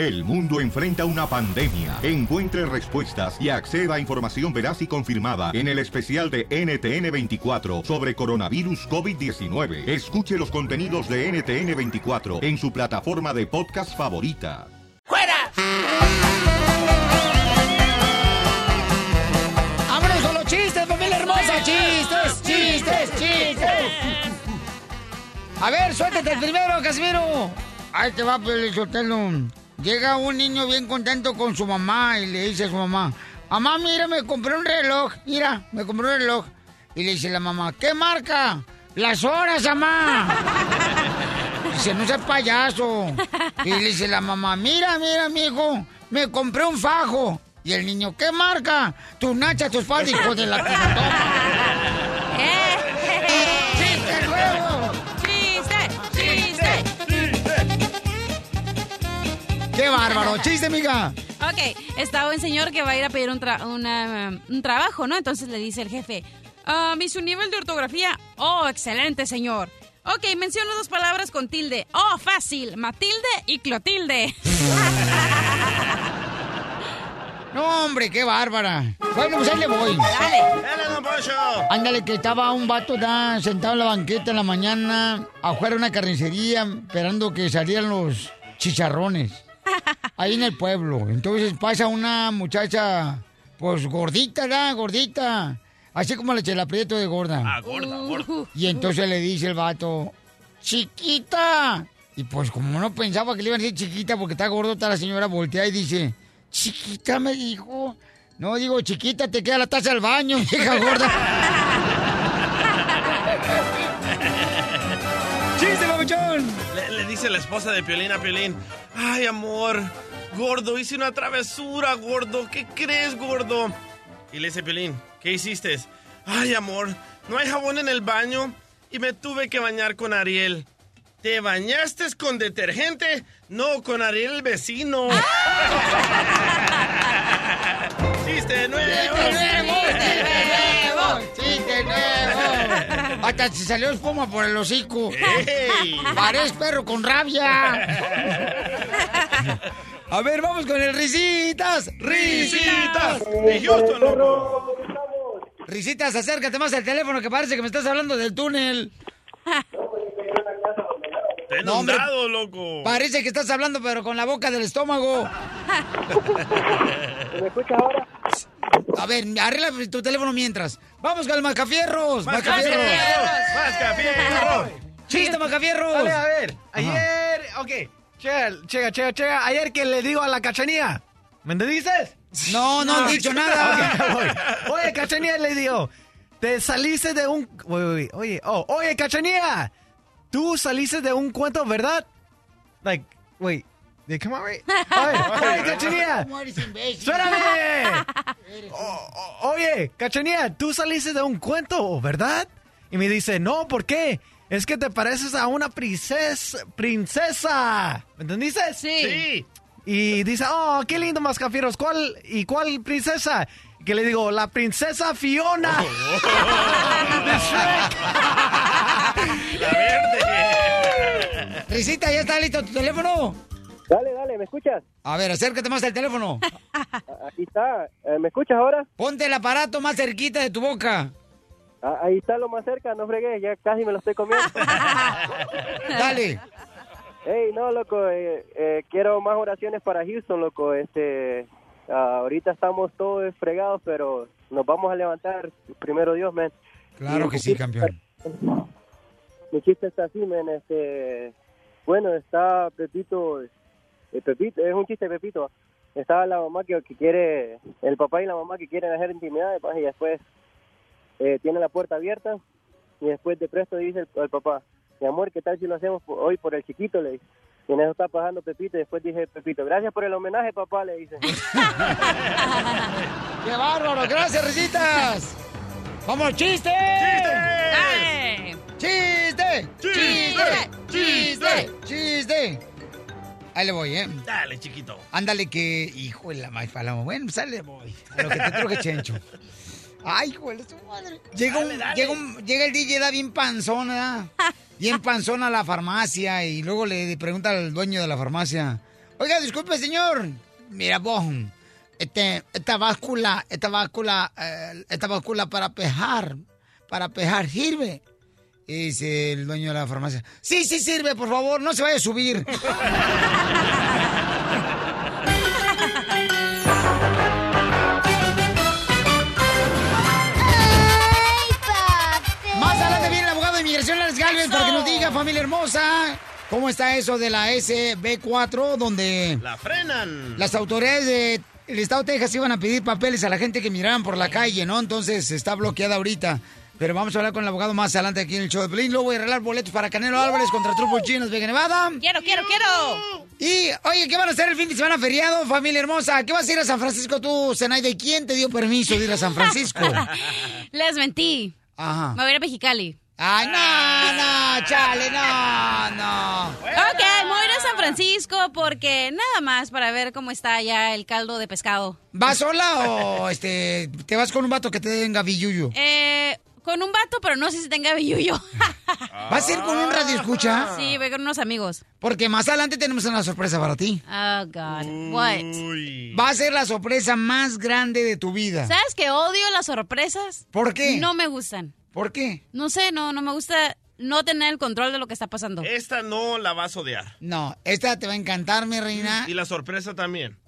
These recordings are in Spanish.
El mundo enfrenta una pandemia. Encuentre respuestas y acceda a información veraz y confirmada en el especial de NTN24 sobre coronavirus COVID-19. Escuche los contenidos de NTN24 en su plataforma de podcast favorita. ¡Fuera! ¡Vámonos con los chistes, familia hermosa! ¡Chistes, chistes, chistes! A ver, suéltate el primero, Casimiro. Ahí te va, Pelizotelo. Llega un niño bien contento con su mamá y le dice a su mamá, mamá, mira, me compré un reloj, mira, me compré un reloj. Y le dice la mamá, ¿qué marca? Las horas, mamá. Dice, no seas payaso. Y le dice la mamá, mira, mira, mijo, me compré un fajo. Y el niño, ¿qué marca? Tu nacha, tu espalda, hijo de la ¡Qué bárbaro! ¡Chiste, amiga! Ok, estaba un señor que va a ir a pedir un, tra- una, um, un trabajo, ¿no? Entonces le dice el jefe, ah, ¿y su nivel de ortografía? Oh, excelente, señor. Ok, menciono dos palabras con tilde. Oh, fácil, Matilde y Clotilde. No, hombre, qué bárbara. Bueno, pues ahí le voy. Dale. ¡Dale, don Poncho! Ándale, que estaba un vato da, sentado en la banqueta en la mañana, afuera de una carnicería, esperando que salieran los chicharrones. Ahí en el pueblo. Entonces pasa una muchacha, pues gordita, ¿da? Gordita. Así como la chela prieto de gorda. Ah, gorda, gorda. Y entonces le dice el vato, chiquita. Y pues como no pensaba que le iban a decir chiquita porque está gordota la señora voltea y dice, chiquita me dijo. No, digo, chiquita, te queda la taza del baño, hija gorda. dice la esposa de Piolín a Piolín, ay amor, gordo, hice una travesura, gordo, ¿qué crees, gordo? Y le dice Piolín, ¿qué hiciste? Ay amor, no hay jabón en el baño y me tuve que bañar con Ariel. ¿Te bañaste con detergente? No, con Ariel el vecino. ¡Chiste nuevo! ¡Chiste nuevo! ¡Chiste nuevo! ¡Chiste nuevo! Hasta se salió espuma por el hocico. ¡Ey! Parece perro con rabia. A ver, vamos con el Risitas. ¡Risitas! De Houston, loco. Risitas, acércate más al teléfono que parece que me estás hablando del túnel. Te No, hombre. inundado, loco. Parece que estás hablando pero con la boca del estómago. ¿Me escuchas ahora? A ver, arregla tu teléfono mientras. Vamos con el Macafierros. ¡Mascafierros! Macafierros. ¡Mascafierros! Chiste, Macafierros. Dale, a ver. Ayer, ok. Chega, chega, chega, chega. Ayer que le digo a la cachanía. ¿Me entendiste? No, no han dicho nada. Ok, voy. Oye, cachanía, le digo. Te saliste de un. Oye, oye, oye, oh, oye, cachanía. Tú saliste de un cuento, ¿verdad? Like, wait. It come right? Oye, cachanía. Oye, Cachanía, tú saliste de un cuento, ¿verdad? Y me dice, no, ¿por qué? Es que te pareces a una princesa. princesa. ¿Me entendiste? Sí. Sí. Y dice, oh, qué lindo, Mascafieros. ¿Cuál? ¿Y cuál princesa? Y que le digo, la princesa Fiona. De Shrek. La verde. Risita, ¿ya está listo tu teléfono? Dale, dale, ¿me escuchas? A ver, acércate más al teléfono. A- Aquí está. Eh, ¿Me escuchas ahora? Ponte el aparato más cerquita de tu boca. Ah, ahí está lo más cerca, no fregué, ya casi me lo estoy comiendo. Dale. Hey, no, loco, eh, eh, quiero más oraciones para Houston, loco. Este, ah, ahorita estamos todos fregados, pero nos vamos a levantar, primero Dios, men. Claro que sí, campeón. Mi chiste está así, men, este... Bueno, está Pepito, eh, Pepito, es un chiste Pepito. Está la mamá que, que quiere, el papá y la mamá que quieren hacer intimidades, pues, y después eh, tiene la puerta abierta, y después de presto dice el, el papá, mi amor, ¿qué tal si lo hacemos por- hoy por el chiquito? Le dice. Y en eso está pasando Pepito, y después dice Pepito, gracias por el homenaje, papá, le dice. ¡Qué bárbaro! ¡Gracias, risitas! ¡Vamos, chiste! ¡Dale! ¡Chiste! ¡Chiste! ¡Chiste! ¡Chiste! Ahí le voy, ¿eh? Dale, chiquito. Ándale que... Hijo de la maíz paloma. Bueno, sale, voy. A lo que te truje, Chencho. Ay, hijo de su madre. Llega, un, Llega, un- llega el DJ, da bien panzona, bien panzona a la farmacia y luego le pregunta al dueño de la farmacia, Oiga, disculpe, señor. Mira, vos, este, esta báscula, esta báscula, eh, esta báscula para pejar, para pejar, ¿sirve? Y dice el dueño de la farmacia, sí, sí sirve, por favor, no se vaya a subir. Más adelante viene el abogado de inmigración, Galvez, para que nos diga, familia hermosa, cómo está eso de la SB4, donde La frenan. las autoridades del estado de Texas iban a pedir papeles a la gente que miraban por la calle, ¿no? Entonces está bloqueada ahorita. Pero vamos a hablar con el abogado más adelante aquí en el show de Pelín. Luego voy a arreglar boletos para Canelo Álvarez contra Trupo Chinos Vega Nevada. Quiero, quiero, quiero. Y, oye, ¿qué van a hacer el fin de semana feriado, familia hermosa? ¿Qué vas a ir a San Francisco tú, Zenaida? ¿Y quién te dio permiso de ir a San Francisco? Les mentí. Ajá. Me voy a ir a Mexicali. Ay, no, no, chale, no, no. Ok, me voy a ir a San Francisco porque nada más para ver cómo está allá el caldo de pescado. ¿Vas sola o este, te vas con un vato que te tenga billuyo? Eh, con un vato, pero no sé si tenga billuyo. ¿Vas a ir con un radio escucha? sí, voy con unos amigos. Porque más adelante tenemos una sorpresa para ti. Oh, God. What? Uy. Va a ser la sorpresa más grande de tu vida. ¿Sabes que odio las sorpresas? ¿Por qué? No me gustan. ¿Por qué? No sé, no, no me gusta no tener el control de lo que está pasando. Esta no la vas a odiar. No, esta te va a encantar, mi reina. Y la sorpresa también.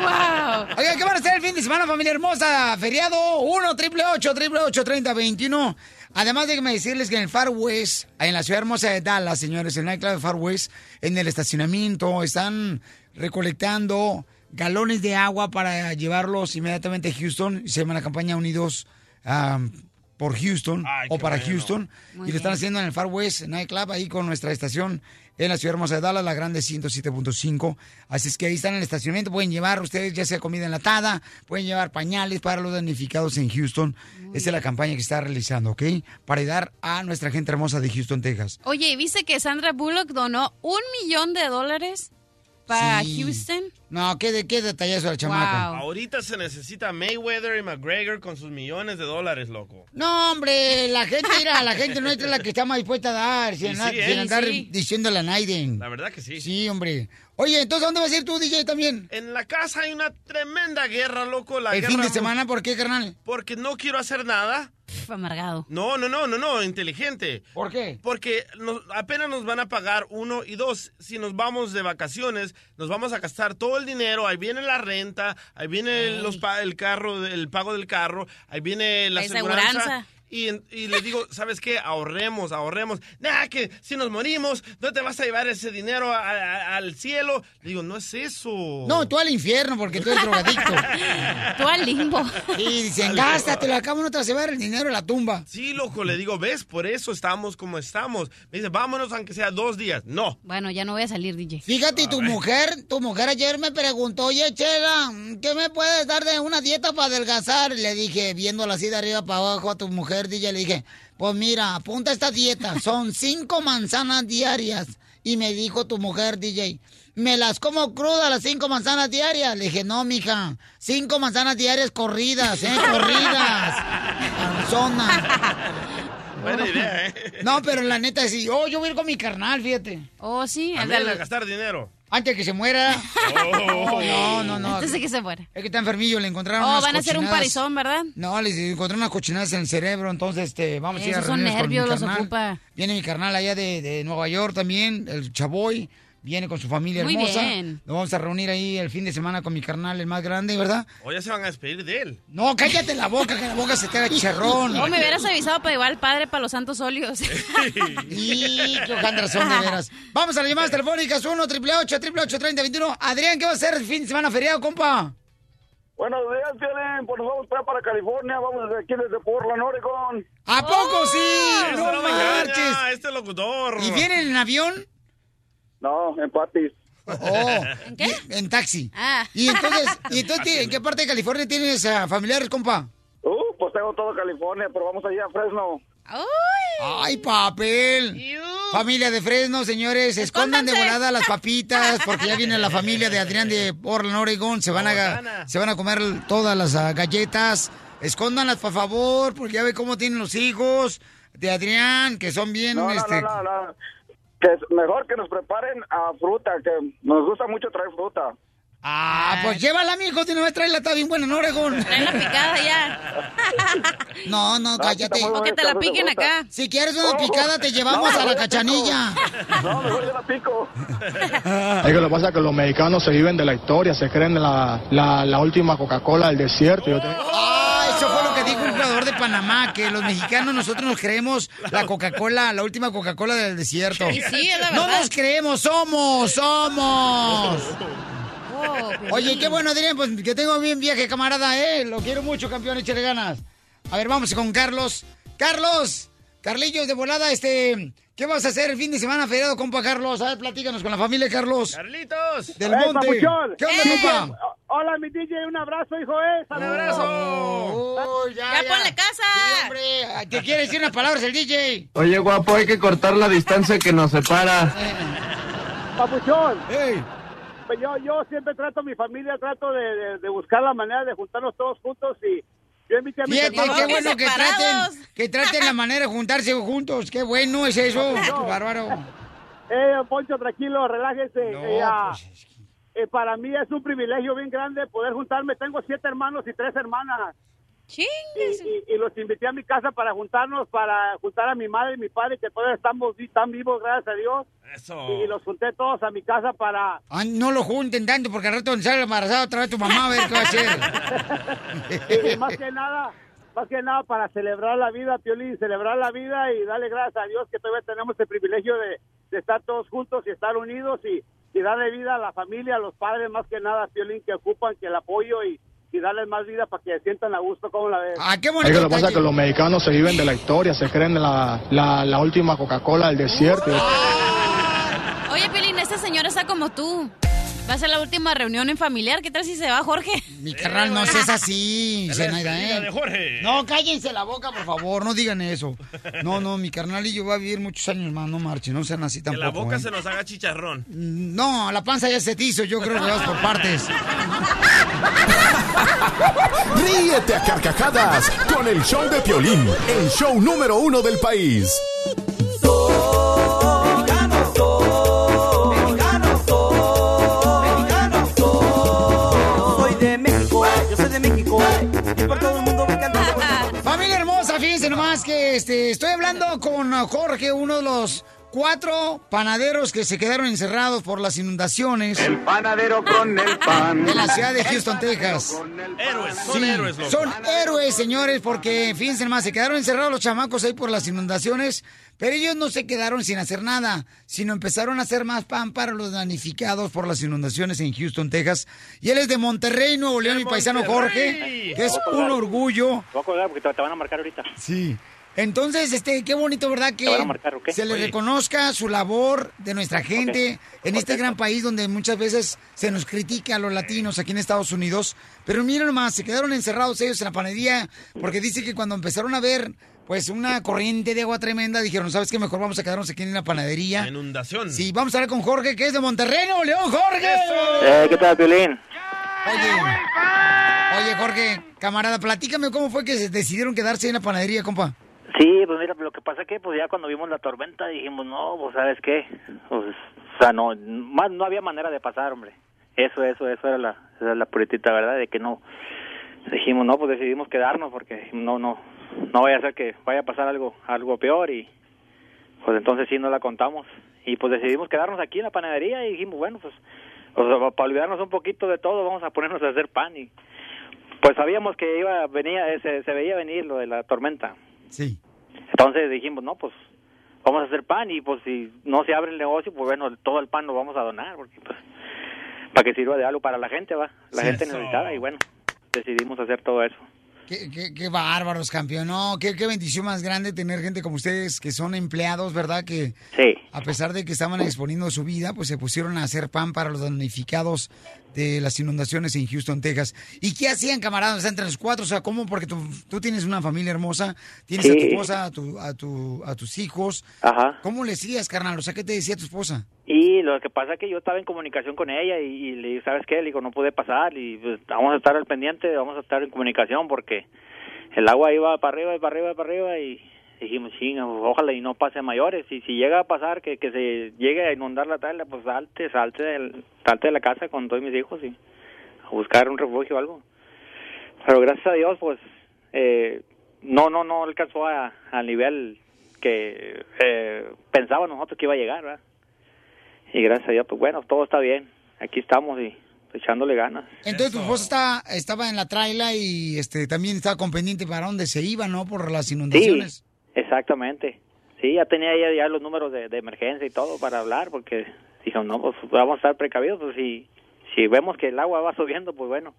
¡Wow! Oiga, ¿qué van a hacer el fin de semana, familia hermosa? Feriado 1 triple 8 triple 8 30 21. Además, déjenme decirles que en el Far West, en la ciudad hermosa de Dallas, señores, en el nightclub de Far West, en el estacionamiento, están recolectando galones de agua para llevarlos inmediatamente a Houston. Se llama la campaña Unidos um, por Houston Ay, o para bueno. Houston. Muy y lo están haciendo en el Far West Nightclub, ahí con nuestra estación en la ciudad hermosa de Dallas, la grande 107.5. Así es que ahí están en el estacionamiento. Pueden llevar ustedes ya sea comida enlatada, pueden llevar pañales para los damnificados en Houston. Esa es la campaña que está realizando, ¿ok? Para ayudar a nuestra gente hermosa de Houston, Texas. Oye, ¿viste que Sandra Bullock donó un millón de dólares para Sí. Houston? No, qué, de, qué detallazo la chamaca. Wow. Ahorita se necesita Mayweather y McGregor con sus millones de dólares, loco. No, hombre, la gente, mira, la gente nuestra es la que está más dispuesta a dar, sin, sí, andar- ¿eh? sin andar Sí. diciéndole a Naiden. La verdad que sí. Sí, hombre. Oye, entonces, ¿dónde vas a ir tú, DJ, también? En la casa hay una tremenda guerra, loco. La El guerra fin de semana, ¿por qué, carnal? Porque no quiero hacer nada. Pff, amargado. No, no, no, no, no, inteligente. ¿Por qué? Porque nos- apenas nos van a pagar uno y dos. Si nos vamos de vacaciones, nos vamos a gastar todo el dinero. Ahí viene la renta, ahí viene los pa- el carro, el pago del carro, ahí viene la La aseguranza. Y, y le digo, ¿sabes qué? Ahorremos, ahorremos. Nah, que si nos morimos, no te vas a llevar ese dinero a- a- al cielo. Le digo, no es eso. No, tú al infierno, porque tú eres drogadicto. Tú al limbo. Y dicen, gástatelo, acá no te vas a llevar el dinero a la tumba. Sí, loco, le digo, ¿ves? Por eso estamos como estamos. Me dice, vámonos aunque sea dos días. No. Bueno, ya no voy a salir, DJ. Fíjate, tu mujer, tu mujer ayer me preguntó, oye, Chela, ¿qué me puedes dar de una dieta para adelgazar? Le dije, viéndola así de arriba para abajo a tu mujer, DJ, le dije, pues mira, apunta esta dieta, son cinco manzanas diarias. Y me dijo tu mujer, DJ, ¿me las como crudas las cinco manzanas diarias? Le dije, no, mija, cinco manzanas diarias corridas, ¿eh? Corridas. Panzona. Buena idea, ¿eh? No, pero la neta, sí, oh, yo voy a ir con mi carnal, fíjate. Oh, sí. a gastar dinero. Antes que se muera. Oh. No, no, no. Antes de que se fuera. Es que está enfermillo, le encontraron Oh, unas van a hacer un parizón, ¿verdad? No, les encontraron unas cochinadas en el cerebro, entonces este, vamos a ir a Esos son reunirnos con mi nervios, los carnal. ocupa. Viene mi carnal allá de, de Nueva York también, el Chaboy. Viene con su familia Muy hermosa. bien. Nos vamos a reunir ahí el fin de semana con mi carnal, el más grande, ¿verdad? O ya se van a despedir de él. No, cállate la boca, que la boca se te haga chicharrón. Oh, me hubieras avisado para llevar al padre para los santos óleos. Y qué razón de veras. Vamos a las llamadas telefónicas 1 888 888 3021 Adrián, ¿qué va a hacer el fin de semana feriado, compa? Buenos días, Piolín. Pues nos vamos para, para California. Vamos desde aquí, desde Portland, Oregon. ¿A poco sí? Este No no marches. este locutor. ¿Y vienen en avión? No, en Patis. Oh, ¿En qué? y- En taxi. Ah. Y entonces, ¿y entonces ¿en qué parte de California tienes a familiares, compa? Uh, pues tengo todo California, pero vamos allá a Fresno. ¡Uy! ¡Ay, papel! Familia de Fresno, señores, escondan de volada las papitas, porque ya viene la familia de Adrián de Portland, Oregon. Se van a, se van a comer todas las ah, galletas. Escóndanlas, por favor, porque ya ve cómo tienen los hijos de Adrián, que son bien, No, no, este... no, no, no. Que es mejor que nos preparen a fruta, que nos gusta mucho traer fruta. Ah, pues llévala, mijo, de una vez tráela, está bien buena en Oregón. Trae la picada ya. No, no, cállate. O que te la piquen acá. Si quieres una picada, te llevamos a la cachanilla. No, mejor yo la pico. Es que lo que pasa es que los mexicanos se viven de la historia, se creen de la, la, la última Coca-Cola del desierto. Yo te- Ah, eso fue lo que dijo un jugador de Panamá, que los mexicanos nosotros nos creemos la Coca-Cola, la última Coca-Cola del desierto. Sí, es la No verdad. nos creemos, somos, somos. Oh, Oye, qué bueno, Adrián, pues que tengo bien viaje, camarada, ¿eh? Lo quiero mucho, campeón, échale ganas. A ver, vamos con Carlos. Carlos, Carlillos de volada, este... ¿Qué vas a hacer el fin de semana feriado, compa Carlos? A ver, platícanos con la familia, Carlos. Carlitos. Del Monte. papuchón. ¿Qué onda, Eh. compa? Hola, mi DJ, un abrazo, hijo, eh. Un Saludos. abrazo. Oh, ya, ¡Ya ponle casa! Sí, hombre, te quiere decir unas palabras el DJ. Oye, guapo, hay que cortar la distancia que nos separa. Papuchón, Ey. pues yo, yo siempre trato a mi familia, trato de, de- de buscar la manera de juntarnos todos juntos y yo invité a mis Fíjate, qué que bueno que traten, que traten la manera de juntarse juntos. Qué bueno es eso. Qué bárbaro. Eh, Poncho, tranquilo, relájese. No, Eh, pues, eh, para mí es un privilegio bien grande poder juntarme. Tengo siete hermanos y tres hermanas. Y, y- y los invité a mi casa para juntarnos, para juntar a mi madre y mi padre, que todavía estamos tan vivos, gracias a Dios. Eso. Y los junté todos a mi casa para... ah, no lo junten tanto porque al rato sale embarazada otra vez tu mamá a ver qué va a hacer. y más que nada, más que nada para celebrar la vida, Piolín, celebrar la vida y darle gracias a Dios que todavía tenemos el privilegio de, de estar todos juntos y estar unidos y, y darle vida a la familia, a los padres, más que nada, Piolín, que ocupan, que el apoyo y, y darles más vida para que se sientan a gusto, ¿cómo la ves? Ah, qué Es bonito. que lo que pasa es que los mexicanos se viven de la historia, se creen de la, la, la última Coca-Cola del desierto. Oye, Pelín, este señor está como tú. Va a ser la última reunión en familiar. ¿Qué tal si se va, Jorge? Mi carnal, no seas así, Zenaida, ¿eh? de Jorge. No, cállense la boca, por favor, no digan eso. No, no, mi carnalillo va a vivir muchos años más, no marchen, no sean así Que tampoco. la boca ¿eh? se nos haga chicharrón. No, la panza ya se te hizo, yo creo que vas por partes. Ríete a carcajadas con el show de Piolín, el show número uno del país. Por todo el mundo. Familia hermosa, fíjense nomás que este, estoy hablando con Jorge, uno de los cuatro panaderos que se quedaron encerrados por las inundaciones Panadero con el pan. de la ciudad de Houston, Texas. Héroes, son Sí, héroes, loco. son héroes, señores, porque fíjense nomás, se quedaron encerrados los chamacos ahí por las inundaciones, pero ellos no se quedaron sin hacer nada, sino empezaron a hacer más pan para los damnificados por las inundaciones en Houston, Texas. Y él es de Monterrey, Nuevo León, mi paisano! Jorge, que es un orgullo. Voy a colgar porque te, te van a marcar ahorita. Sí. Entonces, este, qué bonito, ¿verdad? Que se le Oye. reconozca su labor de nuestra gente en este gran país donde muchas veces se nos critica a los latinos aquí en Estados Unidos. Pero miren nomás, se quedaron encerrados ellos en la panadería porque dice que cuando empezaron a ver pues una corriente de agua tremenda, dijeron, ¿sabes qué? Mejor vamos a quedarnos aquí en la panadería. La inundación. Sí, vamos a hablar con Jorge, que es de Monterrey, Nuevo León, Jorge. Eh, ¿qué tal, Piolín? Oye, oye, Jorge, camarada, platícame cómo fue que se decidieron quedarse en la panadería, compa. Sí, pues mira, lo que pasa que pues ya cuando vimos la tormenta dijimos, no, pues sabes qué, pues, o sea, no, más no había manera de pasar, hombre. Eso, eso, eso era la, era la puritita verdad de que no. Dijimos, no, pues decidimos quedarnos porque no, no, no vaya a ser que vaya a pasar algo, algo peor y pues entonces sí no la contamos y pues decidimos quedarnos aquí en la panadería y dijimos, bueno, pues, o sea, para olvidarnos un poquito de todo vamos a ponernos a hacer pan y pues sabíamos que iba venía se, se veía venir lo de la tormenta. Sí. Entonces dijimos, no, pues vamos a hacer pan y pues si no se abre el negocio, pues bueno, todo el pan lo vamos a donar, porque pues para que sirva de algo para la gente, va, la Sí. gente Eso. necesitada y bueno, decidimos hacer todo eso. Qué, qué- qué bárbaros, campeón. No, qué, qué bendición más grande tener gente como ustedes que son empleados, ¿verdad? Que Sí. a pesar de que estaban exponiendo su vida, pues se pusieron a hacer pan para los damnificados de las inundaciones en Houston, Texas. ¿Y qué hacían, camaradas? O sea, entre los cuatro, o sea, ¿cómo? Porque tú, tú tienes una familia hermosa, tienes a tu esposa, a, tu, a, tu, a tus hijos. Ajá. ¿Cómo le decías, carnal? O sea, ¿qué te decía tu esposa? Y lo que pasa es que yo estaba en comunicación con ella y, y le dije, ¿sabes qué? Le digo, no pude pasar y pues, vamos a estar al pendiente, vamos a estar en comunicación porque el agua iba para arriba y para arriba y para arriba y Dijimos, chinga, pues, ojalá y no pase a mayores. Y si llega a pasar que, que se llegue a inundar la traila, pues salte, salte, del, salte de la casa con todos mis hijos y a buscar un refugio o algo. Pero gracias a Dios, pues, eh, no, no, no alcanzó a- al nivel que eh, pensábamos nosotros que iba a llegar, ¿verdad? Y gracias a Dios, pues bueno, todo está bien. Aquí estamos y echándole ganas. Entonces tu esposa está, estaba en la traila y este también estaba con pendiente para dónde se iba, ¿no? Por las inundaciones. Sí, exactamente. Sí, ya tenía ya, ya los números de, de emergencia y todo para hablar, porque dijeron, no, pues vamos a estar precavidos, pues si, si vemos que el agua va subiendo, pues bueno,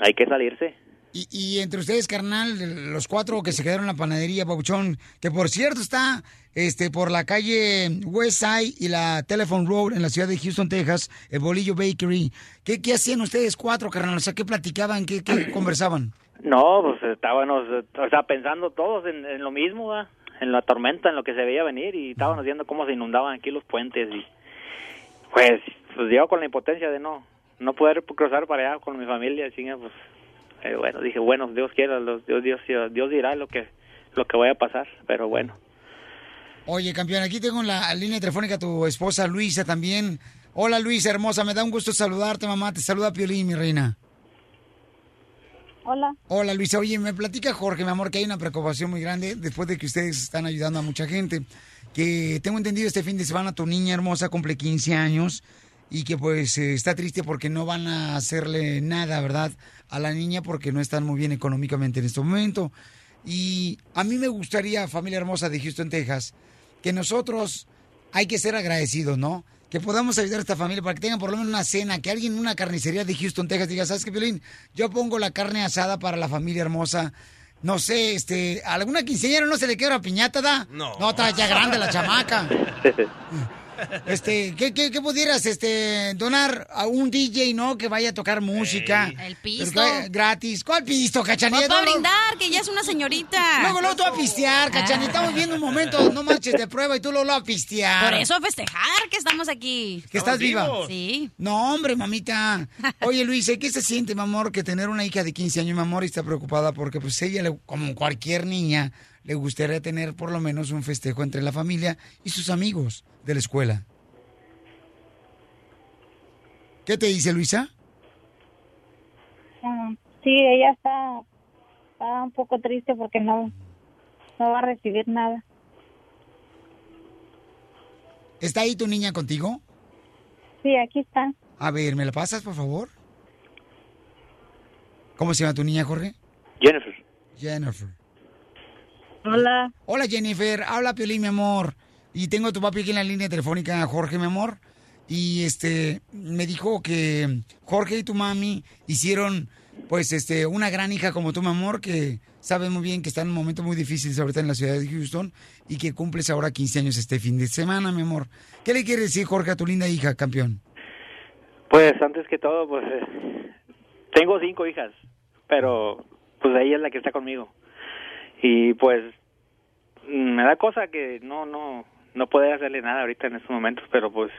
hay que salirse. Y, y entre ustedes, carnal, los cuatro que se quedaron en la panadería, Pabuchón, que por cierto está este por la calle Westside y la Telephone Road en la ciudad de Houston, Texas, el Bolillo Bakery. ¿Qué, qué hacían ustedes cuatro, carnal? O sea, ¿qué platicaban? ¿Qué, qué conversaban? No, pues estábamos, o sea, pensando todos en, lo mismo, en la tormenta, en lo que se veía venir, y estábamos viendo cómo se inundaban aquí los puentes, y pues, pues yo con la impotencia de no no poder cruzar para allá con mi familia, chinga, pues, eh, bueno, dije, bueno, Dios quiera, Dios, Dios, Dios dirá lo que lo que a pasar, pero bueno. Oye, campeón, aquí tengo en la línea telefónica tu esposa Luisa también. Hola Luisa, hermosa, me da un gusto saludarte, mamá. Te saluda Piolín, mi reina. Hola. Hola Luisa, oye, me platica Jorge, mi amor, que hay una preocupación muy grande después de que ustedes están ayudando a mucha gente. Que tengo entendido este fin de semana tu niña hermosa cumple 15 años y que pues eh, está triste porque no van a hacerle nada, ¿verdad? A la niña porque no están muy bien económicamente en este momento. Y a mí me gustaría, familia hermosa de Houston, Texas, que nosotros hay que ser agradecidos, ¿no? Que podamos ayudar a esta familia para que tengan por lo menos una cena, que alguien en una carnicería de Houston, Texas diga, ¿sabes qué, Violín? Yo pongo la carne asada para la familia hermosa. No sé, este, ¿a alguna quinceañera no se le queda piñata, da? No. No, está ya grande la chamaca. Este, ¿qué, qué, qué pudieras, este, donar a un DJ, no? Que vaya a tocar música. El pisto. que- Gratis. ¿Cuál pisto, cachanilla? Para No, no. brindar, que ya es una señorita. Luego, luego tú a pistear, cachanilla. Estamos viendo un momento, no manches, de prueba y tú luego, luego a pistear. Por eso a festejar que estamos aquí. ¿Que estás viva? Sí. No, hombre, mamita. Oye, Luisa, ¿qué se siente, mi amor, que tener una hija de 15 años, mi amor, y está preocupada porque, pues, ella, como cualquier niña, le gustaría tener por lo menos un festejo entre la familia y sus amigos de la escuela? ¿Qué te dice, Luisa? Ah, sí, ella está, está un poco triste porque no, no va a recibir nada. ¿Está ahí tu niña contigo? Sí, aquí está. A ver, ¿me la pasas, por favor? ¿Cómo se llama tu niña, Jorge? Jennifer. Jennifer. Hola. Hola, Jennifer. Habla Piolín, mi amor. Y tengo a tu papi aquí en la línea telefónica, Jorge, mi amor. Y este, me dijo que Jorge y tu mami hicieron, pues, este, una gran hija como tú, mi amor, que sabe muy bien que está en un momento muy difícil ahorita en la ciudad de Houston y que cumples ahora 15 años este fin de semana, mi amor. ¿Qué le quiere decir, Jorge, a tu linda hija, campeón? Pues antes que todo, pues eh, tengo cinco hijas, pero pues ella es la que está conmigo. Y pues mm, me da cosa que no no no poder hacerle nada ahorita en estos momentos, pero pues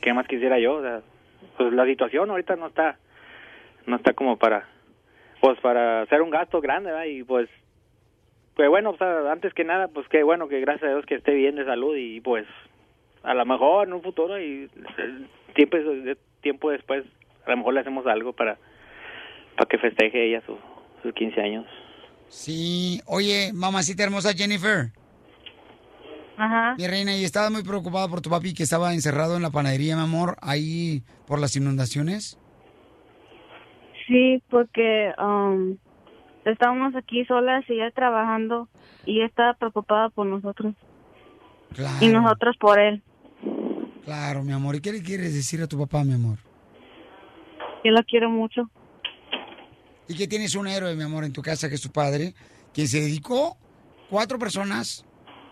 qué más quisiera yo, o sea, pues la situación ahorita no está no está como para pues para hacer un gasto grande, ¿verdad? Y pues pues bueno, o sea, antes que nada, pues qué bueno que gracias a Dios que esté bien de salud y pues a lo mejor en un futuro y eh, tiempo, tiempo después a lo mejor le hacemos algo para para que festeje ella su, sus 15 años. Sí, oye, mamacita hermosa Jennifer. Ajá. Mi reina, y estaba muy preocupada por tu papi que estaba encerrado en la panadería, mi amor, ahí por las inundaciones. Sí, porque um, estábamos aquí solas y ella trabajando y estaba preocupada por nosotros Claro. y nosotros por él. Claro, mi amor. ¿Y qué le quieres decir a tu papá, mi amor? Yo lo quiero mucho. Y que tienes un héroe, mi amor, en tu casa, que es tu padre, quien se dedicó, cuatro personas,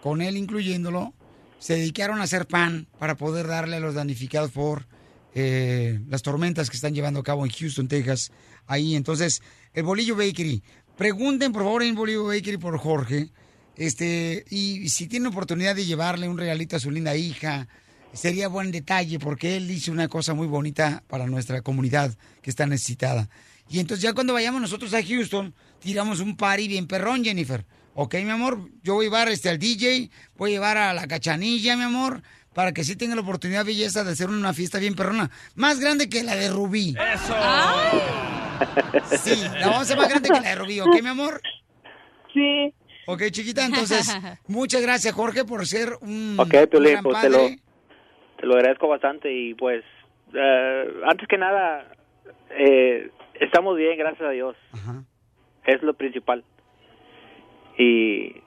con él incluyéndolo, se dedicaron a hacer pan para poder darle a los damnificados por eh, las tormentas que están llevando a cabo en Houston, Texas. Ahí, entonces, el Bolillo Bakery. Pregunten, por favor, en Bolillo Bakery por Jorge. Este, y si tienen oportunidad de llevarle un regalito a su linda hija, sería buen detalle porque él hizo una cosa muy bonita para nuestra comunidad que está necesitada. Y entonces ya cuando vayamos nosotros a Houston, tiramos un party bien perrón, Jennifer. Ok, mi amor, yo voy a llevar este, al DJ, voy a llevar a la cachanilla, mi amor, para que sí tenga la oportunidad, belleza, de hacer una fiesta bien perrona. Más grande que la de Rubí. ¡Eso! Sí, la vamos a hacer más grande que la de Rubí, ¿ok, mi amor? Sí. Ok, chiquita, entonces, muchas gracias, Jorge, por ser un Ok, Piolín, gran pues te lo, padre. te lo agradezco bastante y pues eh, antes que nada eh, estamos bien, gracias a Dios. Es lo principal. Y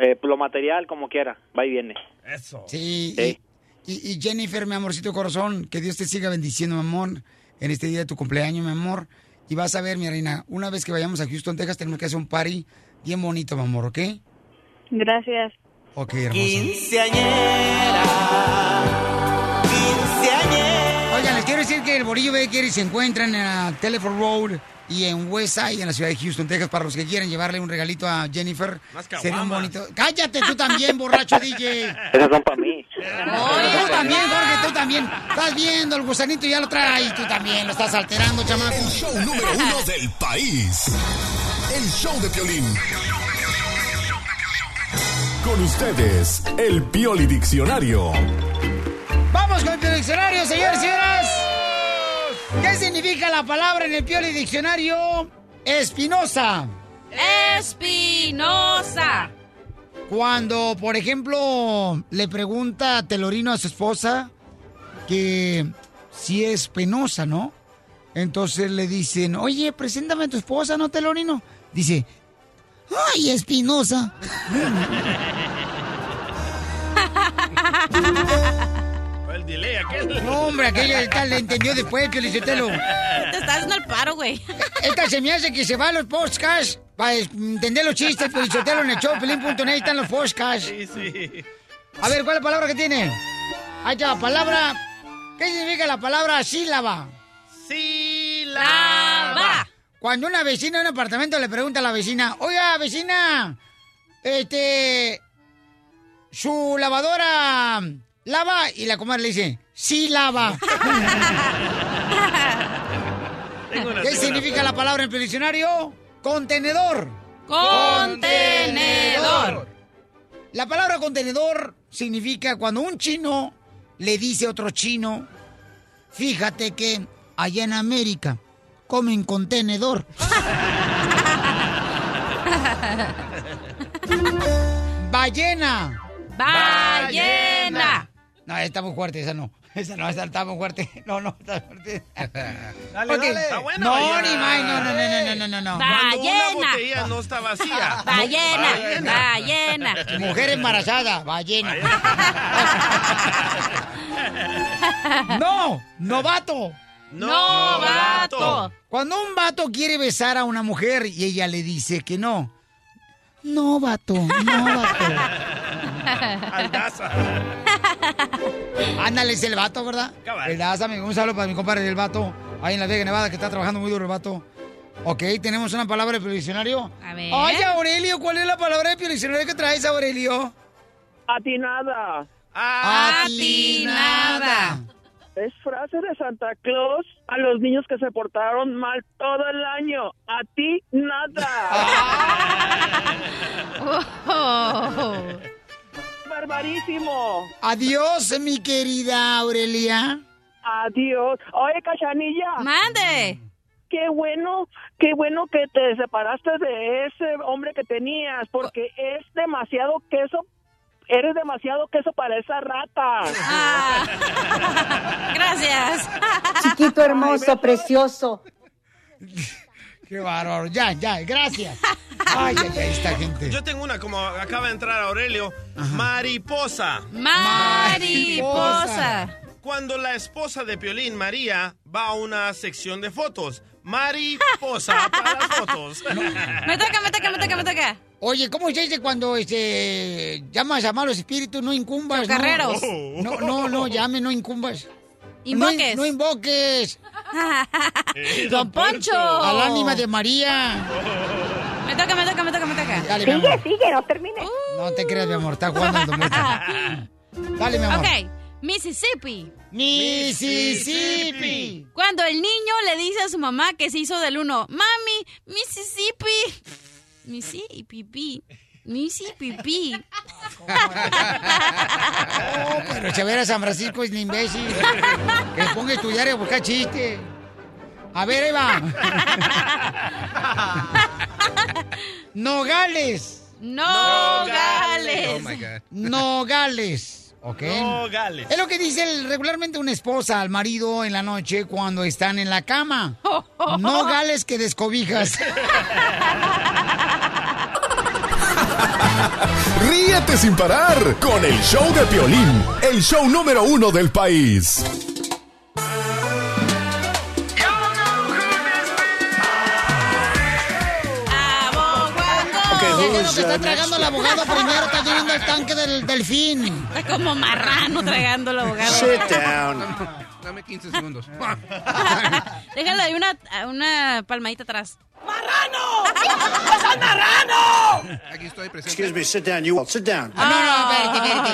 eh, lo material como quiera, va y viene. Eso. Sí, Sí. Y, Jennifer, mi amorcito corazón, que Dios te siga bendiciendo, mi amor, en este día de tu cumpleaños, mi amor. Y vas a ver, mi reina, una vez que vayamos a Houston, Texas, tenemos que hacer un party bien bonito, mi amor, ¿ok? Gracias. Ok, hermosa. Quiero decir que el Borillo Baker se encuentran en la Telephone Road y en Westside, en la ciudad de Houston, Texas, para los que quieran llevarle un regalito a Jennifer. Unas Sería un bonito. Cállate tú también, borracho DJ. Esas son para mí. Tú también, Jorge, tú también. Estás viendo, el gusanito ya lo trae y tú también lo estás alterando, chamaco. El show número uno del país. El show de Piolín. Con ustedes, el Pioli Diccionario. Vamos con el diccionario, señores y señoras. ¿Qué significa la palabra en el Pioli Diccionario? Espinosa. Espinosa. Cuando, por ejemplo, le pregunta a Telorino a su esposa que si es penosa, ¿no? Entonces le dicen, oye, preséntame a tu esposa, ¿no, Telorino? Dice, ay, Espinosa. Delay aquel. No, hombre, aquella tal le entendió después, que le Te estás haciendo el paro, güey. Esta se me hace que se va a los podcasts para entender los chistes, pero en el show, pelín.net, están los podcasts. Sí, sí. A ver, ¿cuál es la palabra que tiene? Allá, palabra. ¿Qué significa la palabra sílaba? Sílaba. Cuando una vecina de un apartamento le pregunta a la vecina, oiga, vecina, este. Su lavadora lava y la comadre le dice, sí lava. ¿Qué significa la palabra en el diccionario? Contenedor. Contenedor. La palabra contenedor significa cuando un chino le dice a otro chino, fíjate que allá en América comen contenedor. Ballena. Ballena. No, está muy fuerte, esa no. Esa no, esa está muy fuerte. No, no, está fuerte. Dale, dale. Está buena, No, ballena. ni más, no, no, no, no, no, no, no. Cuando una Ballena. botella no está vacía. Ballena. Ballena. Mujer embarazada, ballena. no, novato. Novato. Cuando un vato quiere besar a una mujer y ella le dice que no. No, vato, no, vato. Aldaza. Ándale, es el vato, ¿verdad? Cabal. El Daza, un saludo para mi compadre del vato, ahí en la Vega Nevada, que está trabajando muy duro el vato. Ok, tenemos una palabra de diccionario. A ver. Oye, Aurelio, ¿cuál es la palabra de diccionario que traes, Aurelio? Atinada. Atinada. Es frase de Santa Claus a los niños que se portaron mal todo el año. A ti nada. Oh. Barbarísimo. Adiós, mi querida Aurelia. Adiós. Oye, Cachanilla. Mande. Qué bueno, qué bueno que te separaste de ese hombre que tenías, porque es demasiado queso. Eres demasiado queso para esa rata. Ah. Gracias. Chiquito hermoso, precioso. Qué bárbaro. Ya, ya, gracias. Ay, esta gente. Yo tengo una, como acaba de entrar Aurelio. Mariposa. Mariposa. Cuando la esposa de Piolín, María, va a una sección de fotos. Mariposa para las fotos. Me toca, me toca, me toca, me toca. Oye, ¿cómo se dice cuando este, llamas a malos espíritus? No incumbas. ¿no? Chocarreros. No, no, no, llame, no incumbas. Invoques. No, no invoques. Don Poncho. Al ánima de María. Me toca, me toca, me toca, me toca. Dale, mi amor. sigue, no termine. No te creas, mi amor, está jugando el Don Poncho. Dale, mi amor. Ok, Mississippi. Mississippi. Cuando el niño le dice a su mamá que se hizo del uno, mami, Mississippi. Mississippi. Missy pipí. Oh, pero Chavera San Francisco es un imbécil. Que ponga a estudiar y a buscar chiste. A ver, ahí va. Nogales. Nogales. Oh my God. Nogales. ¿Ok? Nogales. Es lo que dice el- regularmente una esposa al marido en la noche cuando están en la cama. Nogales que descobijas. Ríete sin parar con el show de Piolín, el show número uno del país. ¿Qué es lo que está tragando el abogado primero? Está llenando el tanque del delfín. Está como marrano tragando el abogado. Dame 15 segundos. Déjalo ahí una, una palmadita atrás. Aquí estoy presente. Excuse me, sit down. You sit down. Ah, no, no, espérate, espérate.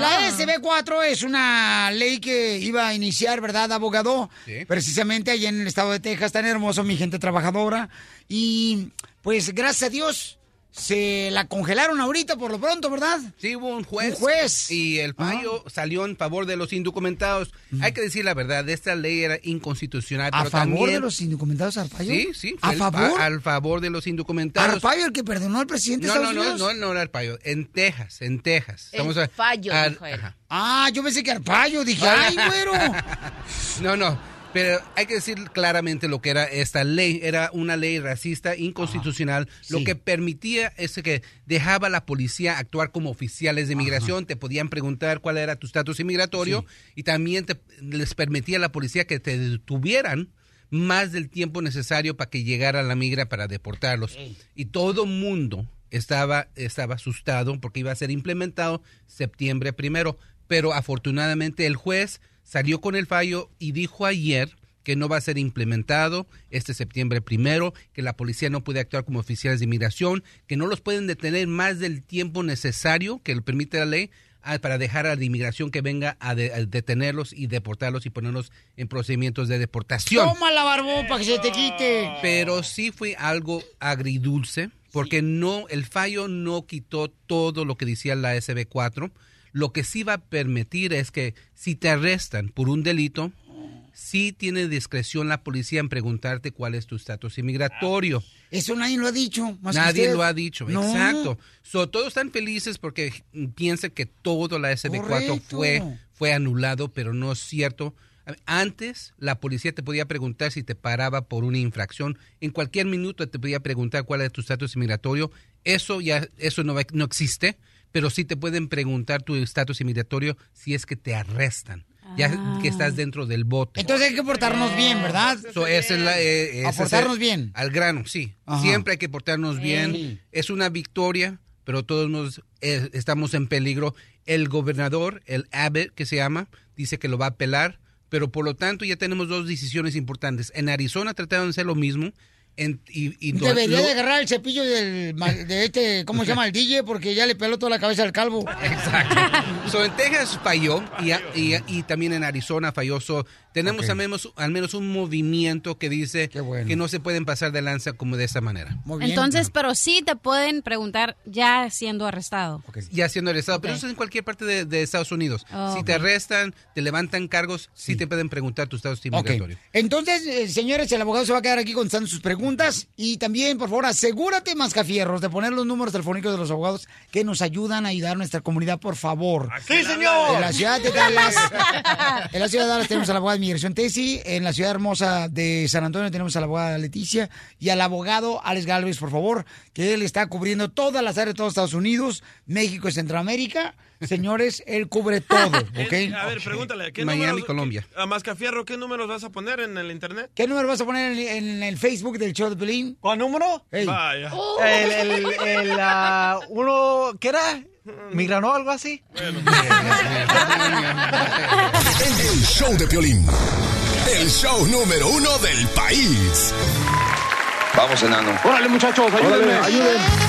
La SB4 es una ley que iba a iniciar, ¿verdad, abogado? Precisamente allá en el estado de Texas, tan hermoso, mi gente trabajadora. Y pues gracias a Dios se la congelaron ahorita por lo pronto, ¿verdad? Sí, hubo un juez. Un juez. Y el fallo salió en favor de los indocumentados. Hay que decir la verdad, esta ley era inconstitucional. ¿A pero favor también- de los indocumentados, Arpaio? Sí, sí. ¿A favor? al favor de los indocumentados. Arpaio, el que perdonó al presidente de No, no, Estados no, Unidos. no, no era Arpaio. En Texas, en Texas. El a- fallo, al- dijo él. ajá. Ah, yo pensé que Arpaio. Dije, ay, güero. No, no. Pero hay que decir claramente lo que era esta ley. Era una ley racista, inconstitucional. Lo que permitía es que dejaba a la policía actuar como oficiales de inmigración. Te podían preguntar cuál era tu estatus inmigratorio. Y también te- les permitía a la policía que te detuvieran más del tiempo necesario para que llegara la migra para deportarlos. Y todo mundo estaba, estaba asustado porque iba a ser implementado septiembre primero. Pero afortunadamente el juez salió con el fallo y dijo ayer que no va a ser implementado este septiembre primero, que la policía no puede actuar como oficiales de inmigración, que no los pueden detener más del tiempo necesario que le permite la ley ah, para dejar a la inmigración que venga a, de- a detenerlos y deportarlos y ponerlos en procedimientos de deportación. Toma la barbón para que se te quite. Pero sí fue algo agridulce, porque no, el fallo no quitó todo lo que decía la SB4. Lo que sí va a permitir es que si te arrestan por un delito, sí tiene discreción la policía en preguntarte cuál es tu estatus inmigratorio. Eso nadie lo ha dicho. Más que Nadie usted. lo ha dicho, No. exacto. So, todos están felices porque piensan que todo la SB4 Correcto. fue, fue anulado, pero no es cierto. Antes la policía te podía preguntar si te paraba por una infracción. En cualquier minuto te podía preguntar cuál es tu estatus inmigratorio. Eso ya eso no, no existe, pero sí te pueden preguntar tu estatus inmigratorio si es que te arrestan. Ya Ah. que estás dentro del bote. Entonces hay que portarnos bien, ¿verdad? So, esa es la, eh, A es portarnos el- bien. Al grano, sí. Ajá. Siempre hay que portarnos bien. Es una victoria, pero todos nos eh, estamos en peligro. El gobernador, el Abbott, que se llama, dice que lo va a apelar, pero por lo tanto ya tenemos dos decisiones importantes. En Arizona trataron de hacer lo mismo. En- y, Debería lo- de agarrar el cepillo del, de este, ¿cómo se llama? El DJ, porque ya le peló toda la cabeza al calvo. Exacto. So, en Texas falló y, y- y también en Arizona falló. So, tenemos al, menos, al menos un movimiento que dice que no se pueden pasar de lanza como de esta manera. Entonces, pero sí te pueden preguntar ya siendo arrestado. Ya siendo arrestado, pero eso es en cualquier parte de, de Estados Unidos. Oh, si te arrestan, te levantan cargos, sí, te pueden preguntar tu estatus inmigratorio. Entonces, eh, señores, el abogado se va a quedar aquí contestando sus preguntas. Y también, por favor, asegúrate, Mascafierros, de poner los números telefónicos de los abogados que nos ayudan a ayudar a nuestra comunidad, por favor. ¡Sí, señor! En la ciudad de Dallas, en la ciudad de Dallas tenemos a la abogada de migración Tesi, en la ciudad hermosa de San Antonio tenemos a la abogada Leticia y al abogado Alex Galvez, por favor, que él está cubriendo todas las áreas de todos Estados Unidos, México y Centroamérica. Señores, él cubre todo, ¿ok? A ver, pregúntale. ¿qué Miami, números- Colombia. A Mascafierro, ¿qué números vas a poner en el internet? ¿Qué número vas a poner en, en el Facebook del show de Pelín? ¿Cuál número? Vaya. El, el, el, ah, uno, ¿qué era? ¿Migranó algo así? El show de Piolín. El show número uno del país. Vamos, enano. Órale, muchachos, ayúdenme. Órale, ayuden.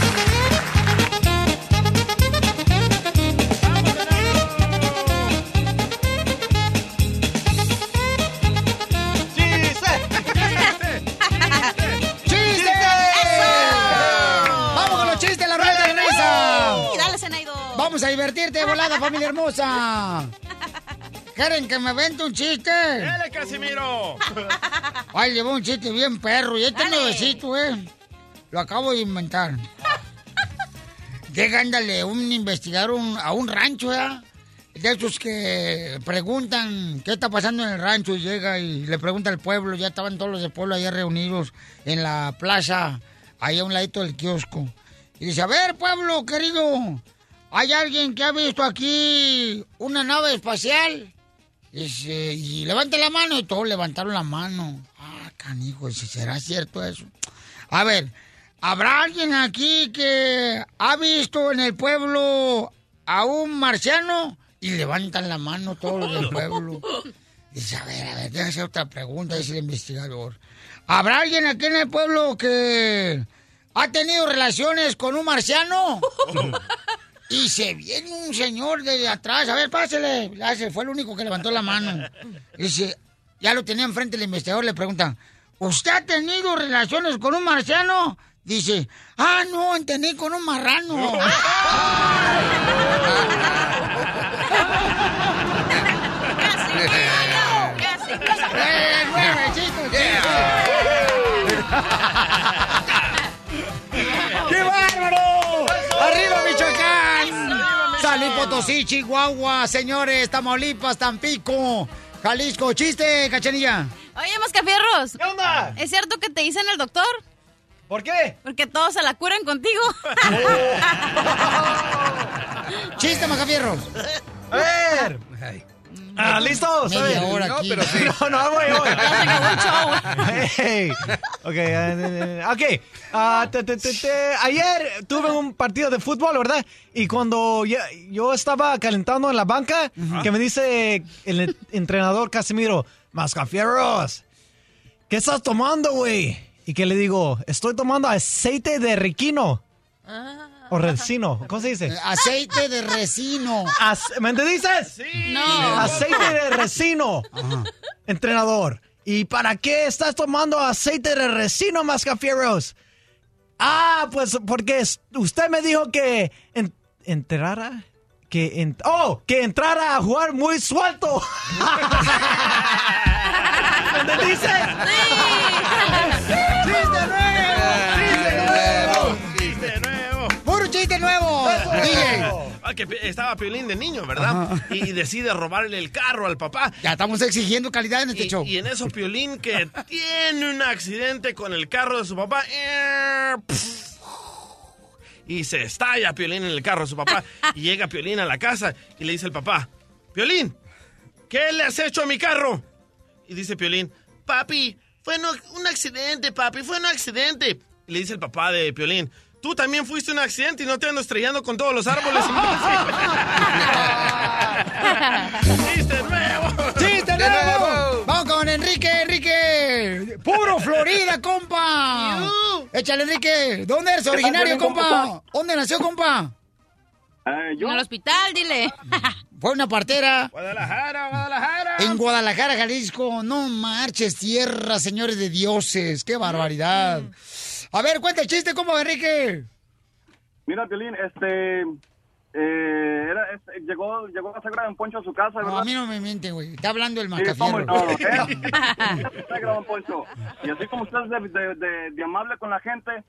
Vamos a divertirte volada, familia hermosa. ¿Quieren que me vente un chiste? ¡Dale, Casimiro! Ay, llevo un chiste bien perro. Y este nuevecito, eh. Lo acabo de inventar. Llega, ándale, un investigador un- a un rancho, ¿ya? De esos que preguntan qué está pasando en el rancho y llega y le pregunta al pueblo. Ya estaban todos los del pueblo allá reunidos en la plaza, ahí a un ladito del kiosco. Y dice, a ver, pueblo querido, ¿hay alguien que ha visto aquí una nave espacial? Dice, y levante la mano y todos levantaron la mano. Ah, canijo, ¿será cierto eso? A ver, ¿habrá alguien aquí que ha visto en el pueblo a un marciano? Y levantan la mano todos los del pueblo. Dice, a ver, a ver, déjame hacer otra pregunta, dice el investigador. ¿Habrá alguien aquí en el pueblo que ha tenido relaciones con un marciano? Y se viene un señor de atrás, a ver, pásele. Ya se fue el único que levantó la mano. Dice, ya lo tenía enfrente el investigador, le pregunta, ¿usted ha tenido relaciones con un marciano? Dice, ah, no, entendí con un marrano. ¡Eh, nuevecito, San Luis Potosí, Chihuahua, señores, Tamaulipas, Tampico, Jalisco. ¡Chiste, cachanilla! Oye, Mascafierros. ¿Qué onda? ¿Es cierto que te dicen el doctor? ¿Por qué? Porque todos se la curan contigo. ¡Chiste, Macafierros! A ver. Ah, ¿listos? Media hora no, aquí. pero sí. No, no, voy, voy. Ya se acabó el show. Hey. Ok, eh, eh, ok. Ah, te- te- te- te- ayer tuve un partido de fútbol, ¿verdad? Y cuando yo, yo estaba calentando en la banca, que me dice el entrenador Casimiro, Mascafierros, ¿qué estás tomando, güey? Y que le digo, estoy tomando aceite de riquino. O resino, ¿cómo se dice? Aceite de resino. Ac- ¿Me dices? Sí. No. Aceite de resino, entrenador. ¿Y para qué estás tomando aceite de resino, Mascafierros? Ah, pues porque usted me dijo que en- entrara, que en- oh, que entrara a jugar muy suelto. ¿Me dices? ¡Chiste que pe- estaba Piolín de niño, ¿verdad? Y decide robarle el carro al papá. Ya estamos exigiendo calidad en este Y, show. y en eso Piolín que tiene un accidente con el carro de su papá. eh, Y se estalla Piolín en el carro de su papá. Y llega Piolín a la casa y le dice al papá, Piolín, ¿qué le has hecho a mi carro? Y dice Piolín, papi, fue un accidente, papi, fue un accidente. Y le dice el papá de Piolín, tú también fuiste un accidente y no te ando estrellando con todos los árboles. ¡Chiste nuevo! ¡Chiste nuevo! Vamos con Enrique, Enrique. Puro Florida, compa. Échale, Enrique. ¿Dónde eres ¿Qué tal, originario, compa? ¿Dónde nació, compa? yo. En el hospital, dile. Fue una partera. Guadalajara, Guadalajara. En Guadalajara, Jalisco. No marches tierra, señores de dioses. ¡Qué barbaridad! A ver, cuenta el chiste, compa, Enrique. Mira, Piolín, este... Eh, era, es- llegó, llegó la suegra de Don Poncho a su casa, ¿verdad? No, a mí no me mienten, güey. Está hablando el Sí, cómo macafierro. no, ¿eh? Don Poncho. Y así como usted es de, de- de- de amable con la gente,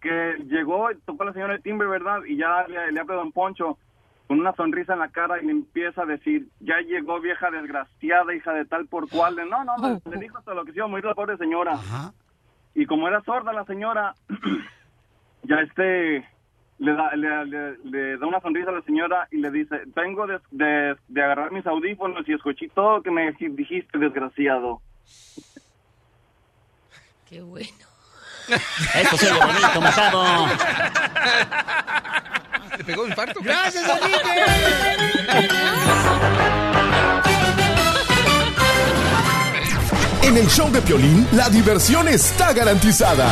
que llegó, tocó a la señora de timbre, ¿verdad? Y ya le, le habla a Don Poncho con una sonrisa en la cara y le empieza a decir, ya llegó vieja desgraciada, hija de tal por cual. No, no, le, le dijo hasta lo que se iba a morir la pobre señora. Y como era sorda la señora, ya este le da, le, le- le da una sonrisa a la señora y le dice, vengo de, de- de agarrar mis audífonos y escuché todo lo que me dijiste, desgraciado. Qué bueno. Esto se oye bonito, mojado. ¿Te pegó un infarto? ¡Gracias, En el show de Piolín, la diversión está garantizada.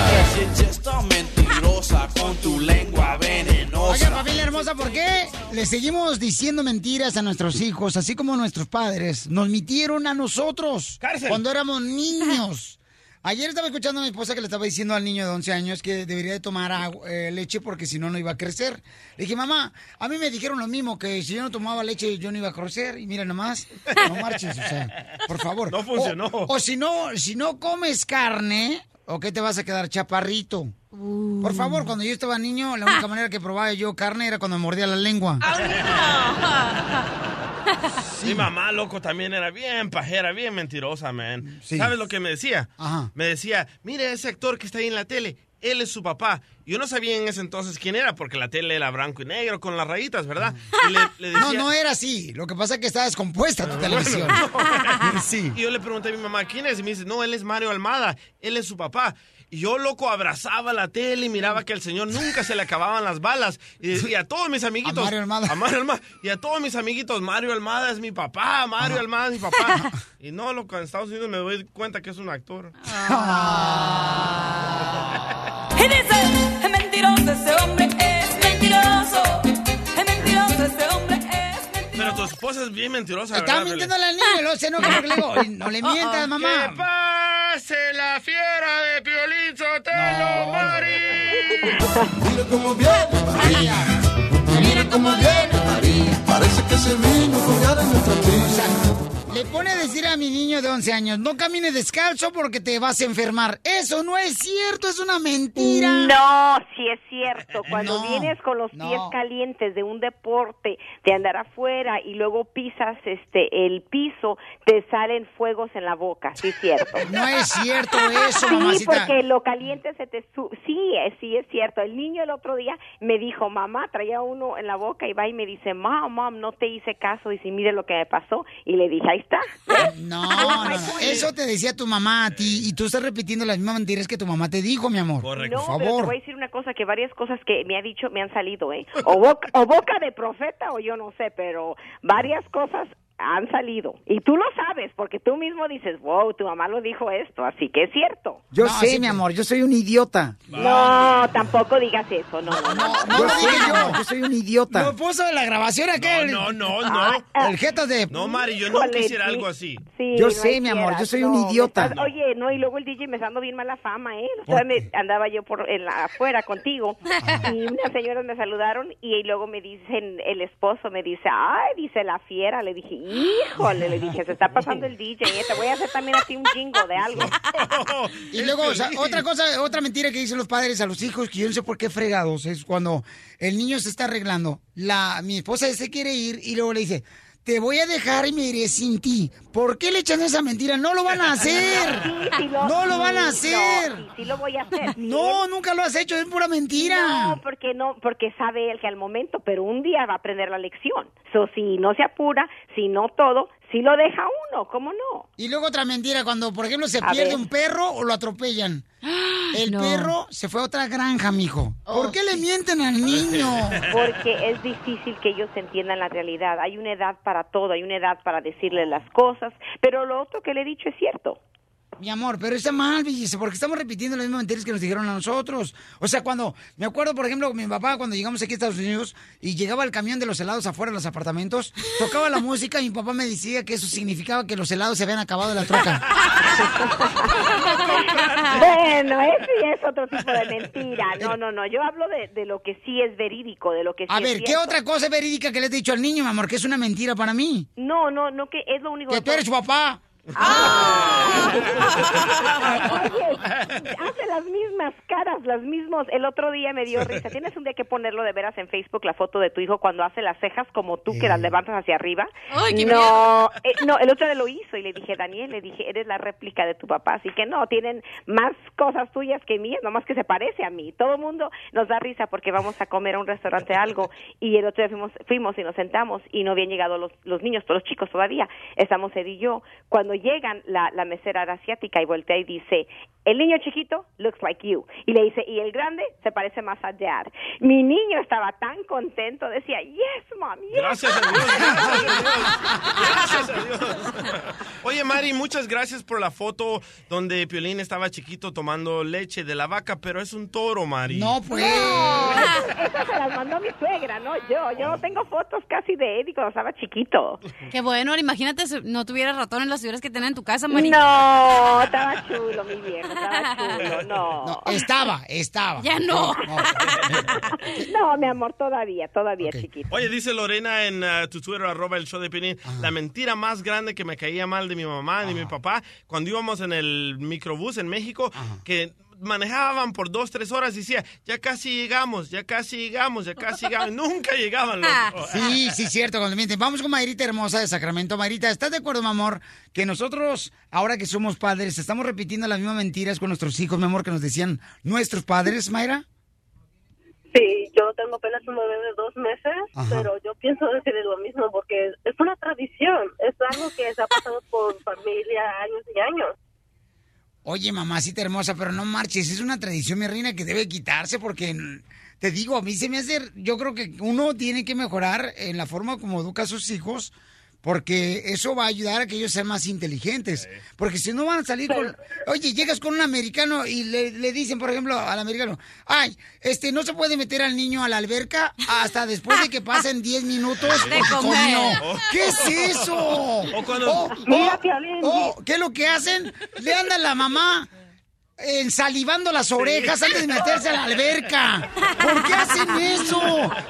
Mentirosa con tu lengua venenosa. Oigan, familia hermosa, ¿por qué le seguimos diciendo mentiras a nuestros hijos, así como nuestros padres nos mintieron a nosotros cuando éramos niños? Ayer estaba escuchando a mi esposa que le estaba diciendo al niño de 11 años que debería de tomar agua- eh, leche porque si no, no iba a crecer. Le dije, mamá, a mí me dijeron lo mismo, que si yo no tomaba leche yo no iba a crecer. Y mira nomás, no marches, o sea, por favor. No funcionó. O, o si no, si no comes carne, ¿o qué te vas a quedar chaparrito? Por favor, cuando yo estaba niño, la única manera que probaba yo carne era cuando me mordía la lengua. Mi mamá, loco, también era bien pajera, bien mentirosa, man. Sí. ¿Sabes lo que me decía? Ajá. Me decía, mire ese actor que está ahí en la tele, él es su papá. Yo no sabía en ese entonces quién era, porque la tele era blanco y negro con las rayitas, ¿verdad? Y le, le No, decía, no era así. Lo que pasa es que está descompuesta tu televisión. sí. Y yo le pregunté a mi mamá, ¿quién es? Y me dice, no, él es Mario Almada, él es su papá. Y yo, loco, abrazaba la tele y miraba que al señor nunca se le acababan las balas. Y, y a todos mis amiguitos. A Mario Almada. A Mario Almada. Y a todos mis amiguitos, Mario Almada es mi papá, Mario Almada es mi papá. Y no, loco, en Estados Unidos me doy cuenta que es un actor. Y dice, es mentiroso ese hombre, es esposa es bien mentirosa, Estaba ¿verdad, mintiendo al niño, luego se enoja porque le digo, "Oye, no le mientas, mamá. ¡Que pase la fiera de Piolín Sotelo, Mari! Mira cómo viene María. Mira cómo viene María. Parece que se vino a en nuestra prisa. Le pone a decir a mi niño de 11 años, no camines descalzo porque te vas a enfermar. Eso no es cierto, es una mentira. No, sí es cierto. Cuando No, vienes con los no. pies calientes de un deporte, de andar afuera y luego pisas este el piso, te salen fuegos en la boca. Sí es cierto. No es cierto eso, Sí, mamacita. porque lo caliente se te su sí, es, sí es cierto. El niño el otro día me dijo, "Mamá, traía uno en la boca" y va y me dice, "Mom, mom, no te hice caso." Y si mire lo que me pasó y le dije, "Ahí está." No, no, no, eso te decía tu mamá a ti y tú estás repitiendo las mismas mentiras que tu mamá te dijo, mi amor. No, Por pero te favor. voy a decir una cosa, que varias cosas que me ha dicho me han salido, ¿eh? O boca, o boca de profeta o yo no sé, pero varias cosas han salido. Y tú lo sabes, porque tú mismo dices, wow, tu mamá lo dijo esto, así que es cierto. Yo sé, mi amor, yo soy un idiota. No, tampoco digas eso, no, no, no. No, no, dije no. yo, yo soy un idiota. Lo puso en la grabación aquel. No, no, no. El jeto de... No, Mari, yo no quisiera algo así. Sí, Yo no sé, mi amor, yo soy un no, idiota. estás- oye, no, y luego el DJ me está dando bien mala fama, ¿eh? O sea, me- andaba yo por en la, afuera contigo y unas señoras me saludaron y luego me dicen, el esposo me dice, ay, dice la fiera. Le dije, híjole, le dije, se está pasando el DJ, ¿eh? te voy a hacer también a ti un jingo de algo. Y luego, o sea, otra cosa, otra mentira que dicen los padres a los hijos, que yo no sé por qué fregados, es cuando el niño se está arreglando, la, mi esposa se quiere ir y luego le dice, te voy a dejar y me iré sin ti. ¿Por qué le echan esa mentira? No lo van a hacer. Sí, sí lo- no lo sí, van a no, hacer. sí lo voy a hacer. No, nunca lo has hecho, es pura mentira. No, porque no, porque sabe él que al momento, pero un día va a aprender la lección. So, si no se apura, si no todo, si lo deja uno, ¿cómo no? Y luego otra mentira, cuando por ejemplo se A pierde ver. un perro o lo atropellan. El No. perro se fue a otra granja, mijo. ¿Por qué le mienten al niño? Porque es difícil que ellos entiendan la realidad. Hay una edad para todo, hay una edad para decirles las cosas, pero lo otro que le he dicho es cierto. Mi amor, pero está mal, Villis, porque estamos repitiendo las mismas mentiras que nos dijeron a nosotros. O sea, cuando, me acuerdo, por ejemplo, mi papá, cuando llegamos aquí a Estados Unidos y llegaba el camión de los helados afuera de los apartamentos, tocaba la música y mi papá me decía que eso significaba que los helados se habían acabado de la troca. bueno, ese ya es otro tipo de mentira. No, no, no. Yo hablo de, de lo que sí es verídico, de lo que sí A es ver, ¿qué otra cosa es verídica que le he dicho al niño, mi amor, que es una mentira para mí? No, no, no, que es lo único Que tú eres su papá. Oye, hace las mismas caras, las mismos. El otro día me dio risa. Tienes un día que ponerlo de veras en Facebook la foto de tu hijo cuando hace las cejas como tú que las levantas hacia arriba. Ay, qué no, eh, no, el otro día lo hizo y le dije, Daniel, le dije, eres la réplica de tu papá, así que no, tienen más cosas tuyas que mías, nomás que se parece a mí. Todo el mundo nos da risa porque vamos a comer a un restaurante algo y el otro día fuimos, fuimos y nos sentamos y no habían llegado los, los niños, todos los chicos todavía. Estamos él y yo. Cuando llegan, la, la mesera era asiática y voltea y dice, el niño chiquito looks like you. Y le dice, y el grande se parece más a dad. Mi niño estaba tan contento, decía, yes, mom, yes. Gracias a Dios, gracias a Dios. Gracias a Dios. Oye, Mari, muchas gracias por la foto donde Piolín estaba chiquito tomando leche de la vaca, pero es un toro, Mari. No, pues. No, esas, se las mandó mi suegra, no yo. Yo no tengo fotos casi de Eddie cuando estaba chiquito. Qué bueno, imagínate si no tuviera ratón en las figuras que tenés en tu casa, Mari. No, estaba chulo, mi viejo. Chulo, no. No, estaba, estaba. Ya no. No, mi amor, todavía, todavía, chiquito. Oye, dice Lorena en uh, tu Twitter, arroba el show de Piolín, la mentira más grande que me caía mal de mi mamá, de mi papá, cuando íbamos en el microbús en México, que manejaban por dos, tres horas y decía, ya casi llegamos, ya casi llegamos, ya casi llegamos. Nunca llegaban. loco. Sí, sí, cierto, cuando mienten. Vamos con Mayrita hermosa de Sacramento. Mayrita, ¿estás de acuerdo, mi amor? Que nosotros, ahora que somos padres, estamos repitiendo las mismas mentiras con nuestros hijos, mi amor, que nos decían nuestros padres, Mayra. Sí, yo tengo apenas un bebé de dos meses, Ajá. pero yo pienso decir lo mismo porque es una tradición, es algo que se ha pasado por familia años y años. Oye, mamacita hermosa, pero no marches, es una tradición, mi reina, que debe quitarse porque, te digo, a mí se me hace, yo creo que uno tiene que mejorar en la forma como educa a sus hijos, porque eso va a ayudar a que ellos sean más inteligentes. Porque si no van a salir con... Oye, llegas con un americano y le, le dicen, por ejemplo, al americano, ay, este, no se puede meter al niño a la alberca hasta después de que pasen 10 minutos De porque comer. comió". ¿Qué es eso? O cuando- Oh, oh, oh, ¿Qué es lo que hacen? Le anda la mamá ensalivando las orejas antes de meterse a la alberca. ¿Por qué hacen eso?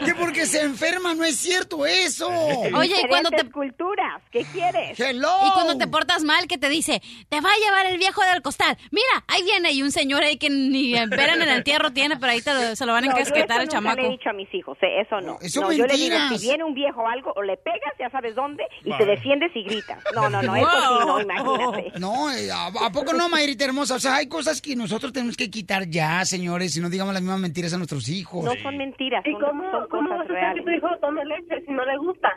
Que porque se enferma, no es cierto eso. Oye, y cuando te... Culturas, ¿qué quieres? Hello. Y cuando te portas mal, que te dice, te va a llevar el viejo del costal. Mira, ahí viene. Y un señor ahí que ni esperan en el entierro tiene, pero ahí te lo- se lo van a No, yo encasquetar eso al nunca le he chamaco. dicho a mis hijos, eh, eso no. Eso no, yo le digo, si viene un viejo o algo, o le pegas, ya sabes dónde, y Vale. te defiendes y gritas. No, no, no, eso sí, no, imagínate. No, eh, ¿a, a poco no, Mayrita hermosa? O sea, hay cosas que nosotros tenemos que quitar ya, señores, y no digamos las mismas mentiras a nuestros hijos. No son mentiras, ¿Y son, cómo, son cómo vas a hacer que tu hijo tome leche si no le gusta?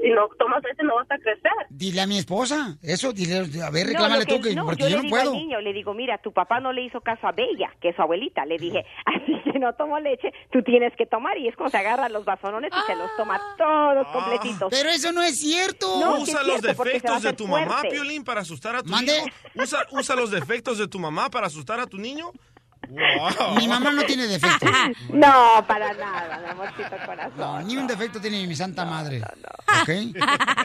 Si no tomas leche no vas a crecer. Dile a mi esposa, eso, dile, a ver, No, reclámale tú, que, no, porque yo, yo, le no digo puedo. al niño, le digo, mira, tu papá no le hizo caso a Bella, que es su abuelita. Le dije, así que no tomo leche, tú tienes que tomar. Y es cuando se agarra los vasonones y se los toma todos completitos. Pero eso no es cierto. No, sí Usa es los cierto, defectos de tu mamá. Piolín, para asustar a tu Mande. hijo. Usa, usa los defectos de tu mamá para asustar a tu niño. Wow. Mi mamá no tiene defecto. No, para nada, mi amorcito corazón. No, ni un defecto tiene mi santa madre. ¿Ok?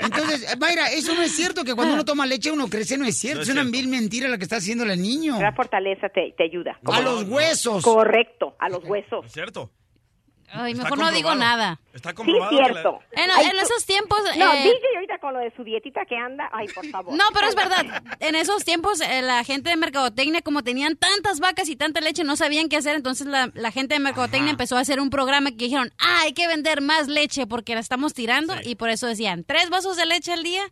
Entonces, eh, Mayra, eso no es cierto, que cuando uno toma leche uno crece, no es cierto. No es es una vil mentira la que está haciéndole al niño. La fortaleza te, te ayuda. A los huesos. Correcto, a los huesos. ¿Es cierto? Ay, mejor no digo nada. Está Sí, comprobado. la- cierto. En, Ay, esos tiempos... No, eh, DJ ahorita con lo de su dietita que anda, ay, por favor. No, pero es verdad. En esos tiempos, eh, la gente de Mercadotecnia, como tenían tantas vacas y tanta leche, no sabían qué hacer. Entonces, la, la gente de Mercadotecnia empezó a hacer un programa que dijeron, ah, hay que vender más leche porque la estamos tirando. Y por eso decían, tres vasos de leche al día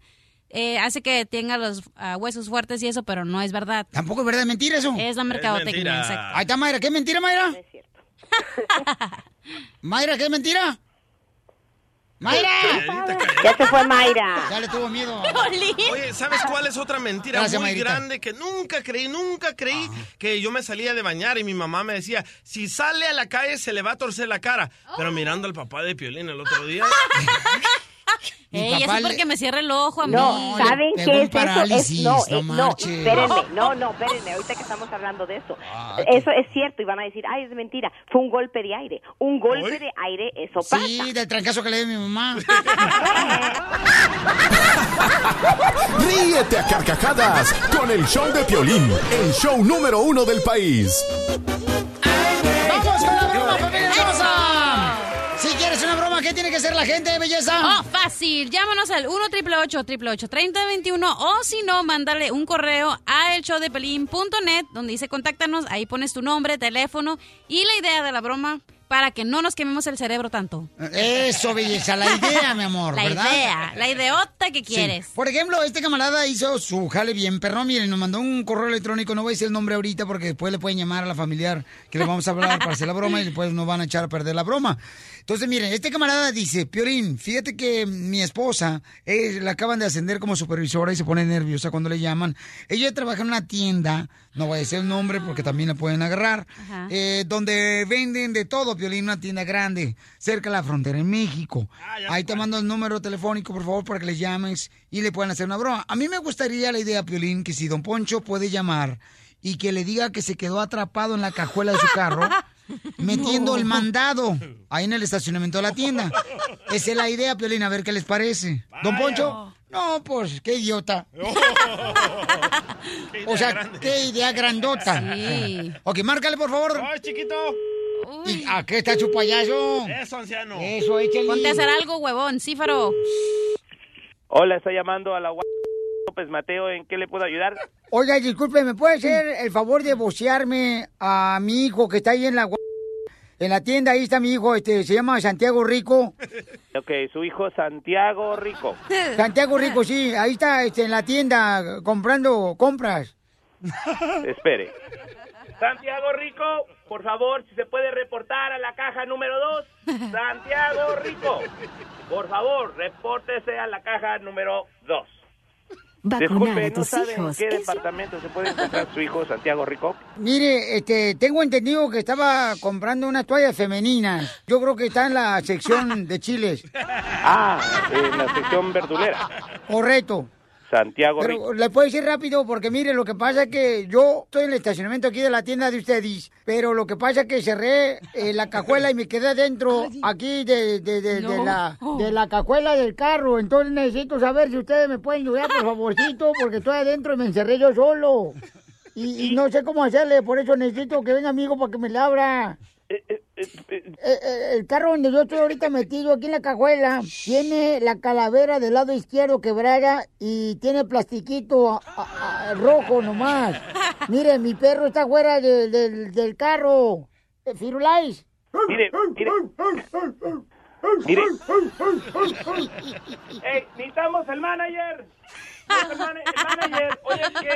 eh, hace que tenga los ah, huesos fuertes y eso, pero no es verdad. Tampoco es verdad, es mentira eso. Es la Mercadotecnia, exacto. Ahí está Mayra, ¿qué es mentira, Mayra? No es cierto. Mayra, ¿qué es mentira? ¡Mayra! Ya se fue Mayra. Ya le tuvo miedo. Oye, ¿sabes cuál es otra mentira Gracias, muy Mayrita. grande que nunca creí, nunca creí que yo me salía de bañar y mi mamá me decía, si sale a la calle se le va a torcer la cara? Pero mirando al papá de Piolín el otro día, Ey, eso es le- porque me cierra el ojo a mí. No, ¿saben qué es eso? Es, no, no eh, no, espérenme, no, no, espérenme, ahorita que estamos hablando de eso. Ah, Eso es cierto y van a decir, ay, es mentira, fue un golpe de aire. Un golpe de aire, eso pasa. Sí, del trancazo que le dio mi mamá. Ríete a carcajadas con el show de Piolín, el show número uno del país. ¡Vamos con la broma, una broma, ¿qué tiene que hacer la gente, belleza? Oh, fácil. Llámanos al 1 888 3021 o si no, mándale un correo a elshowdepelín.net donde dice contáctanos, ahí pones tu nombre, teléfono y la idea de la broma para que no nos quememos el cerebro tanto. Eso, belleza, la idea, mi amor, La ¿verdad? idea, la ideota que Sí. quieres. Por ejemplo, este camarada hizo su jale bien perrón. Miren, nos mandó un correo electrónico. No voy a decir el nombre ahorita porque después le pueden llamar a la familiar que le vamos a hablar para hacer la broma y después nos van a echar a perder la broma. Entonces, miren, este camarada dice, Piorín, fíjate que mi esposa, eh, la acaban de ascender como supervisora y se pone nerviosa cuando le llaman. Ella trabaja en una tienda, no voy a decir el nombre porque también la pueden agarrar, eh, donde venden de todo, Piolín, una tienda grande, cerca de la frontera en México. Ahí te mando el número telefónico, por favor, para que les llames y le puedan hacer una broma. A mí me gustaría la idea, Piolín, que si Don Poncho puede llamar y que le diga que se quedó atrapado en la cajuela de su carro, metiendo el mandado ahí en el estacionamiento de la tienda. Esa es la idea, Piolín, a ver qué les parece. Don Poncho, No, pues, qué idiota. o sea, qué idea grandota. Sí. Ok, márcale, por favor. ¡Ay, chiquito! ¿Y a qué está su payaso? Eso, anciano. Eso, échale. Ponte a hacer algo, huevón, cífaro. Hola, estoy llamando a la López Mateo. ¿En qué le puedo ayudar? Oiga, disculpe, ¿me puede hacer el favor de vocearme a mi hijo que está ahí en la gua- en la tienda? Ahí está mi hijo, este, se llama Santiago Rico. Ok, su hijo Santiago Rico. Santiago Rico, sí, ahí está este, en la tienda comprando compras. Espere. Santiago Rico, por favor, si se puede reportar a la caja número 2. Santiago Rico, por favor, repórtese a la caja número 2. Vacunar Disculpe, a ¿no tus sabe en hijos qué departamento se puede encontrar su hijo Santiago Rico? Mire, este, tengo entendido que estaba comprando unas toallas femeninas. Yo creo que está en la sección de chiles. Ah, en la sección verdulera. Correcto. Santiago. Pero le puedo decir rápido porque mire, lo que pasa es que yo estoy en el estacionamiento aquí de la tienda de ustedes, pero lo que pasa es que cerré eh, la cajuela y me quedé adentro aquí de, de, de, de la, de la cajuela del carro. Entonces necesito saber si ustedes me pueden ayudar, por favorcito, porque estoy adentro y me encerré yo solo. Y, y no sé cómo hacerle, por eso necesito que venga amigo para que me la abra. Eh, eh, el carro donde yo estoy ahorita metido aquí en la cajuela tiene la calavera del lado izquierdo quebrada y tiene plastiquito a- a- a- rojo nomás. Mire, mi perro está fuera de- del- del carro. Eh, Firulais. Mire, mire. Mire. ¡Ey, necesitamos el manager! El, mana- el manager, oye, es que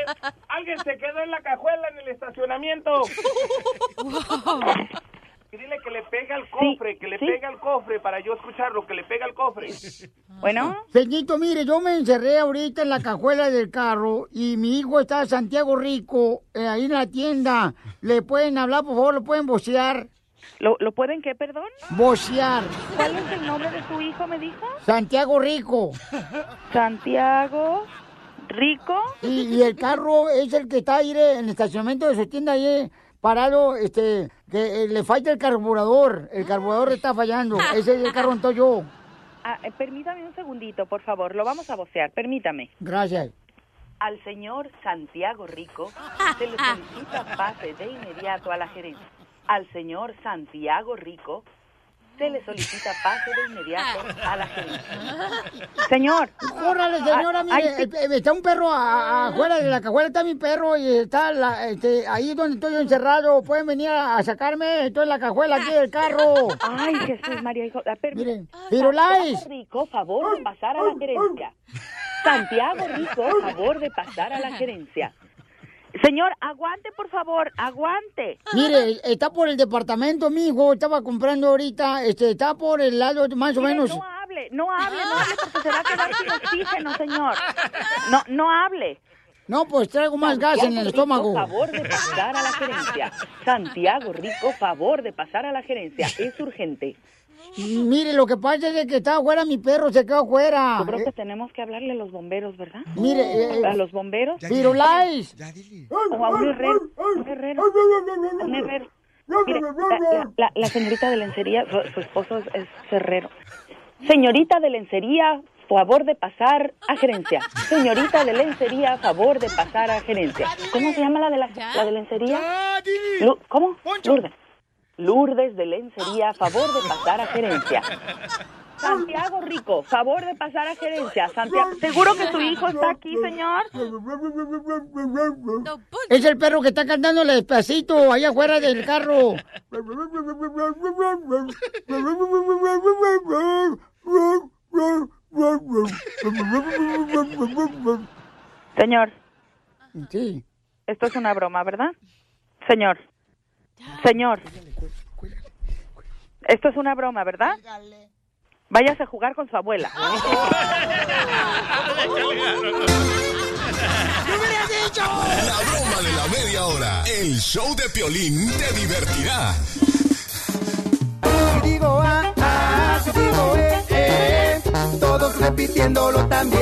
alguien se quedó en la cajuela en el estacionamiento. Dile que le pega al cofre, que le sí. pega al cofre para yo escucharlo, que le pega al cofre. Bueno. Señito, mire, yo me encerré ahorita en la cajuela del carro y mi hijo está Santiago Rico, eh, ahí en la tienda. ¿Le pueden hablar, por favor? ¿Lo pueden vocear? ¿Lo, ¿Lo pueden qué, perdón? Vocear. ¿Cuál es el nombre de su hijo, me dijo? Santiago Rico. Santiago Rico. Y, y el carro es el que está ahí en el estacionamiento de su tienda ahí parado, este, que eh, le falta el carburador. El carburador está fallando. Ese es el carro estoy yo. Ah, eh, permítame un segundito, por favor. Lo vamos a vocear. Permítame. Gracias. Al señor Santiago Rico se le solicita pase de inmediato a la gerencia. Al señor Santiago Rico se le solicita pase de inmediato a la gerencia. Señor. Señora, Ah, mire, ay, sí. eh, está un perro a- a- afuera de la cajuela, está mi perro y está la, este, ahí donde estoy yo encerrado. Pueden venir a, a sacarme, estoy en la cajuela aquí del carro. Ay, Jesús María, hijo. ah, Miren. Santiago Rico, favor de pasar a la gerencia. Santiago Rico, favor de pasar a la gerencia. Señor, aguante, por favor, aguante. Mire, está por el departamento, mi hijo, estaba comprando ahorita, este, está por el lado más o Mire, menos. No hable, no hable, no hable porque se va a quedar sin oxígeno, señor. No, no hable. No, pues traigo más gas en el Santiago estómago. Rico, favor de pasar a la gerencia. Santiago Rico, favor de pasar a la gerencia. Es urgente. Mire, lo que pasa es que está afuera mi perro, se quedó afuera. Yo creo que tenemos que hablarle a los bomberos, ¿verdad? Mire, eh, a los bomberos. Firulais. O a un herrero. Un herrero. Un herrero. Mire, la, la- la- la señorita de lencería, su, su esposo es, es herrero. Señorita de lencería, favor de pasar a gerencia. Señorita de lencería, favor de pasar a gerencia. ¿Cómo se llama la de la, la de lencería? Lu- ¿Cómo? Lourdes. Lourdes de lencería, favor de pasar a gerencia. Santiago Rico, favor de pasar a gerencia. Santiago, ¿seguro que su hijo está aquí, señor? Es el perro que está cantándole despacito allá afuera del carro. Señor. Sí. Esto es una broma, ¿verdad? Señor. Señor. Esto es una broma, ¿verdad? Váyase a jugar con su abuela. La broma de la media hora. El show de Piolín te divertirá. Si digo A, A, si digo E, E, todos repitiéndolo también.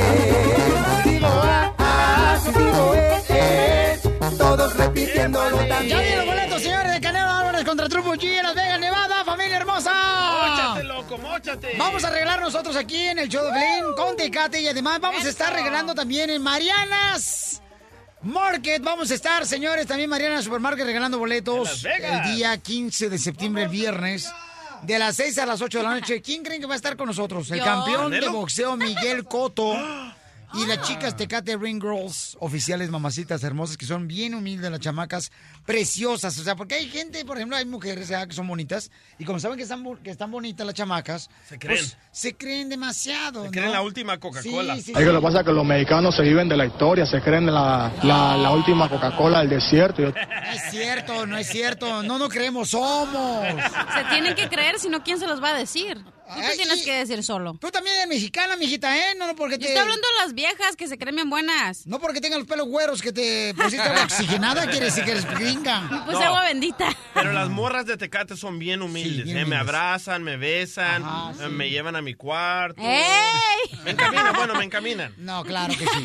Digo A, A, si digo E, E, todos repitiéndolo también. Ya vienen los boletos, señores, de Canelo Álvarez contra Triple G en Las Vegas, Nevada, familia hermosa. ¡Móchate, loco, ¡Móchate! Vamos a regalar nosotros aquí en el show de Pelín con Tecate y además vamos a estar regalando también en Marianas Market. Vamos a estar, señores, también Mariana Supermarket regalando boletos el día 15 de septiembre, el viernes. De las 6 a las 8 de la noche. ¿Quién creen que va a estar con nosotros? El Yo. campeón de boxeo Miguel Cotto. Y las chicas Tecate Ring Girls, oficiales mamacitas hermosas, que son bien humildes, las chamacas, preciosas. O sea, porque hay gente, por ejemplo, hay mujeres que son bonitas, y como saben que están, que están bonitas las chamacas, Se creen. pues, se creen demasiado. Se creen ¿no? la última Coca-Cola. Sí, sí, Es que sí. lo que pasa es que los mexicanos se viven de la historia, se creen la, la, la última Coca-Cola del desierto. Yo- No es cierto, no es cierto. No, no creemos, somos. Se tienen que creer, si no, ¿quién se los va a decir? Tú te tienes que decir solo. Tú también eres mexicana, mijita, ¿eh? No, no porque te... Yo estoy hablando de las viejas que se creen bien buenas. No porque tengan los pelos güeros que te pusiste agua oxigenada, quiere decir que eres gringa. Pues No. agua bendita. Pero las morras de Tecate son bien humildes. bien ¿eh? Me abrazan, me besan, eh, me llevan a mi cuarto. ¡Ey! Me encaminan, bueno, me encaminan. No, claro que sí.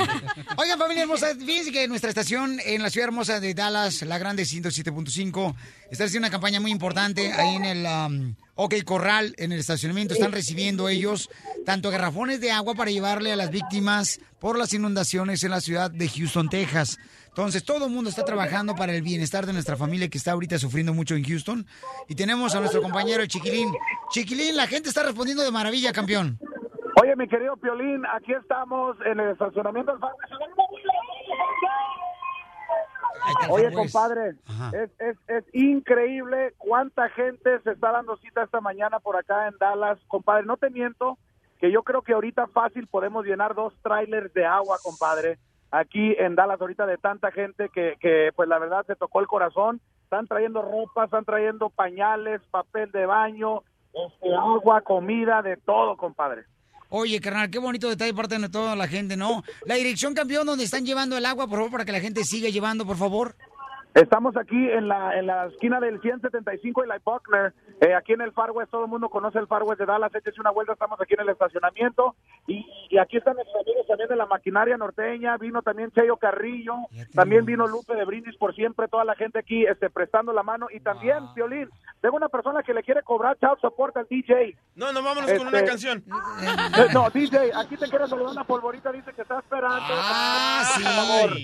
Oigan, familia hermosa, fíjense que nuestra estación en la ciudad hermosa de Dallas, la grande 107.5, está haciendo una campaña muy importante ahí en el um, OK Corral, en el estacionamiento. Están recibiendo ellos tanto garrafones de agua para llevarle a las víctimas por las inundaciones en la ciudad de Houston, Texas. Entonces, todo el mundo está trabajando para el bienestar de nuestra familia que está ahorita sufriendo mucho en Houston. Y tenemos a nuestro compañero el Chiquilín. Chiquilín, la gente está respondiendo de maravilla, campeón. Oye, mi querido Piolín, aquí estamos en el estacionamiento del. Oye, compadre, es, es, es increíble cuánta gente se está dando cita esta mañana por acá en Dallas. Compadre, no te miento que yo creo que ahorita fácil podemos llenar dos trailers de agua, compadre, aquí en Dallas ahorita de tanta gente que, que pues la verdad se tocó el corazón. Están trayendo ropa, están trayendo pañales, papel de baño, este, agua, comida, de todo, compadre. Oye, carnal, qué bonito detalle parte de toda la gente, ¿no? La dirección campeón donde están llevando el agua, por favor, para que la gente siga llevando, por favor. Estamos aquí en la, en la esquina del 175 y la Buckner, eh, aquí en el Far West, todo el mundo conoce el Far West de Dallas, échese una vuelta, estamos aquí en el estacionamiento y, y aquí están nuestros amigos también de la maquinaria norteña, vino también Cheyo Carrillo, también vino Lupe de Brindis por siempre, toda la gente aquí este, prestando la mano y también, Violín, tengo una persona que le quiere cobrar chao soporte al DJ. No, no, vámonos con una Este, canción. Eh, no, DJ, aquí te quiero saludar una polvorita, dice que está esperando. Ah, Por favor.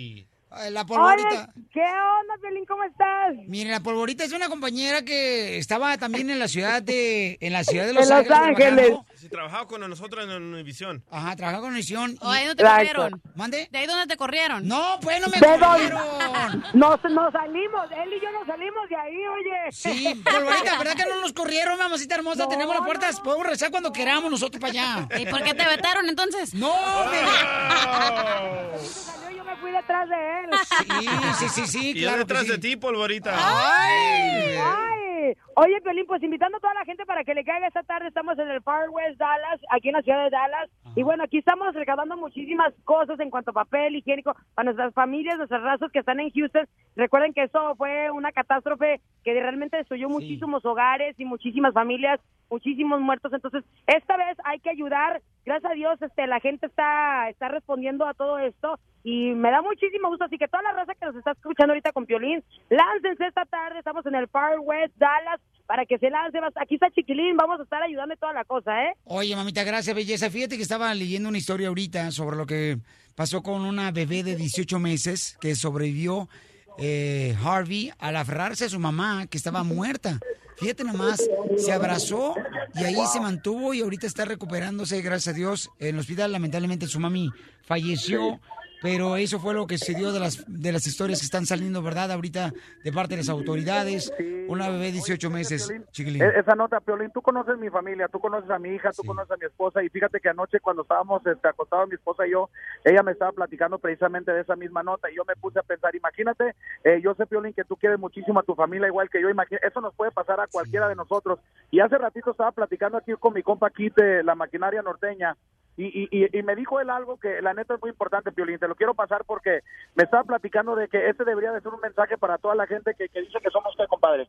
Ay, La polvorita. ¿Qué onda, Piolín? ¿Cómo estás? Mire, la polvorita es una compañera que estaba también en la ciudad de, en la ciudad de Los En Los Ángeles. Ángeles. Sí, trabajaba con nosotros en Univisión. Ajá, trabajaba con Univisión. ¿O ahí no te Exacto. corrieron? ¿Mande? ¿De ahí donde te corrieron? No, pues no me corrieron. Nos, nos salimos, él y yo nos salimos de ahí, oye. Sí, polvorita, ¿verdad que no nos corrieron, mamacita hermosa? No, Tenemos las no, puertas, podemos rezar cuando queramos nosotros para allá. ¿Y por qué te vetaron entonces? No, bebé. Yo me fui detrás de él. Sí, sí, sí, sí, Y yo claro que detrás sí. de ti, polvorita. Ay. Ay, oye, Piolín, pues invitando a toda la gente para que le caiga esta tarde. Estamos en el Far West Dallas, aquí en la ciudad de Dallas. Y bueno, aquí estamos recaudando muchísimas cosas en cuanto a papel higiénico para nuestras familias, nuestros razos que están en Houston. Recuerden que eso fue una catástrofe que realmente destruyó muchísimos hogares y muchísimas familias, muchísimos muertos. Entonces, esta vez hay que ayudar. Gracias a Dios, este, la gente está, está respondiendo a todo esto y me da muchísimo gusto. Así que toda la raza que nos está escuchando ahorita con Piolín, láncense esta tarde. Estamos en el Far West Dallas para que se lance. Aquí está Chiquilín, vamos a estar ayudando toda la cosa, ¿eh? Oye, mamita, gracias, belleza. Fíjate que estaba leyendo una historia ahorita sobre lo que pasó con una bebé de 18 meses que sobrevivió eh, Harvey al aferrarse a su mamá que estaba muerta. Fíjate nomás, se abrazó y ahí se mantuvo y ahorita está recuperándose, gracias a Dios. En el hospital, lamentablemente, su mami falleció. Pero eso fue lo que se dio de las, de las historias que están saliendo, ¿verdad? Ahorita de parte de las autoridades. Una bebé de 18 meses, chiquilín. E- Esa nota, Piolín, tú conoces mi familia, tú conoces a mi hija, tú conoces a mi esposa y fíjate que anoche cuando estábamos este, acostados mi esposa y yo, ella me estaba platicando precisamente de esa misma nota y yo me puse a pensar, imagínate, eh, yo sé, Piolín, que tú quieres muchísimo a tu familia igual que yo, eso nos puede pasar a cualquiera de nosotros. Y hace ratito estaba platicando aquí con mi compa Kit de la maquinaria norteña y, y, y- me dijo él algo que la neta es muy importante, Piolín, te lo quiero pasar porque me estaba platicando de que este debería de ser un mensaje para toda la gente que, que dice que somos qué, compadre.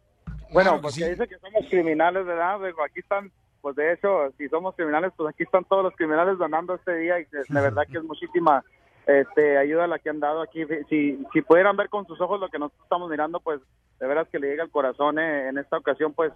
Bueno, pues que dice que somos criminales, ¿verdad? Digo, aquí están, pues de hecho, si somos criminales, pues aquí están todos los criminales donando este día y de, de verdad que es muchísima este, ayuda la que han dado aquí. Si, si pudieran ver con sus ojos lo que nosotros estamos mirando, pues de veras que le llega al corazón. eh. En esta ocasión, pues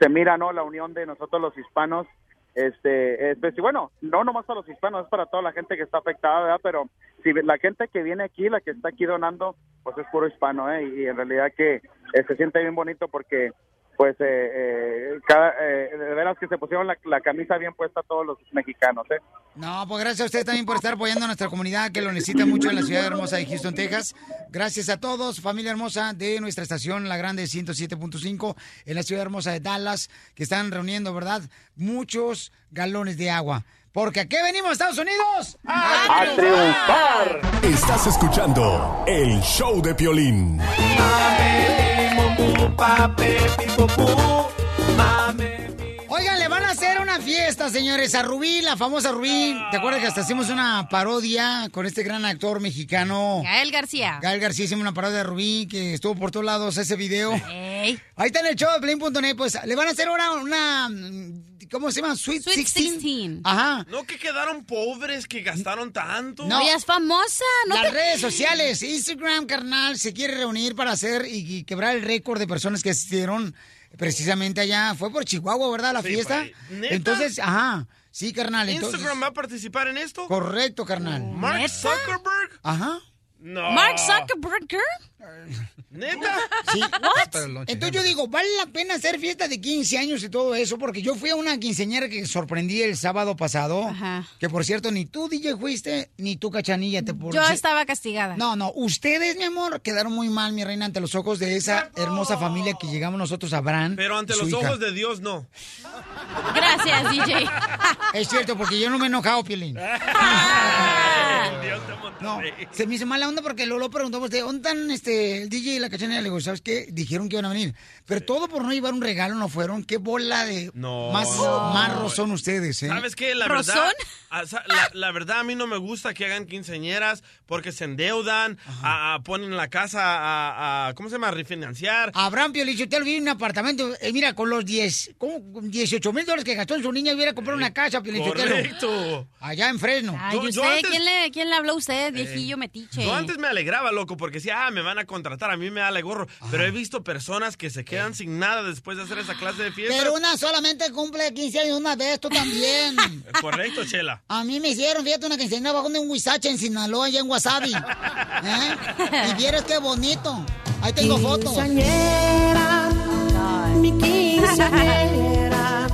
se mira, ¿no? La unión de nosotros los hispanos este, es, pues, y bueno, no nomás para los hispanos, es para toda la gente que está afectada, ¿verdad? Pero si la gente que viene aquí, la que está aquí donando, pues es puro hispano, ¿eh? Y en realidad que eh, se siente bien bonito porque pues eh, eh, cada, eh, de veras que se pusieron la, la camisa bien puesta todos los mexicanos, ¿eh? No, pues gracias a usted también por estar apoyando a nuestra comunidad que lo necesita mucho en la ciudad hermosa de Houston, Texas. Gracias a todos, familia hermosa de nuestra estación La Grande 107.5 en la ciudad hermosa de Dallas, que están reuniendo, ¿verdad? Muchos galones de agua. Porque aquí venimos, Estados Unidos, ¡A triunfar! Estás escuchando el show de Piolín. Oigan, le van a hacer una fiesta, señores, a Rubí, la famosa Rubí. ¿Te acuerdas que hasta hicimos una parodia con este gran actor mexicano? Gael García. Gael García hicimos una parodia de Rubí que estuvo por todos lados ese video. Ey. Ahí está en el show de Play.net, pues le van a hacer ahora una, ¿cómo se llama? Sweet, Sweet 16. 16. Ajá. ¿No que quedaron pobres que gastaron tanto? No. Ella es famosa, ¿no? Las te- redes sociales, Instagram, carnal, se quiere reunir para hacer y, y quebrar el récord de personas que asistieron precisamente allá. Fue por Chihuahua, ¿verdad? La Sí, fiesta. ¿Neta? Entonces, ajá. Sí, carnal. Entonces, ¿Instagram va a participar en esto? Correcto, carnal. ¿Mark ¿Neta? Zuckerberg? Ajá. No. Mark Zuckerberg. ¿Neta? Sí. Lonche, Entonces yo digo, vale la pena hacer fiesta de 15 años y todo eso, porque yo fui a una quinceañera que sorprendí el sábado pasado, Ajá. que por cierto, ni tú, DJ, fuiste, ni tú, Cachanilla, te por... Yo estaba castigada. No, no, ustedes, mi amor, quedaron muy mal, mi reina, ante los ojos de esa hermosa familia que llegamos nosotros a Bran. Pero ante los hija. ojos de Dios, no. Gracias, DJ. Es cierto, porque yo no me he enojado, Piolín. Dios te No, se me hizo mala onda porque Lolo preguntó, pues, ¿de dónde están este, el DJ y la cachanilla? Le digo, ¿sabes qué? Dijeron que iban a venir. Pero todo por no llevar un regalo no fueron. ¿Qué bola de No. más No. marros son ustedes, eh? ¿Sabes qué? La ¿Rosón? verdad, ah, la verdad a mí no me gusta que hagan quinceañeras porque se endeudan, a- a- ponen la casa a, a- ¿cómo se llama? Refinanciar. Abraham Piolichotelo vive en un apartamento, eh, mira, con los 10, ¿cómo? Con 18 mil dólares que gastó en su niña, hubiera comprado una casa, Piolichotelo. Correcto. Allá en Fresno. Ay, Yo- yo ¿usted? antes- ¿Quién, le, ¿Quién le habló a usted, viejillo metiche? Yo antes me alegraba, loco, porque decía, ah, me van a contratar, a mí me da la gorro. Pero he visto personas que se quedan sin nada después de hacer esa clase de fiesta. Pero una solamente cumple 15 años una vez, tú también. Correcto, Chela. A mí me hicieron, fíjate, una quinceañera abajo de un huizache en Sinaloa, allá en Wasabi. ¿Eh? Y vieras qué bonito. Ahí tengo fotos. mi quinceañera.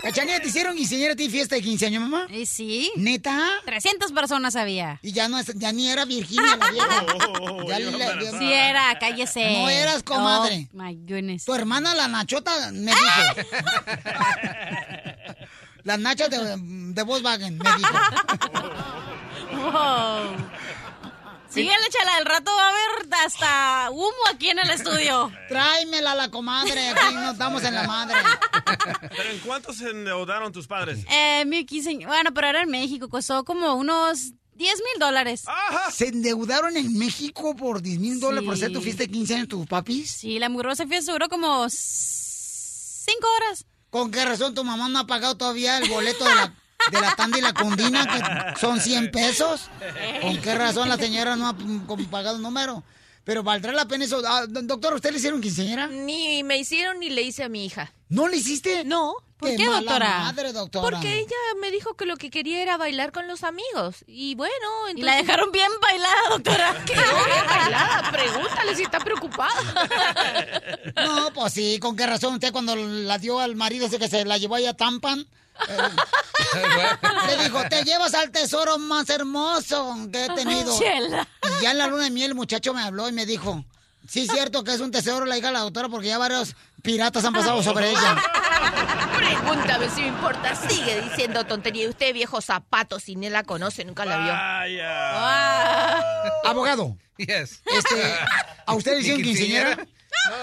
Cachanilla, ¿te hicieron quinceañera a ti fiesta de 15 años, mamá? ¿Y sí? ¿Neta? 300 personas había. Y ya no es- ya ni era Virginia la vieja. Oh, Ya le- embarazada. Sí era, cállese. No eras comadre. Oh, my goodness. Tu hermana, la Nachota, me dijo. Las nachas de, de Volkswagen, me dijo. Wow. Síguele, chala, al rato va a haber hasta humo aquí en el estudio. Tráemela la comadre, aquí nos damos en la madre. ¿Pero en cuánto se endeudaron tus padres? Eh, mi quince- bueno, pero era en México, costó como unos 10 mil dólares. ¿Se endeudaron en México por 10 mil dólares por Sí. hacer tu fiesta de 15 años tus papis? Sí, la mugrosa fiesta duró como 5 horas. ¿Con qué razón tu mamá no ha pagado todavía el boleto de la, de la tanda y la condina, que son 100 pesos? ¿Con qué razón la señora no ha pagado el número? Pero valdrá la pena eso. Ah, do- doctor, ¿usted le hicieron quinceañera? Ni me hicieron ni le hice a mi hija. ¿No le hiciste? No. ¿Por qué, doctora? madre, doctora. Porque ella me dijo que lo que quería era bailar con los amigos. Y bueno, entonces... Y la dejaron bien bailada, doctora. ¿Qué bien bailada? Pregúntale si está preocupada. No, pues sí, ¿con qué razón usted cuando la dio al marido ese que se la llevó allá a Tampan? Le dijo, te llevas al tesoro más hermoso que he tenido. Chela. Y ya en la luna de miel el muchacho me habló y me dijo, sí es cierto que es un tesoro la hija de la doctora porque ya varios piratas han pasado sobre ella. Pregúntame si me importa. Sigue diciendo tontería. Y usted, viejo zapato, si ni la conoce, nunca la vio. Vaya. Abogado, Yes. este, ¿a usted le hicieron ¿Mi quinceañera? quinceañera?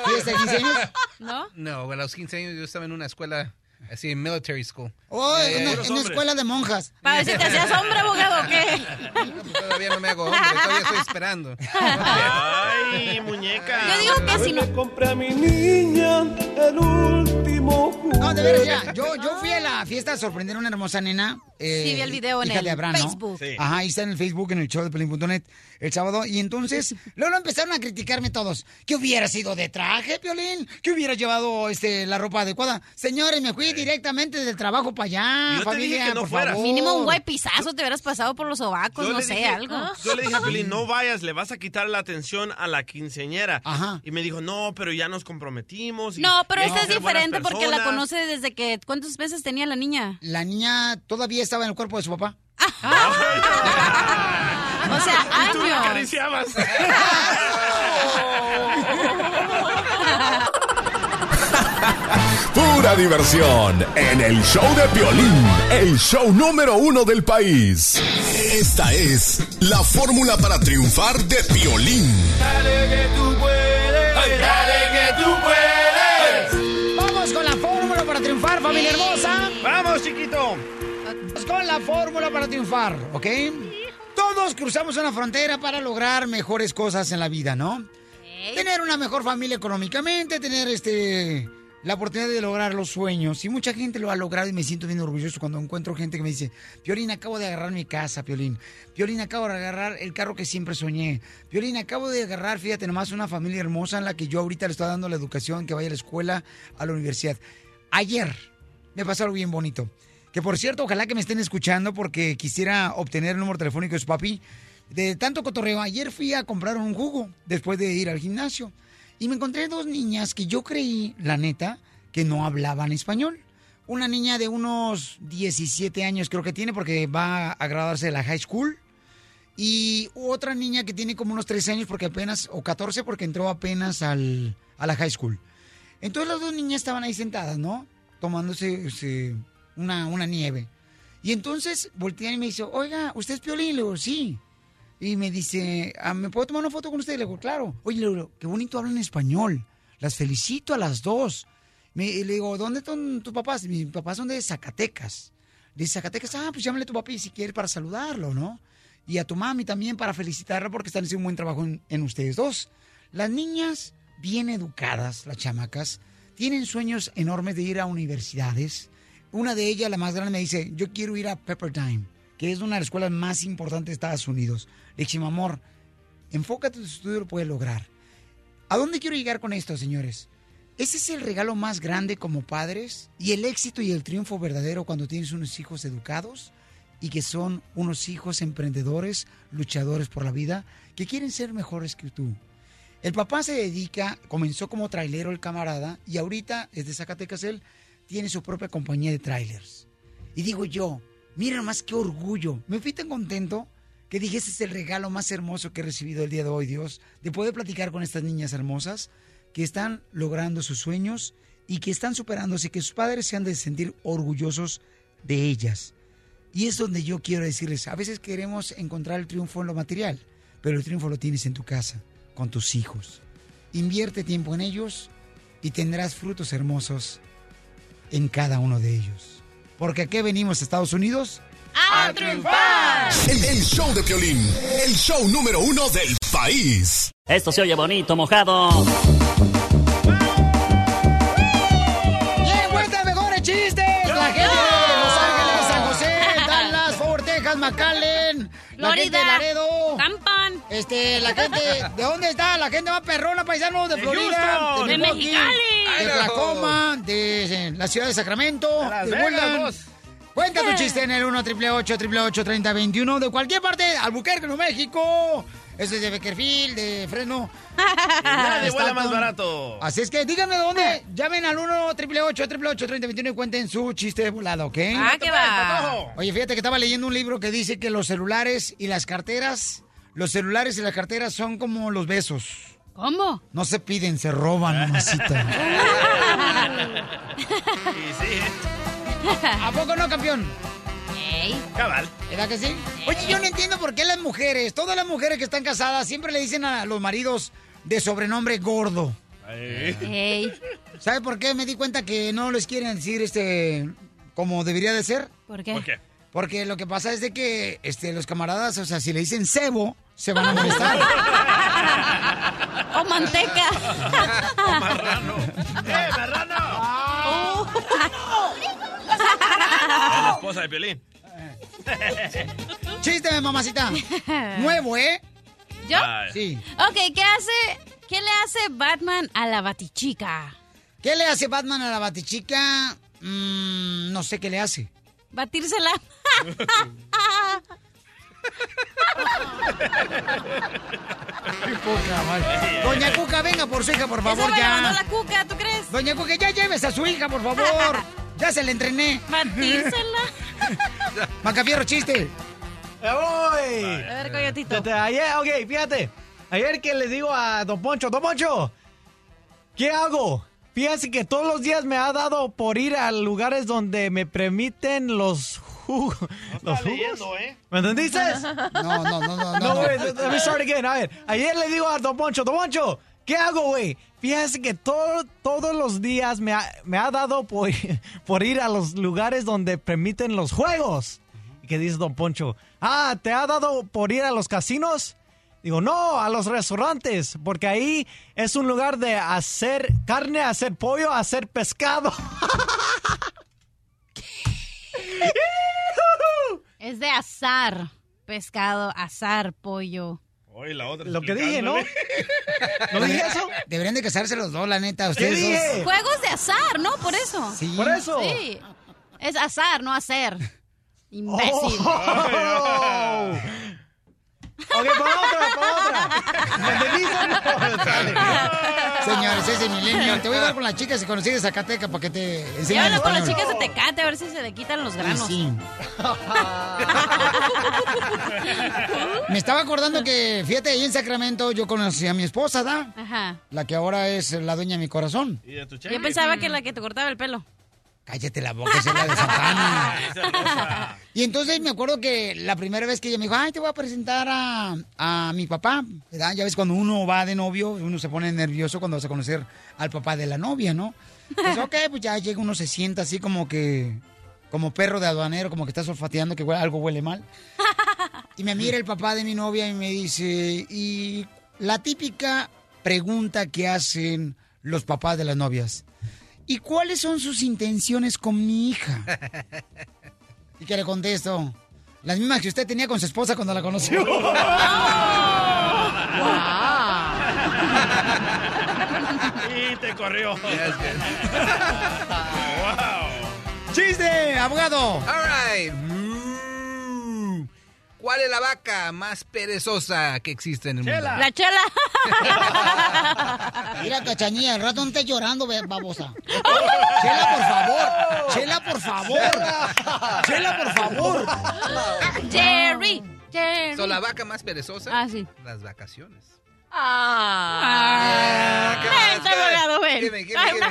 ¿Fiesta de 15 años? ¿No? No, a los 15 años yo estaba en una escuela, así, en military school. Oh, Eh, en en una escuela de monjas. Para ver si te hacías hombre, abogado, ¿o qué? Pues Todavía no me hago hombre, todavía estoy esperando. Ay, muñeca. Yo digo que si no... compré a mi niña el último No, de veras, ya. Yo, yo fui a la fiesta a sorprender a una hermosa nena. eh, Sí, vi el video en el. Facebook. Sí. Ajá, ahí está en el Facebook, en el show de Pelín.net el sábado. Y entonces, luego empezaron a criticarme todos. ¿Qué hubiera sido de traje, Piolín? ¿Qué hubiera llevado este, la ropa adecuada? Señores, me fui directamente del trabajo para allá, Yo te dije que no por favor. Mínimo un guaypizazo te hubieras pasado por los sobacos, Yo no sé, dije- algo. Yo le dije a Pelín, no vayas, le vas a quitar la atención a la quinceañera. Ajá. Y me dijo, no, pero ya nos comprometimos. y- No, pero hay es que porque la personas". conoce desde que... ¿Cuántos meses tenía la niña? La niña todavía estaba en el cuerpo de su papá. O sea, Y tú años. acariciabas. Pura diversión en el show de Piolín, el show número uno del país. Esta es la fórmula para triunfar de Piolín. Dale que tú puedes, dale que tú puedes. Triunfar, familia hermosa. Vamos, chiquito. Vamos con la fórmula para triunfar, ¿ok? Todos cruzamos una frontera para lograr mejores cosas en la vida, ¿no? Tener una mejor familia económicamente, tener este la oportunidad de lograr los sueños. Y mucha gente lo ha logrado y me siento bien orgulloso cuando encuentro gente que me dice, Piolín, acabo de agarrar mi casa, Piolín. Piolín, acabo de agarrar el carro que siempre soñé. Piolín, acabo de agarrar, fíjate nomás, una familia hermosa en la que yo ahorita le estoy dando la educación, que vaya a la escuela, a la universidad. Ayer me pasó algo bien bonito. Que por cierto, ojalá que me estén escuchando porque quisiera obtener el número telefónico de su papi. De tanto cotorreo, ayer fui a comprar un jugo después de ir al gimnasio. Y me encontré dos niñas que yo creí, la neta, que no hablaban español. Una niña de unos 17 años creo que tiene porque va a graduarse de la high school. Y otra niña que tiene como unos 13 años porque apenas, o 14 porque entró apenas al, a la high school. Entonces las dos niñas estaban ahí sentadas, ¿no? Tomándose este, una, nieve. Y entonces voltean y me dice, oiga, ¿usted es Piolín? Le digo, sí. Y me dice, "Ah, ¿me puedo tomar una foto con usted? Le digo, claro. Oye, le digo, qué bonito hablan español. Las felicito a las dos. Me, y le digo, ¿dónde están tus papás? Mis papás son de Zacatecas. Dice Zacatecas, ah, pues llámale a tu papi si quieres para saludarlo, ¿no? Y a tu mami también para felicitarla porque están haciendo un buen trabajo en ustedes dos. Las niñas, bien educadas, las chamacas, tienen sueños enormes de ir a universidades. Una de ellas, la más grande, me dice, yo quiero ir a Pepperdine, que es una de las escuelas más importantes de Estados Unidos. Le dije, amor, enfócate en tu estudio, lo puedes lograr. ¿A dónde quiero llegar con esto, señores? Ese es el regalo más grande como padres y el éxito y el triunfo verdadero cuando tienes unos hijos educados y que son unos hijos emprendedores, luchadores por la vida, que quieren ser mejores que tú. El papá se dedica, comenzó como trailero el camarada y ahorita es de Zacatecas él, tiene su propia compañía de trailers. Y digo yo, miren más qué orgullo, me fui tan contento que dije, es el regalo más hermoso que he recibido el día de hoy, Dios, de poder platicar con estas niñas hermosas que están logrando sus sueños y que están superándose, que sus padres se han de sentir orgullosos de ellas. Y es donde yo quiero decirles, a veces queremos encontrar el triunfo en lo material, pero el triunfo lo tienes en tu casa, con tus hijos. Invierte tiempo en ellos y tendrás frutos hermosos en cada uno de ellos. Porque aquí venimos a Estados Unidos ¡A triunfar! El, el show de Piolín, el show número uno del país. Esto se oye bonito, mojado. ¡Bien, vuelta mejores chistes! La gente de Los Ángeles, San José, Dallas, Fort Texas, McAllen, la gente de Florida, Laredo. Este, la gente, ¿de dónde está? La gente más perrona, paisanos, de De Florida, Houston. De Milwaukee, Mexicali. de. Oklahoma, de eh, la ciudad de Sacramento, De de Woodland. Cuenta tu chiste en el 1 888 3021 de cualquier parte, Albuquerque, Nuevo México. Ese es de Beckerfield, de Fresno. Nadie vuela más barato. Así es que díganme de dónde. Llamen al 1 888 3021 y cuenten su chiste de volada, ¿ok? Ah, ¿qué va? Oye, fíjate que estaba leyendo un libro que dice que los celulares y las carteras, los celulares y las carteras son como los besos. ¿Cómo? No se piden, se roban, mamacita. ¿A poco no, campeón? Cabal. ¿Verdad que sí? Oye, yo no entiendo por qué las mujeres, todas las mujeres que están casadas, siempre le dicen a los maridos de sobrenombre gordo. ¿Sabe por qué? Me di cuenta que no les quieren decir este como debería de ser. ¿Por qué? ¿Por qué? Porque lo que pasa es de que este, los camaradas, o sea, si le dicen cebo, se van a molestar. o manteca. o marrano. ¡Eh, marrano! Oh. es la esposa de Piolín. Chiste, mamacita. Nuevo, ¿eh? ¿Yo? Ah, eh. Sí. Ok, ¿qué hace ¿Qué le hace Batman a la batichica? ¿Qué le hace Batman a la batichica? Mm, no sé qué le hace. Batírsela. Doña Cuca, venga por su hija, por favor, Esa ya. la Cuca, ¿tú crees? Doña Cuca, ya lleves a su hija, por favor. Ya se la entrené. Batírsela. Macafierro, chiste. ¡Ya voy! A ver, coyotito. Ayer, ok, fíjate. Ayer que le digo a Don Poncho, Don Poncho, ¿qué hago? Fíjate que todos los días me ha dado por ir a lugares donde me permiten los jugos. ¿Los jugos? leyendo, ¿eh? ¿Me entendiste? No, no, no, no. No, no. güey, let me start again. A ver, ayer le digo a Don Poncho, Don Poncho, ¿qué hago, güey? Fíjese que todo, todos los días me ha, me ha dado por, por ir a los lugares donde permiten los juegos. Y que dice Don Poncho, ah, ¿te ha dado por ir a los casinos? Digo, no, a los restaurantes, porque ahí es un lugar de hacer carne, hacer pollo, hacer pescado. Es de azar. Pescado, azar, pollo. Oye, la otra. Lo que dije, ¿no? ¿No dije eso? Deberían de casarse los dos, la neta. Ustedes dije? dos. Juegos de azar, ¿no? Por eso. Sí. Por eso. Sí. Es azar, no hacer. Imbécil. Oh. Ok, pon otra, pon otra. Señores, ese milenio. Te voy a llevar con las chicas y conocí de Zacateca para que te enseñen Llévalo con las chicas de Tecate a ver si se le quitan los granos. Sí. Me estaba acordando que, fíjate, ahí en Sacramento yo conocí a mi esposa, ¿da? Ajá. La que ahora es la dueña de mi corazón. ¿Y de tu Yo pensaba que la que te cortaba el pelo. Cállate la boca, esa es la de Santana. Y entonces me acuerdo que la primera vez que ella me dijo, ay, te voy a presentar a, a mi papá, ¿verdad? Ya ves, cuando uno va de novio, uno se pone nervioso cuando vas a conocer al papá de la novia, ¿no? Pues ok, pues ya llega, uno se sienta así como que, como perro de aduanero, como que está olfateando que huele- algo huele mal. Y me mira el papá de mi novia y me dice, y la típica pregunta que hacen los papás de las novias. ¿Y cuáles son sus intenciones con mi hija? Y que le contesto, las mismas que usted tenía con su esposa cuando la conoció. Y te corrió. wow. ¡Chiste, abogado! All right. ¿Cuál es la vaca más perezosa que existe en el mundo? La chela. Mira, cachanilla, al rato no estés llorando, babosa. Chela, por favor. Chela, por favor. Chela, por favor. Jerry. Jerry. So, la vaca más perezosa? Ah, sí. Las vacaciones. Ah. Vente, abogado, ven. Dime, dime, Ay, dime.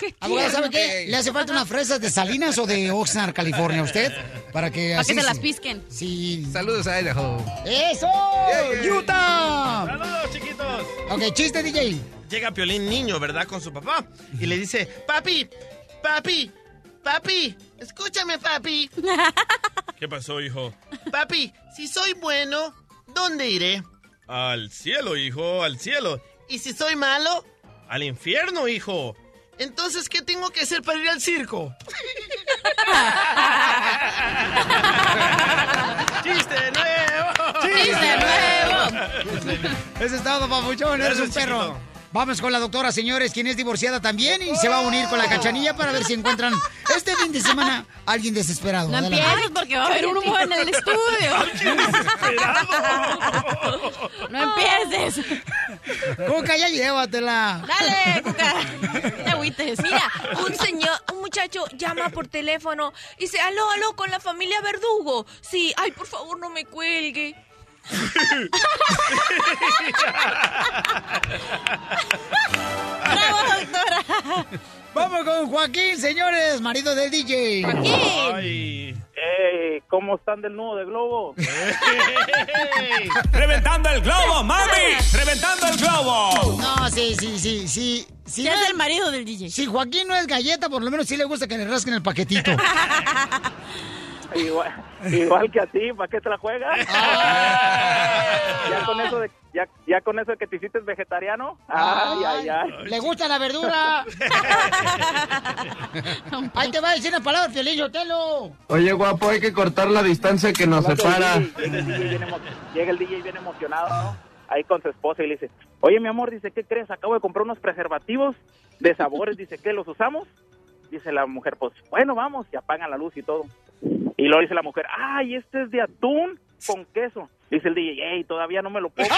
qué Abogado, ¿sabe qué? ¿Le hace falta unas fresas de Salinas o de Oxnard, California a usted? Para que Para así que se las pisquen. Sí. Saludos a Idaho. ¡Eso! Yeah, yeah. ¡Utah! Saludos, chiquitos. Ok, chiste, DJ. Llega Piolín niño, ¿verdad? Con su papá. Y le dice, papi, papi, papi, escúchame, papi. ¿Qué pasó, hijo? Papi, si soy bueno, ¿dónde iré? Al cielo, hijo, al cielo. ¿Y si soy malo? Al infierno, hijo. Entonces, ¿qué tengo que hacer para ir al circo? ¡Chiste nuevo! ¡Chiste nuevo! Ese es todo, papuchón. Eres un perro. Vamos con la doctora, señores, quien es divorciada también y se va a unir con la cachanilla para ver si encuentran este fin de semana alguien desesperado. No empieces porque va a haber uno en el estudio. No empieces. Cuca, ya llévatela. Dale, Cuca. Te agüites. Mira, un señor, un muchacho llama por teléfono y dice, aló, aló, con la familia Verdugo. Sí, ay, por favor, no me cuelgue. Bravo, doctora. Vamos con Joaquín, señores, marido del DJ. Ay. Ey, ¿cómo están del nudo de globo? ¡Reventando el globo, mami! ¡Reventando el globo! No, sí, sí, sí, sí. Si Sí, no es el marido del DJ. Si Joaquín no es galleta, por lo menos sí le gusta que le rasquen el paquetito. Igual, igual que a ti, ¿para qué te la juegas? ya con eso de, ya, ya con eso de que te hiciste vegetariano. Ay, ay, ay. ¿Le gusta la verdura? Ahí te va a decir una palabra, Piolín Sotelo. Oye, guapo, hay que cortar la distancia que nos separa. Llega el DJ bien emo- llega el DJ bien emocionado, ¿no? Ahí con su esposa y le dice, oye, mi amor, dice, ¿qué crees? Acabo de comprar unos preservativos de sabores, dice, ¿qué, los usamos? Dice la mujer, pues, bueno, vamos, y apagan la luz y todo. Y luego dice la mujer, ay, este es de atún con queso. Dice el DJ, hey, todavía no me lo puedo.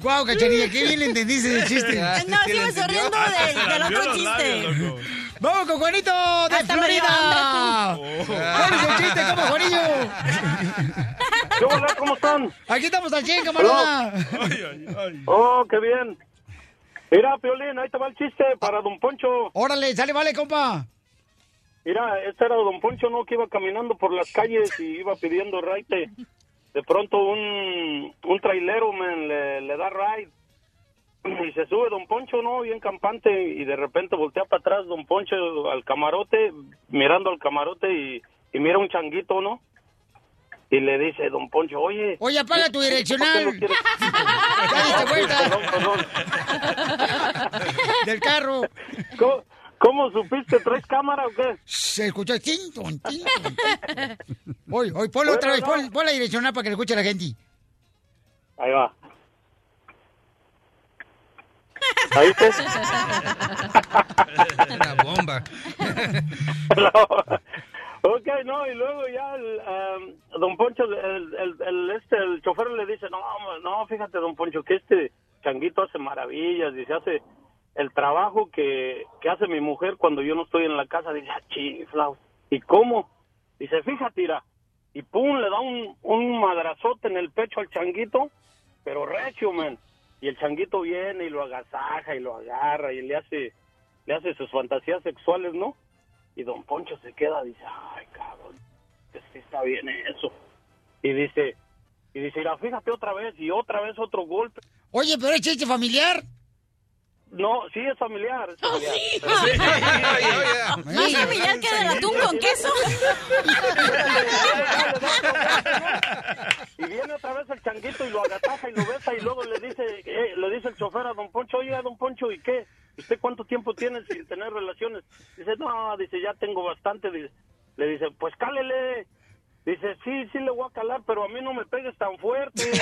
Guau, cachanilla, qué bien le entendiste el chiste. No, sí me estoy riendo del otro chiste. Vamos con Juanito de Hasta Florida. ¿Cuál es el chiste, como Juanillo? ¿Cómo están? Aquí estamos al 100, camarada. Oh, qué bien. Mira, Piolín, ahí te va el chiste para Don Poncho. Órale, sale, vale, compa. Mira, este era Don Poncho, ¿no? Que iba caminando por las calles y iba pidiendo raite. De pronto un, un trailero, man, le, le da ride. Y se sube Don Poncho, ¿no? Bien campante. Y de repente voltea para atrás Don Poncho al camarote, mirando al camarote y, y mira un changuito, ¿no? Y le dice Don Poncho, oye... Oye, apaga tu ¿por qué no direccional. Ya diste vuelta. Perdón, perdón. Del carro. ¿Cómo, cómo supiste? ¿Traes cámara o qué? Se escuchó tinton, tinton. Hoy, hoy, ponlo otra vez, pon, pon la direccional para que lo escuche la gente. Ahí va. ¿Ahí está? Una bomba. Ok, no, y luego ya el, um, don Poncho, el, el, el, este, el chofer le dice, no, no, fíjate, don Poncho, que este changuito hace maravillas, dice, hace el trabajo que, que hace mi mujer cuando yo no estoy en la casa, dice, ah, chiflaos, ¿y cómo? Dice, fíjate, mira, y pum, le da un, un madrazote en el pecho al changuito, pero recio, man, y el changuito viene y lo agasaja y lo agarra y le hace, le hace sus fantasías sexuales, ¿no? Y don Poncho se queda, dice, ay, cabrón, que está bien eso. Y dice, y dice, mira, fíjate otra vez, y otra vez otro golpe. Oye, pero es chiste familiar. No, sí es familiar. Es familiar. Más familiar que del atún con queso. Y viene otra vez el changuito y lo agataja y lo besa y luego le dice, eh, le dice el chofer a don Poncho, oye, don Poncho, ¿y qué? ¿Usted cuánto tiempo tiene sin tener relaciones? Dice, no, dice, ya tengo bastante. Dice, le dice, pues cálele. Dice, sí, sí le voy a calar, pero a mí no me pegues tan fuerte.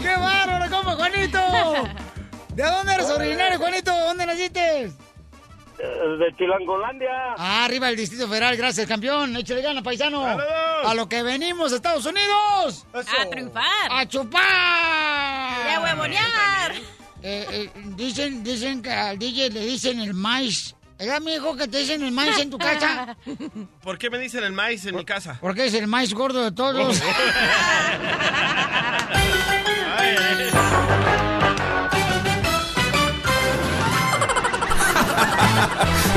¡Qué bárbaro, compa Juanito! ¿De dónde eres originario, Juanito? ¿Dónde naciste? Eh, De Chilangolandia. Ah, arriba el Distrito Federal, gracias, campeón. Échale gana, paisano. A lo que venimos, Estados Unidos. A triunfar. A chupar. Y a huevonear. Eh, eh, dicen, dicen que al DJ le dicen el maíz. ¿Era mi hijo que te dicen el maíz en tu casa? ¿Por qué me dicen el maíz en mi casa? Porque es el maíz gordo de todos.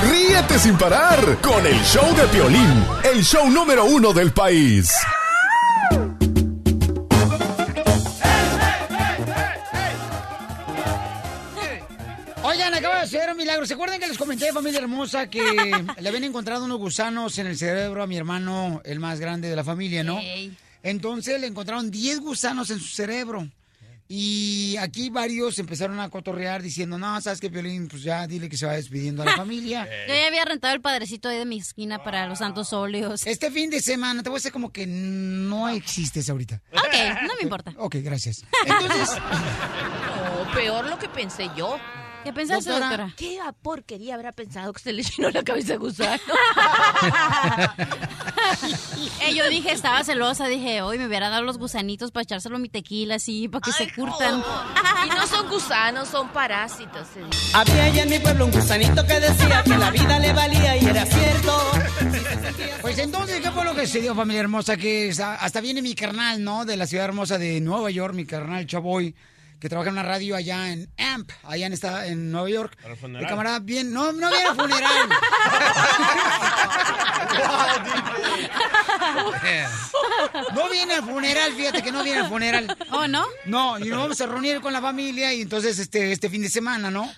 Ríete sin parar con el show de Piolín, el show número uno del país. Oigan, acaba de suceder un milagro. ¿Se acuerdan que les comenté, familia hermosa, que le habían encontrado unos gusanos en el cerebro a mi hermano, el más grande de la familia, ¿no? Entonces le encontraron 10 gusanos en su cerebro. Y aquí varios empezaron a cotorrear diciendo, no, sabes que Piolín, pues ya dile que se va despidiendo a la familia. Yo ya había rentado el padrecito ahí de mi esquina para los santos óleos. Este fin de semana, te voy a decir como que no existes ahorita. Ok, no me importa. Ok, gracias. Entonces, No, peor lo que pensé yo. ¿Qué pensaste, doctora? ¿Qué porquería habrá pensado que se le llenó la cabeza de gusano? Eh, yo dije, estaba celosa, dije, hoy me hubiera dado los gusanitos para echárselo a mi tequila así, para que se curtan. Y no son gusanos, son parásitos. Había allá en mi pueblo un gusanito que decía que la vida le valía y era cierto. Pues entonces, ¿qué fue lo que se dio, familia hermosa? Que hasta viene mi carnal, ¿no? De la ciudad hermosa de Nueva York, mi carnal Chavoy, que trabaja en una radio allá en AMP, allá en, esta, en Nueva York. Para el El funeral. camarada bien, no, no viene a funeral. No viene al funeral, fíjate que no viene al funeral. ¿Oh, no? No, y nos vamos a reunir con la familia y entonces este, este fin de semana, ¿no?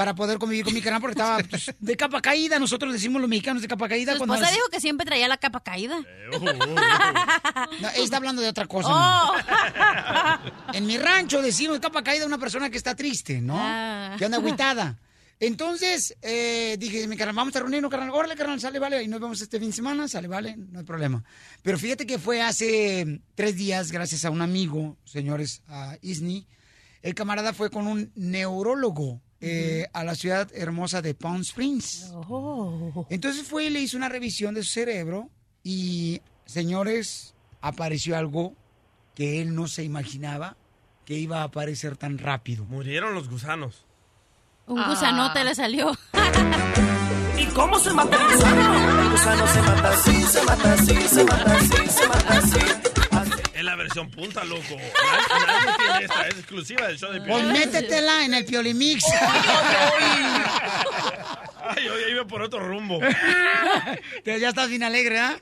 Para poder convivir con mi canal porque estaba pues, de capa caída. Nosotros decimos los mexicanos de capa caída. Su esposa es- dijo que siempre traía la capa caída. No, ella está hablando de otra cosa. Oh. ¿no? En mi rancho decimos capa caída a una persona que está triste, ¿no? Ah. Que anda agüitada. Entonces, eh, dije, mi carnal, vamos a reunirnos, carnal. Órale, carnal, sale, vale. Y nos vemos este fin de semana, sale, vale, no hay problema. Pero fíjate que fue hace tres días, gracias a un amigo, señores, a Isni. El camarada fue con un neurólogo eh, a la ciudad hermosa de Palm Springs. Entonces fue y le hizo una revisión de su cerebro y, señores, apareció algo que él no se imaginaba que iba a aparecer tan rápido. Murieron los gusanos. Un gusanote le salió. ¿Y cómo se mata el gusano? El gusano se mata así, se mata así, se mata así, se mata así. Es la versión punta, loco. Nadie, nadie tiene esta, es exclusiva del show de Pues Piolín. métetela en el Piolimix. Ay, yo ya iba por otro rumbo. Pero ya estás bien alegre, ¿ah?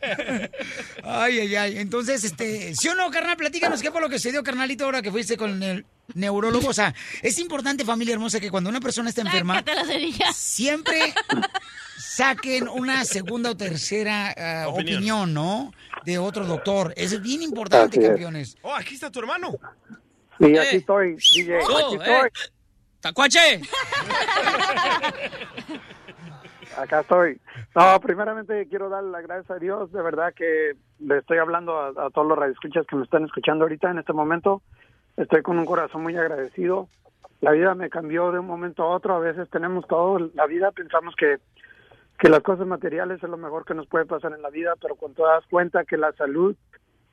Ay, ay, ay. Entonces, este, ¿sí o no, carnal? Platícanos qué fue lo que se dio, carnalito, ahora que fuiste con el neurólogo. O sea, es importante, familia hermosa, que cuando una persona está enferma, siempre saquen una segunda o tercera ah, Opinión. opinión. ¿no? De otro doctor. Es bien importante, Así es. campeones. Oh, aquí está tu hermano. Sí, aquí estoy, DJ. Oh, aquí eh. estoy. ¡Tacuache! Acá estoy. No, primeramente quiero dar las gracias a Dios, de verdad que le estoy hablando a, a todos los radioescuchas que me están escuchando ahorita en este momento. Estoy con un corazón muy agradecido. La vida me cambió de un momento a otro. A veces tenemos todo, la vida pensamos que, que las cosas materiales es lo mejor que nos puede pasar en la vida, pero cuando te das cuenta que la salud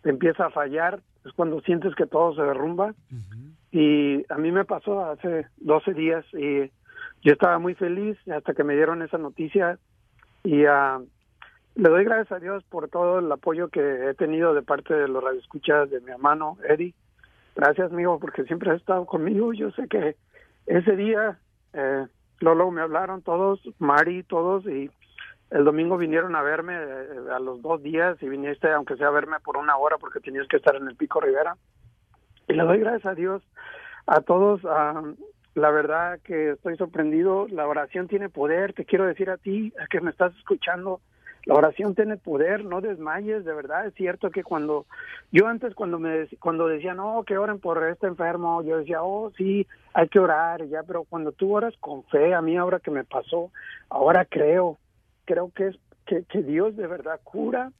te empieza a fallar, es cuando sientes que todo se derrumba. Y a mí me pasó hace 12 días y yo estaba muy feliz hasta que me dieron esa noticia y ah, le doy gracias a Dios por todo el apoyo que he tenido de parte de los radioescuchas de mi hermano Eddie. Gracias, amigo, porque siempre has estado conmigo. Yo sé que ese día, eh, luego me hablaron todos, Mari, todos, y el domingo vinieron a verme eh, a los dos días y viniste, aunque sea a verme por una hora, porque tenías que estar en el Pico Rivera. Y le doy gracias a Dios a todos. ah, la verdad que estoy sorprendido. La oración tiene poder. Te quiero decir a ti a que me estás escuchando. La oración tiene poder. No desmayes. De verdad es cierto que cuando yo antes cuando me cuando decía no que oren por este enfermo, yo decía oh sí hay que orar ya. Pero cuando tú oras con fe, a mí ahora que me pasó, ahora creo, creo que es que, que Dios de verdad cura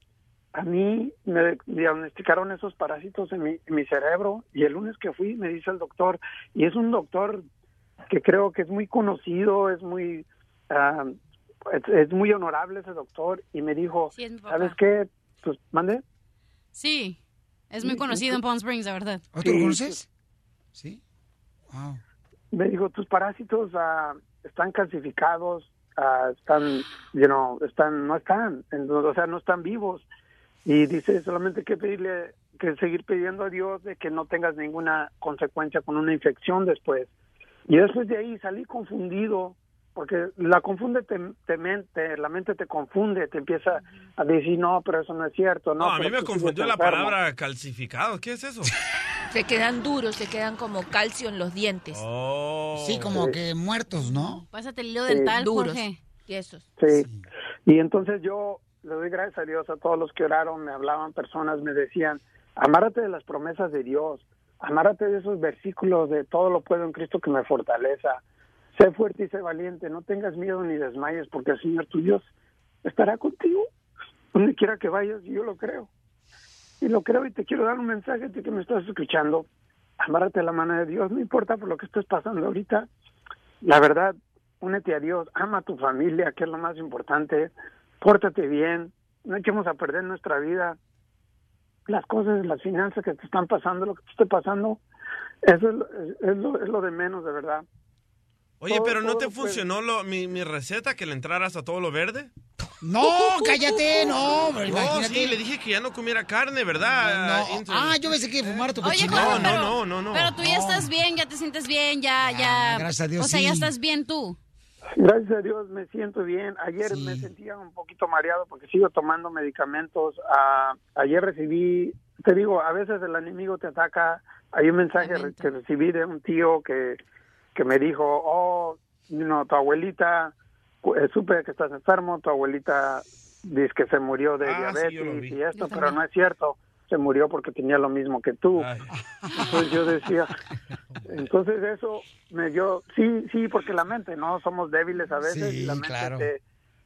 a mí me diagnosticaron esos parásitos en mi, mi cerebro y el lunes que fui me dice el doctor, y es un doctor que creo que es muy conocido, es muy, ah, es, es muy honorable ese doctor, y me dijo, Sí, es mi papá. ¿sabes qué? Pues, mande. Sí, es muy conocido en Palm Springs, la verdad. ¿O tú lo conoces? Sí. Wow. me dijo tus parásitos ah, están calcificados ah, están you know, están no están en- o sea no están vivos y dice solamente hay que pedirle que seguir pidiendo a Dios de que no tengas ninguna consecuencia con una infección después y después de ahí salí confundido porque la confunde te, te mente, la mente te confunde, te empieza a decir no, pero eso no es cierto, no. No, a mí me confundió la enfermo". palabra calcificado. ¿Qué es eso? Se quedan duros, se quedan como calcio en los dientes. Oh. Sí, como que muertos, ¿no? Pásate el hilo Sí. dental, Duros. Jorge. Tiesos. Sí. Y entonces yo le doy gracias a Dios a todos los que oraron, me hablaban personas, me decían, amárate de las promesas de Dios, amárate de esos versículos de todo lo puedo en Cristo que me fortaleza. Sé fuerte y sé valiente, no tengas miedo ni desmayes, porque el Señor tu Dios estará contigo donde quiera que vayas, y yo lo creo. Y lo creo y te quiero dar un mensaje de que me estás escuchando. Amárate la mano de Dios, no importa por lo que estés pasando ahorita. La verdad, únete a Dios, ama a tu familia, que es lo más importante. Pórtate bien, no echemos a perder nuestra vida. Las cosas, las finanzas que te están pasando, lo que te esté pasando, eso es- es lo, es lo de menos, de verdad. Oye, Todo- pero ¿no te funcionó lo- mi, mi receta que le entraras a todo lo verde? No, cállate, no, No, sí, le dije que ya no comiera carne, ¿verdad? No, Intro? Ah, yo pensé que fumara tu Oye, cochinada. Jorge, pero, no, no, no. pero tú ya No. estás bien, ya te sientes bien, ya, ya. gracias a Dios, O sea, ya estás bien tú. Gracias a Dios me siento bien. Ayer me sentía un poquito mareado porque sigo tomando medicamentos. Ah, ayer recibí, te digo, a veces el enemigo te ataca. Hay un mensaje que recibí de un tío que, que me dijo, oh, no, tu abuelita, eh, supe que estás enfermo, tu abuelita dice que se murió de Ah, diabetes y esto, pero no es cierto. Se murió porque tenía lo mismo que tú. Entonces yo decía, entonces eso me dio, sí, sí, porque la mente, ¿no? Somos débiles a veces Sí, y la mente claro. te,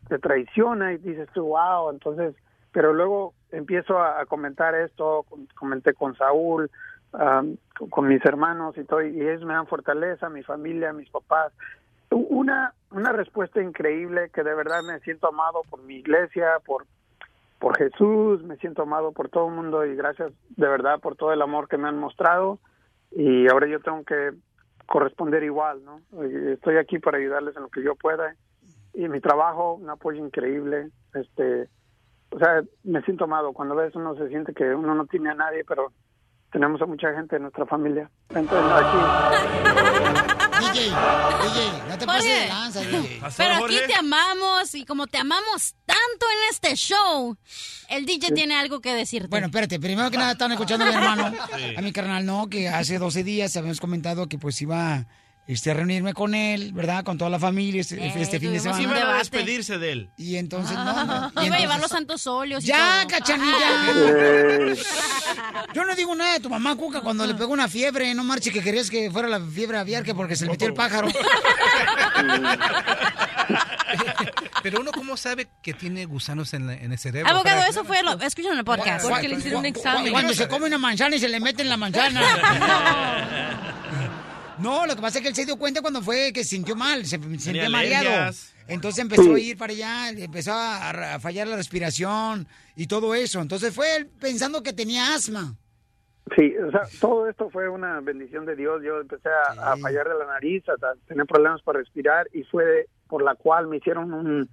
te traiciona y dices tú, wow, entonces, pero luego empiezo a, a comentar esto, com- comenté con Saúl, am, con, mis hermanos y todo, y ellos me dan fortaleza, mi familia, mis papás. Una, una respuesta increíble que de verdad me siento amado por mi iglesia, por, por Jesús, me siento amado por todo el mundo y gracias de verdad por todo el amor que me han mostrado y ahora yo tengo que corresponder igual, ¿no? Estoy aquí para ayudarles en lo que yo pueda y mi trabajo, un apoyo increíble, este, o sea, me siento amado cuando ves uno se siente que uno no tiene a nadie, pero tenemos a mucha gente en nuestra familia. Entonces aquí DJ, DJ, no te pases de lanza, DJ. Pero aquí te amamos y como te amamos tanto en este show, el DJ tiene algo que decirte. Bueno, espérate, primero que nada están escuchando a mi hermano, Sí. a mi carnal, ¿no? Que hace 12 días habíamos comentado que pues iba este, a reunirme con él, ¿verdad? Con toda la familia este, este fin de Sí, semana. van a despedirse de él. Y entonces, no, no. Ah, Y iba a llevar los santos óleos Ya, cachanilla. Yo no digo nada de tu mamá Cuca cuando le pegó una fiebre, no marche que querías que fuera la fiebre aviar que porque se le metió el pájaro. Pero uno, ¿cómo sabe que tiene gusanos en, la- en el cerebro? Abogado, eso fue, lo, escuchen en el podcast. Cu- cu- Cuando se come una manzana y se le mete en la manzana. No, lo que pasa es que él se dio cuenta cuando fue que se sintió mal, se sentía mareado. Entonces empezó a ir para allá, empezó a, a fallar la respiración y todo eso. Entonces fue él pensando que tenía asma. Sí, o sea, todo esto fue una bendición de Dios. Yo empecé a, a fallar de la nariz, a, a tener problemas para respirar y fue por la cual me hicieron un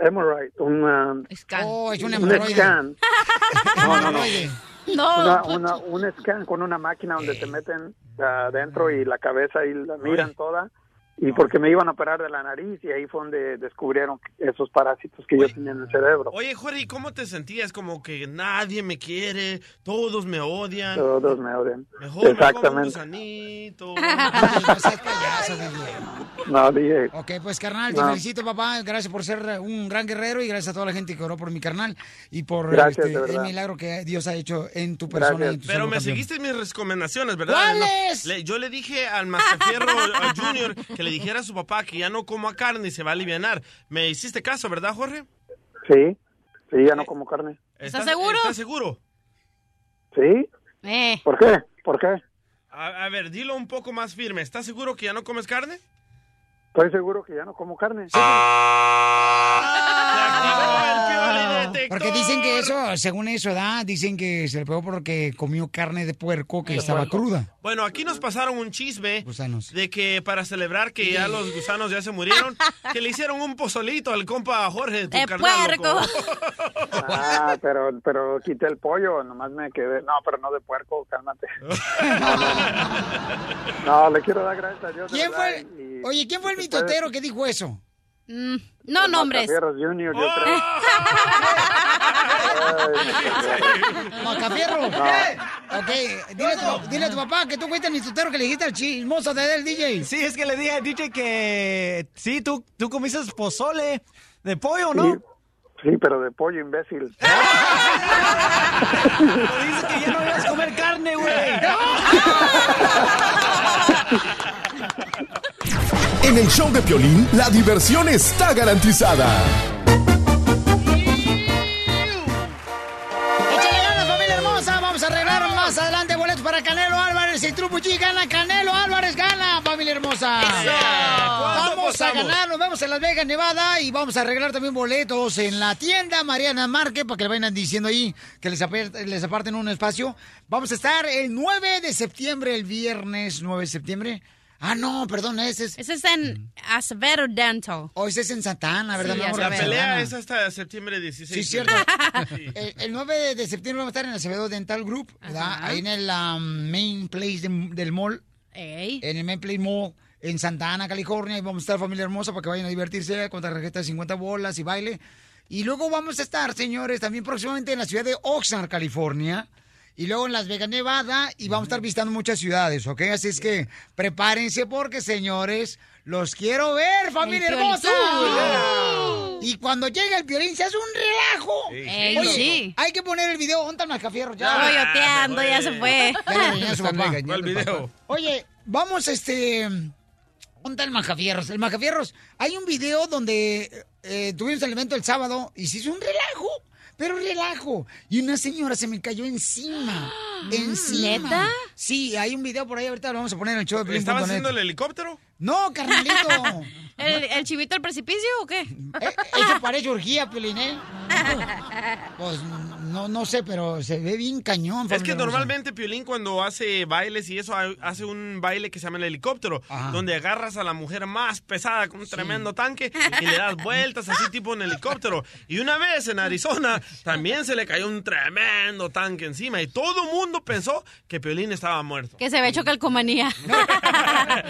hemorrhoid, un, ah, Oh, es un un scan. No, no, no. No, Una, Poncho. una- un scan con una máquina donde te meten adentro y la cabeza y la miran toda. Y porque me iban a operar de la nariz y ahí fue donde descubrieron esos parásitos que yo tenía en el cerebro. Oye, Jorge, ¿y cómo te sentías? Como que nadie me quiere, todos me odian. Todos me odian. Mejor me como un Exactamente. gusanito. No, dije. Ok, pues carnal, te No. felicito, papá. Gracias por ser un gran guerrero y gracias a toda la gente que oró por mi carnal y por Gracias, este, el milagro que Dios ha hecho en tu persona. y en tu Pero me campeón. seguiste mis recomendaciones, ¿verdad? ¿Cuáles? No, yo le dije al Mascafierro a Junior que le dijera a su papá que ya no coma carne y se va a aliviar. Me hiciste caso, ¿verdad, Jorge? Sí, sí, ya no como carne. ¿Estás seguro? ¿Estás seguro? ¿Sí? Eh. ¿Por qué? ¿Por qué? A, a ver, dilo un poco más firme. ¿Estás seguro que ya no comes carne? Estoy seguro que ya no como carne. Porque dicen que eso, según eso, ¿verdad? Dicen que se le pegó porque comió carne de puerco que estaba cruda. Bueno, aquí nos pasaron un chisme Gusanos. de que para celebrar que ya los gusanos ya se murieron, que le hicieron un pozolito al compa Jorge, tu De carnal, loco. Ah, pero, pero quité el pollo, nomás me quedé. No, pero no de puerco, cálmate. No, no, no. No, le quiero dar gracias a Dios. ¿Quién fue? y- Oye, ¿quién fue el mitotero que dijo eso? Mm, no nombres. Macafierros Junior, yo creo. Macafierro. No. Ok, dile a, tu, dile a tu papá que tú fuiste el mitotero que le dijiste al chismoso de él, DJ. Sí, es que le dije al DJ que sí, tú, tú comiste pozole de pollo, ¿no? Sí, sí, pero de pollo, imbécil. Pero dice que ya no ibas a comer carne, güey. En el show de Piolín, la diversión está garantizada. ¡Échale ganas, familia hermosa! Vamos a arreglar más adelante boletos para Canelo Álvarez. El Trupo G gana, Canelo Álvarez gana, familia hermosa. Vamos a ganar, nos vemos en Las Vegas, Nevada. Y vamos a arreglar también boletos en la tienda Mariana Marque para que le vayan diciendo ahí que les, les aparten un espacio. Vamos a estar el 9 de septiembre, el viernes 9 de septiembre. Ah, no, perdón, ese es... Ese es en Acevedo Dental. O ese es en Santa Ana, ¿verdad, Sí, mi amor? La pelea es hasta septiembre 16. Sí, cierto. el, el 9 de septiembre vamos a estar en Acevedo Dental Group, ¿verdad? Ajá. Ahí en el um, main place de- del mall. Ey. En el main place mall en Santa Ana, California. Y vamos a estar familia hermosa para que vayan a divertirse con tarjeta de 50 bolas y baile. Y luego vamos a estar, señores, también próximamente en la ciudad de Oxnard, California. Y luego en Las Vegas, Nevada. Y vamos a estar visitando muchas ciudades, ¿ok? Así es que prepárense porque, señores, los quiero ver, familia El hermosa. Piolín. Y cuando llega el violín se hace un relajo. Ey, Oye, sí. Hay que poner el video. ¿Dónde está el? Ya. Ya se fue. Ya le regañé a su Están papá. regañando, ¿Cuál video? Oye, vamos, este. ¿Dónde el Macafierros? El Macafierros, hay un video donde eh, tuvimos el evento el sábado y se hizo un relajo, pero relajo. Y una señora se me cayó encima. encima. ¿Neta? Sí, hay un video por ahí, ahorita lo vamos a poner en el show de ¿Estaba haciendo el helicóptero? No, carnalito. ¿El, el chivito al precipicio o qué? Eh, Eso parece orgía, Piolín, ¿eh? Pues no, no sé, pero se ve bien cañón. Es que normalmente Piolín cuando hace bailes y eso ha- hace un baile que se llama el helicóptero, Ajá. donde agarras a la mujer más pesada con un tremendo tanque y le das vueltas así tipo en helicóptero. Y una vez en Arizona también se le cayó un tremendo tanque encima y todo el mundo pensó que Piolín estaba muerto. Que se ve hecho calcomanía.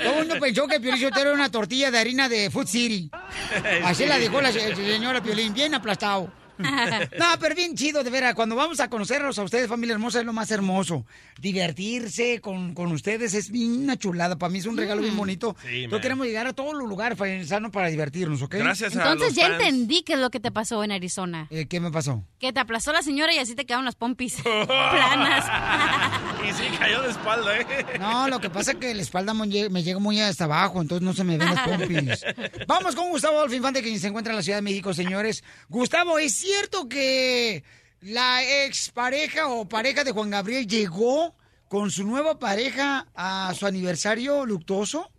Todo el mundo pensó que Piolín era una tortilla de harina de Food City. Así la dejó la se- señora Piolín, bien aplastado. No, pero bien chido, de veras. Cuando vamos a conocerlos a ustedes, familia hermosa, es lo más hermoso. Divertirse con, con ustedes es bien una chulada. Para mí es un regalo bien bonito. Sí, Todos man. queremos llegar a todos los lugares para divertirnos, ¿ok? Gracias a Entonces los ya fans. entendí qué es lo que te pasó en Arizona. Eh, ¿Qué me pasó? Que te aplastó la señora y así te quedaron las pompis planas. Y sí, cayó de espalda, ¿eh? No, lo que pasa es que la espalda me lle- me llega muy hasta abajo, entonces no se me ven las pompis. Vamos con Gustavo Adolfo Infante, que se encuentra en la Ciudad de México, señores. Gustavo, ¿es cierto que la expareja o pareja de Juan Gabriel llegó con su nueva pareja a su aniversario luctuoso?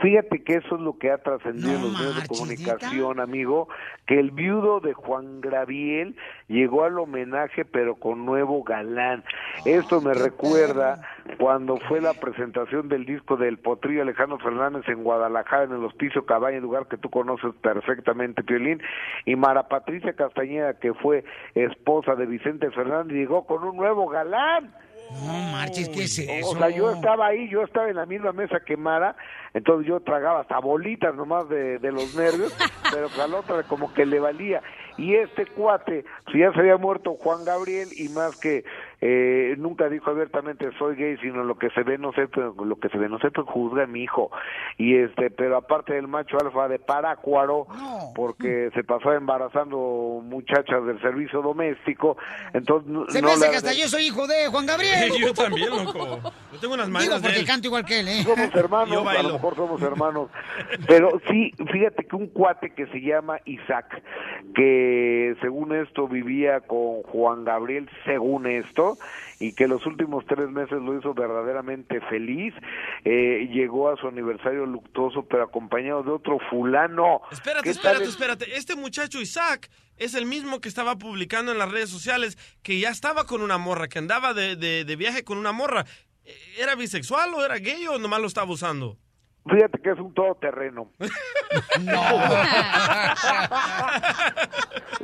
Fíjate que eso es lo que ha trascendido No en los medios de comunicación, amigo, que el viudo de Juan Gabriel llegó al homenaje pero con nuevo galán. Esto me recuerda cuando fue la presentación del disco del Potrillo Alejandro Fernández en Guadalajara en el Hospicio Cabaña, lugar que tú conoces perfectamente, Piolín, y Mara Patricia Castañeda, que fue esposa de Vicente Fernández, llegó con un nuevo galán. No marches, ¿qué es eso? O sea, yo estaba ahí, yo estaba en la misma mesa que Mara, entonces yo tragaba hasta bolitas nomás de, de los nervios, pero que a la otra como que le valía. Y este cuate, si ya se había muerto Juan Gabriel, y más que eh, nunca dijo abiertamente soy gay, sino lo que se ve no sé, pero lo que se ve no sé, pues juzga a mi hijo. Y este, pero aparte del macho alfa de Parácuaro, porque se pasó embarazando muchachas del servicio doméstico, entonces Se no me hace la- que hasta yo soy hijo de Juan Gabriel. Yo también, loco. Yo tengo unas Digo, manos de porque él. canto igual que él, ¿eh? somos hermanos, a lo mejor somos hermanos. Pero sí, fíjate que un cuate que se llama Isaac, que según esto vivía con Juan Gabriel, según esto, y que los últimos tres meses lo hizo verdaderamente feliz, eh, llegó a su aniversario luctuoso, pero acompañado de otro fulano. Espérate, ¿Qué tal espérate, espérate. Este muchacho Isaac es el mismo que estaba publicando en las redes sociales que ya estaba con una morra, que andaba de, de- de viaje con una morra. ¿Era bisexual o era gay o nomás lo estaba usando? Fíjate que es un todoterreno.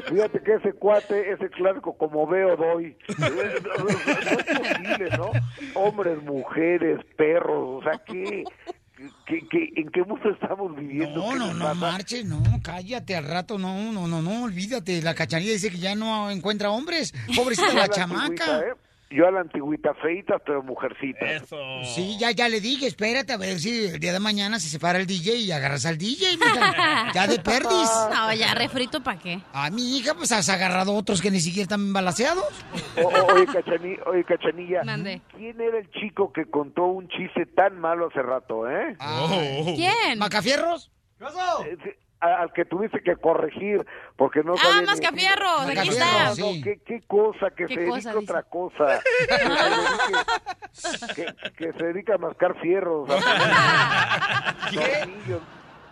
Fíjate que ese cuate, ese clásico, como veo, doy. No es posible, ¿no? Hombres, mujeres, perros, o sea, ¿qué? ¿Qué, qué, en qué mundo estamos viviendo? No, ¿Qué no, no marches, no, cállate al rato, no, no, no, no, olvídate. La cachanilla dice que ya no encuentra hombres. Pobrecita la la chamaca. ¿eh? Yo a la antigüita feitas, pero mujercitas. Sí, ya, ya le dije, espérate a ver si el día de mañana se separa el DJ y agarras al DJ, mija. Ya de perdis. No, ya refrito para qué. A mi hija, pues has agarrado otros que ni siquiera están balaseados. O- o- oye, Cachani- oye, Cachanilla. ¿quién era el chico que contó un chiste tan malo hace rato, eh? ¿Quién? ¿Macafierros? Eh, sí, a- al que tuviste que corregir porque no Ah, Mascafierros, aquí está. no, Sí. ¿qué, qué cosa, que ¿Qué se cosa, dedica a otra cosa. Que que, que se dedica a mascar fierros. a tornillos.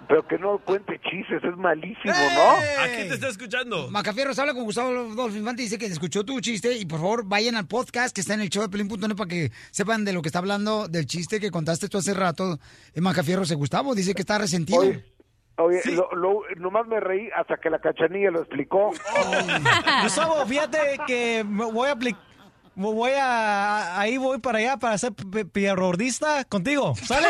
pero que no cuente chistes, es malísimo, ¿no? ¿A quién te está escuchando? Macafierros habla con Gustavo Adolfo Infante, dice que escuchó tu chiste y por favor vayan al podcast que está en el show de Pelín.net para que sepan de lo que está hablando del chiste que contaste tú hace rato. Eh, Macafierros de Gustavo, dice que está resentido. Oye, Oye, lo, lo- nomás me reí hasta que la cachanilla lo explicó. Gustavo, fíjate que me voy a aplicar. Voy a. Ahí voy para allá para ser pi- pierrodista contigo. ¿Sale?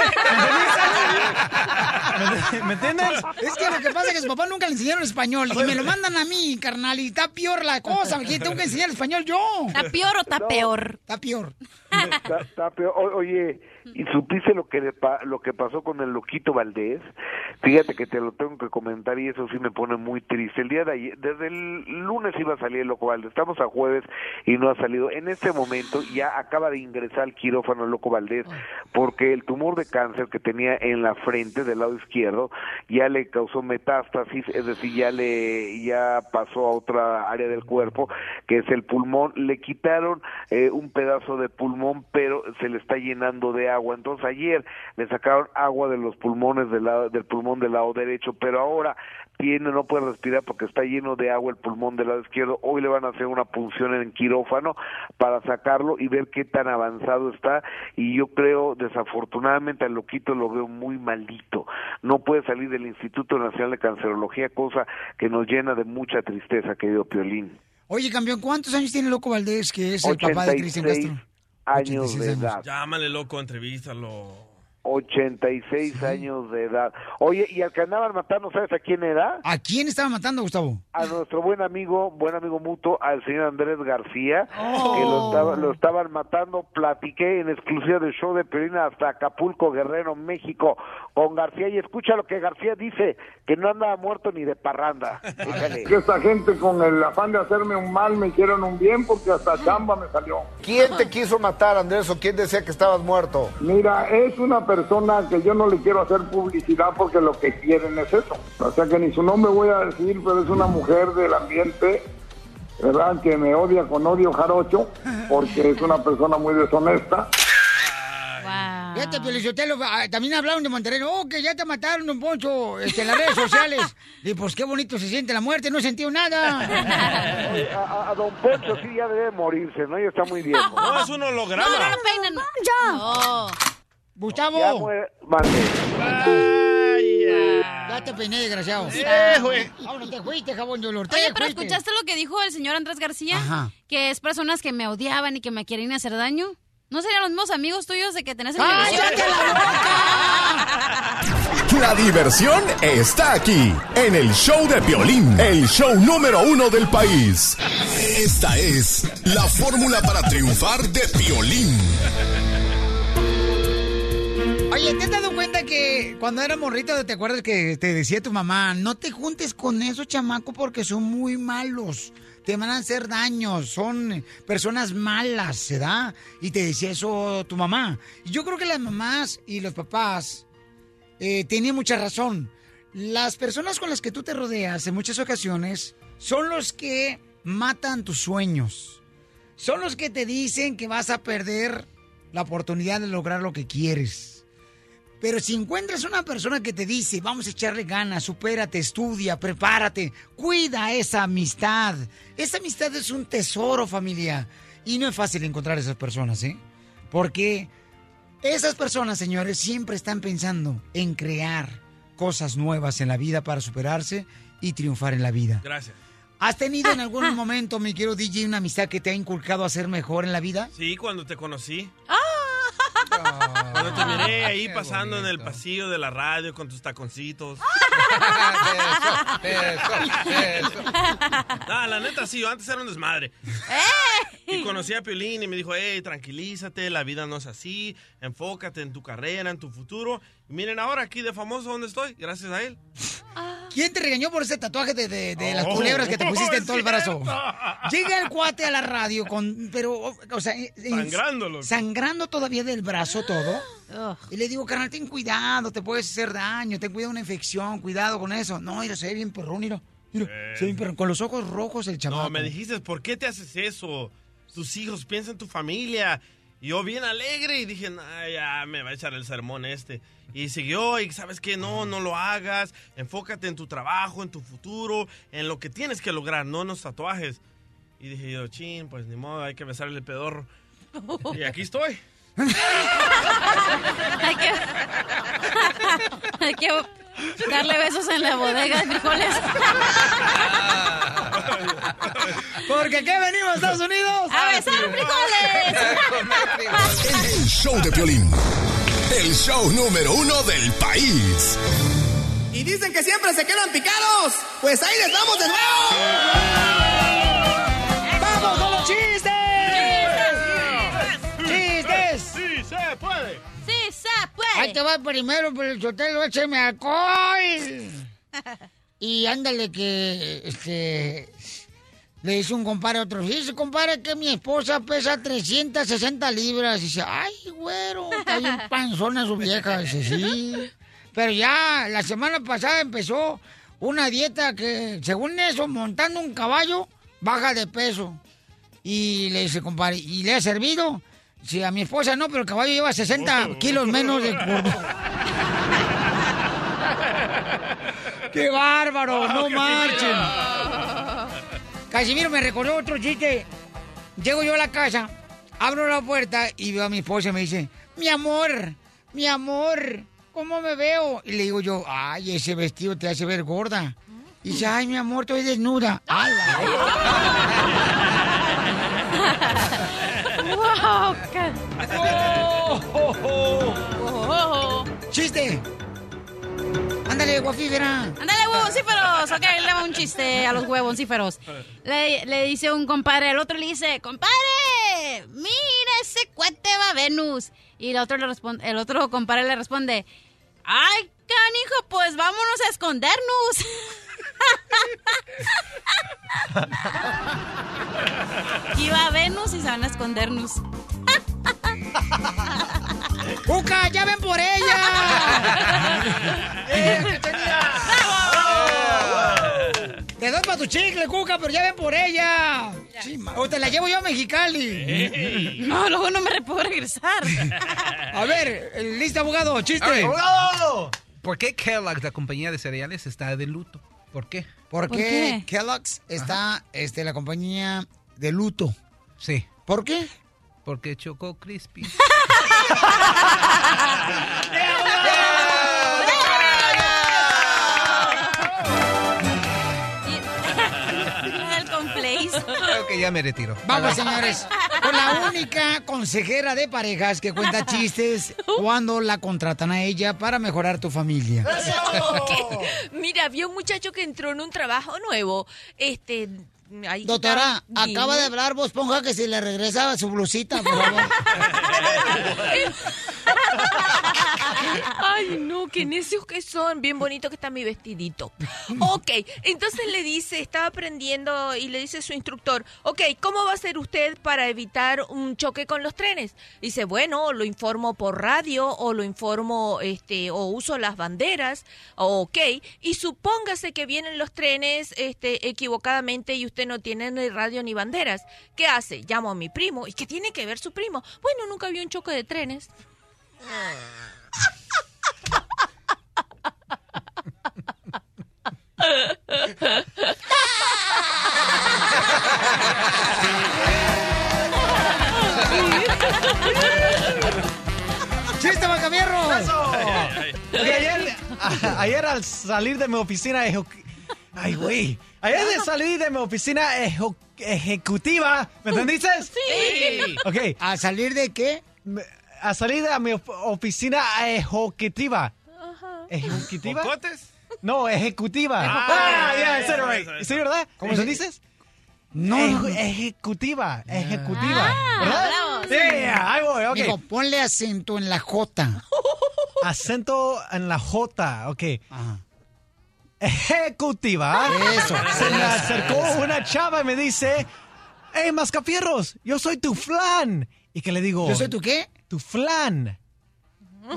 ¿Me- ¿Me entiendes? Es que lo que pasa es que su papá nunca le enseñaron español y me lo mandan a mí, carnal, y está peor la cosa, que tengo que enseñar español yo. ¿Está peor o está No. peor? Está peor. Está- está peor. O- Oye, ¿y supiste lo que le pa- lo que pasó con el loquito Valdés? Fíjate que te lo tengo que comentar y eso sí me pone muy triste. El día de ayer, desde el lunes iba a salir el loco Valdés. Estamos a jueves y no ha salido. En este momento ya acaba de ingresar al quirófano el loco Valdés porque el tumor de cáncer que tenía en la frente del lado izquierdo ya le causó metástasis, es decir, ya le ya pasó a otra área del cuerpo que es el pulmón. Le quitaron eh, un pedazo de pulmón, pero se le está llenando de agua. Entonces ayer le sacaron agua de los pulmones del lado pulmón del lado derecho, pero ahora tiene no puede respirar porque está lleno de agua el pulmón del lado izquierdo. Hoy le van a hacer una punción en quirófano para sacarlo y ver qué tan avanzado está y yo creo desafortunadamente al loquito lo veo muy malito. No puede salir del Instituto Nacional de Cancerología, cosa que nos llena de mucha tristeza, querido Piolín. Oye, campeón, ¿cuántos años tiene Loco Valdés, que es el papá de Cristian 86 Castro? Años de edad. Llámale, loco, entrevístalo. 86 años de edad. Oye, y al que andaban matando, ¿sabes a quién era? ¿A quién estaban matando, Gustavo? A nuestro buen amigo, buen amigo mutuo, al señor Andrés García, Oh. que lo, estaba- lo estaban matando. Platiqué en exclusiva del show de Perina hasta Acapulco, Guerrero, México, con García. Y escucha lo que García dice, que no andaba muerto ni de parranda. Que esta gente con el afán de hacerme un mal me hicieron un bien porque hasta chamba me salió. ¿Quién te quiso matar, Andrés, o quién decía que estabas muerto? Mira, es una persona que yo no le quiero hacer publicidad porque lo que quieren es eso. O sea que ni su nombre voy a decir, pero es una mujer del ambiente, ¿verdad? Que me odia con odio jarocho porque es una persona muy deshonesta. Fíjate, Piolichotelo, ah, también hablaron de Monterrey. Oh, que ya te mataron, don Poncho, este, en las redes sociales. Y pues qué bonito se siente la muerte, no he sentido nada. Oye, a, a- a don Poncho sí ya debe morirse, ¿no? Ya está muy viejo. No, es un holograma. No, no lo peinen. No. Gustavo. Ya muere- mande. Ya te peiné, desgraciado. Eh, güey. Vámonos, te fuiste, jabón de olor. Oye, pero fuiste. ¿escuchaste lo que dijo el señor Andrés García? Ajá. Que es personas que me odiaban y que me quieren hacer daño. ¿No serían los mismos amigos tuyos de que tenés en ¡Cállate La diversión está aquí, en el show de Piolín, el show número uno del país. Esta es la fórmula para triunfar de Piolín. Oye, ¿te has dado cuenta que cuando era morrito te acuerdas que te decía tu mamá, no te juntes con esos chamacos porque son muy malos, te van a hacer daño, son personas malas, ¿se da? Y te decía eso tu mamá. Y yo creo que las mamás y los papás eh, tenían mucha razón. Las personas con las que tú te rodeas en muchas ocasiones son los que matan tus sueños. Son los que te dicen que vas a perder la oportunidad de lograr lo que quieres. Pero si encuentras una persona que te dice, vamos a echarle ganas, supérate, estudia, prepárate, cuida esa amistad. Esa amistad es un tesoro, familia. Y no es fácil encontrar esas personas, ¿eh? Porque esas personas, señores, siempre están pensando en crear cosas nuevas en la vida para superarse y triunfar en la vida. Gracias. ¿Has tenido en algún momento, mi querido DJ, una amistad que te ha inculcado a ser mejor en la vida? Sí, cuando te conocí. Ah. Cuando te miré ahí pasando en el pasillo de la radio con tus taconcitos. No, la neta sí, yo antes era un desmadre. Y conocí a Piolín y me dijo, hey, tranquilízate, la vida no es así, enfócate en tu carrera, en tu futuro. Y miren ahora aquí de famoso donde estoy, gracias a él. ¿Quién te regañó por ese tatuaje de, de- de las Oh, culebras que te pusiste en todo el brazo? Llega el cuate a la radio con, pero, o sea, en- Sangrando, todavía del brazo todo. Y le digo, carnal, ten cuidado, te puedes hacer daño, ten cuidado de una infección, cuidado con eso. No, mira, se ve bien perrón, mira. Mira, se ve bien perrón, con los ojos rojos el chamaco. No, me dijiste, ¿por qué te haces eso? Tus hijos, piensa en tu familia. Y yo bien alegre y dije, "Nah, ya me va a echar el sermón este. Y siguió, y sabes que no, no lo hagas. Enfócate en tu trabajo, en tu futuro, en lo que tienes que lograr, no en los tatuajes. Y dije yo, chin, pues ni modo, hay que besarle el pedorro. Y aquí estoy. hay que... hay que darle besos en la bodega de frijoles. Porque qué venimos a Estados Unidos a besar frijoles. El show de Piolín. El show número uno del país. Y dicen que siempre se quedan picados. Pues ahí les vamos de nuevo. ¡Vamos con los chistes! ¡Chistes! Ahí te va primero, pero el chotelo, écheme alcohol. Y ándale que, este, le dice un compadre a otro, dice, compadre, que mi esposa pesa 360 libras. Y dice, ay, güero, está bien panzona su vieja. Dice, sí. Pero ya la semana pasada empezó una dieta que, según eso, montando un caballo, baja de peso. Y le dice, compadre, ¿y le ha servido? Sí, a mi esposa no, pero el caballo lleva 60 kilos menos de. ¡Qué bárbaro! ¡No marchen! Casimiro me recordó otro chiste. Llego yo a la casa, abro la puerta y veo a mi esposa y me dice, mi amor, mi amor, ¿cómo me veo? Y le digo yo, ay, ese vestido te hace ver gorda. Y dice, ay, mi amor, estoy desnuda. ¡Ay, ¡Wow! Oh, ¡Chiste! ¡Ándale, guafífera! ¡Ándale, huevoncíferos! Ok, le va un chiste a los huevoncíferos. Le, le dice un compadre, el otro le dice, ¡Compadre! ¡Mira ese cuete va a Venus! Y el otro, le responde, el otro compadre le responde, ¡Ay, canijo, pues vámonos a escondernos! Iba a Venus y se van a escondernos. ¡Cuca, ya ven por ella! ¡Eh, Te doy para tu chicle, Cuca, pero ya ven por ella. Sí, o te la llevo yo a Mexicali. No, luego no me puedo regresar. A ver, el listo abogado, chiste. ¡Abogado! ¿Por qué Kellogg, la compañía de cereales, está de luto? ¿Por qué? Porque Kellogg's está, este, la compañía de luto. Sí. ¿Por qué? Porque chocó Crispy. que ya me retiro. Vamos, señores. Con la única consejera de parejas que cuenta chistes cuando la contratan a ella para mejorar tu familia. Mira, había un muchacho que entró en un trabajo nuevo. Este. ahí Doctora, acaba de hablar vos ponga que si le regresa su blusita, por favor. Ay, no, qué necios que son. Bien bonito que está mi vestidito. Ok, entonces le dice, estaba aprendiendo y le dice a su instructor, ok, ¿cómo va a hacer usted para evitar un choque con los trenes? Dice, bueno, lo informo por radio o lo informo, este, o uso las banderas, ok, y supóngase que vienen los trenes, este, equivocadamente y usted no tiene ni radio ni banderas. ¿Qué hace? Llamo a mi primo. ¿Y qué tiene que ver su primo? Bueno, nunca había un choque de trenes. ¡Chiste, Macamierros! Ok, ayer, a- ayer al salir de mi oficina ejecu- Ay, güey. Ayer de salir de mi oficina ejo- ejecutiva, ¿me entendiste? Sí. Ok. ¿A salir de qué? A salir de mi of- oficina ejecutiva. ¿Ejecutiva? No, ejecutiva. Ah, yeah, I said it yeah, right. yeah, ¿Sí, verdad? ¿Cómo ¿Me se- dices? No, Eje- no, no. Ejecutiva, ejecutiva. Ah, ¿Verdad? bravo, sí. Yeah, ahí voy, ok. Digo, ponle acento en la J. Acento en la J, ok. Ejecutiva. Eso. Se me acercó una chava y me dice, hey, Mascafierros, yo soy tu flan. ¿Y que le digo? ¿Yo soy tu qué? Tu flan.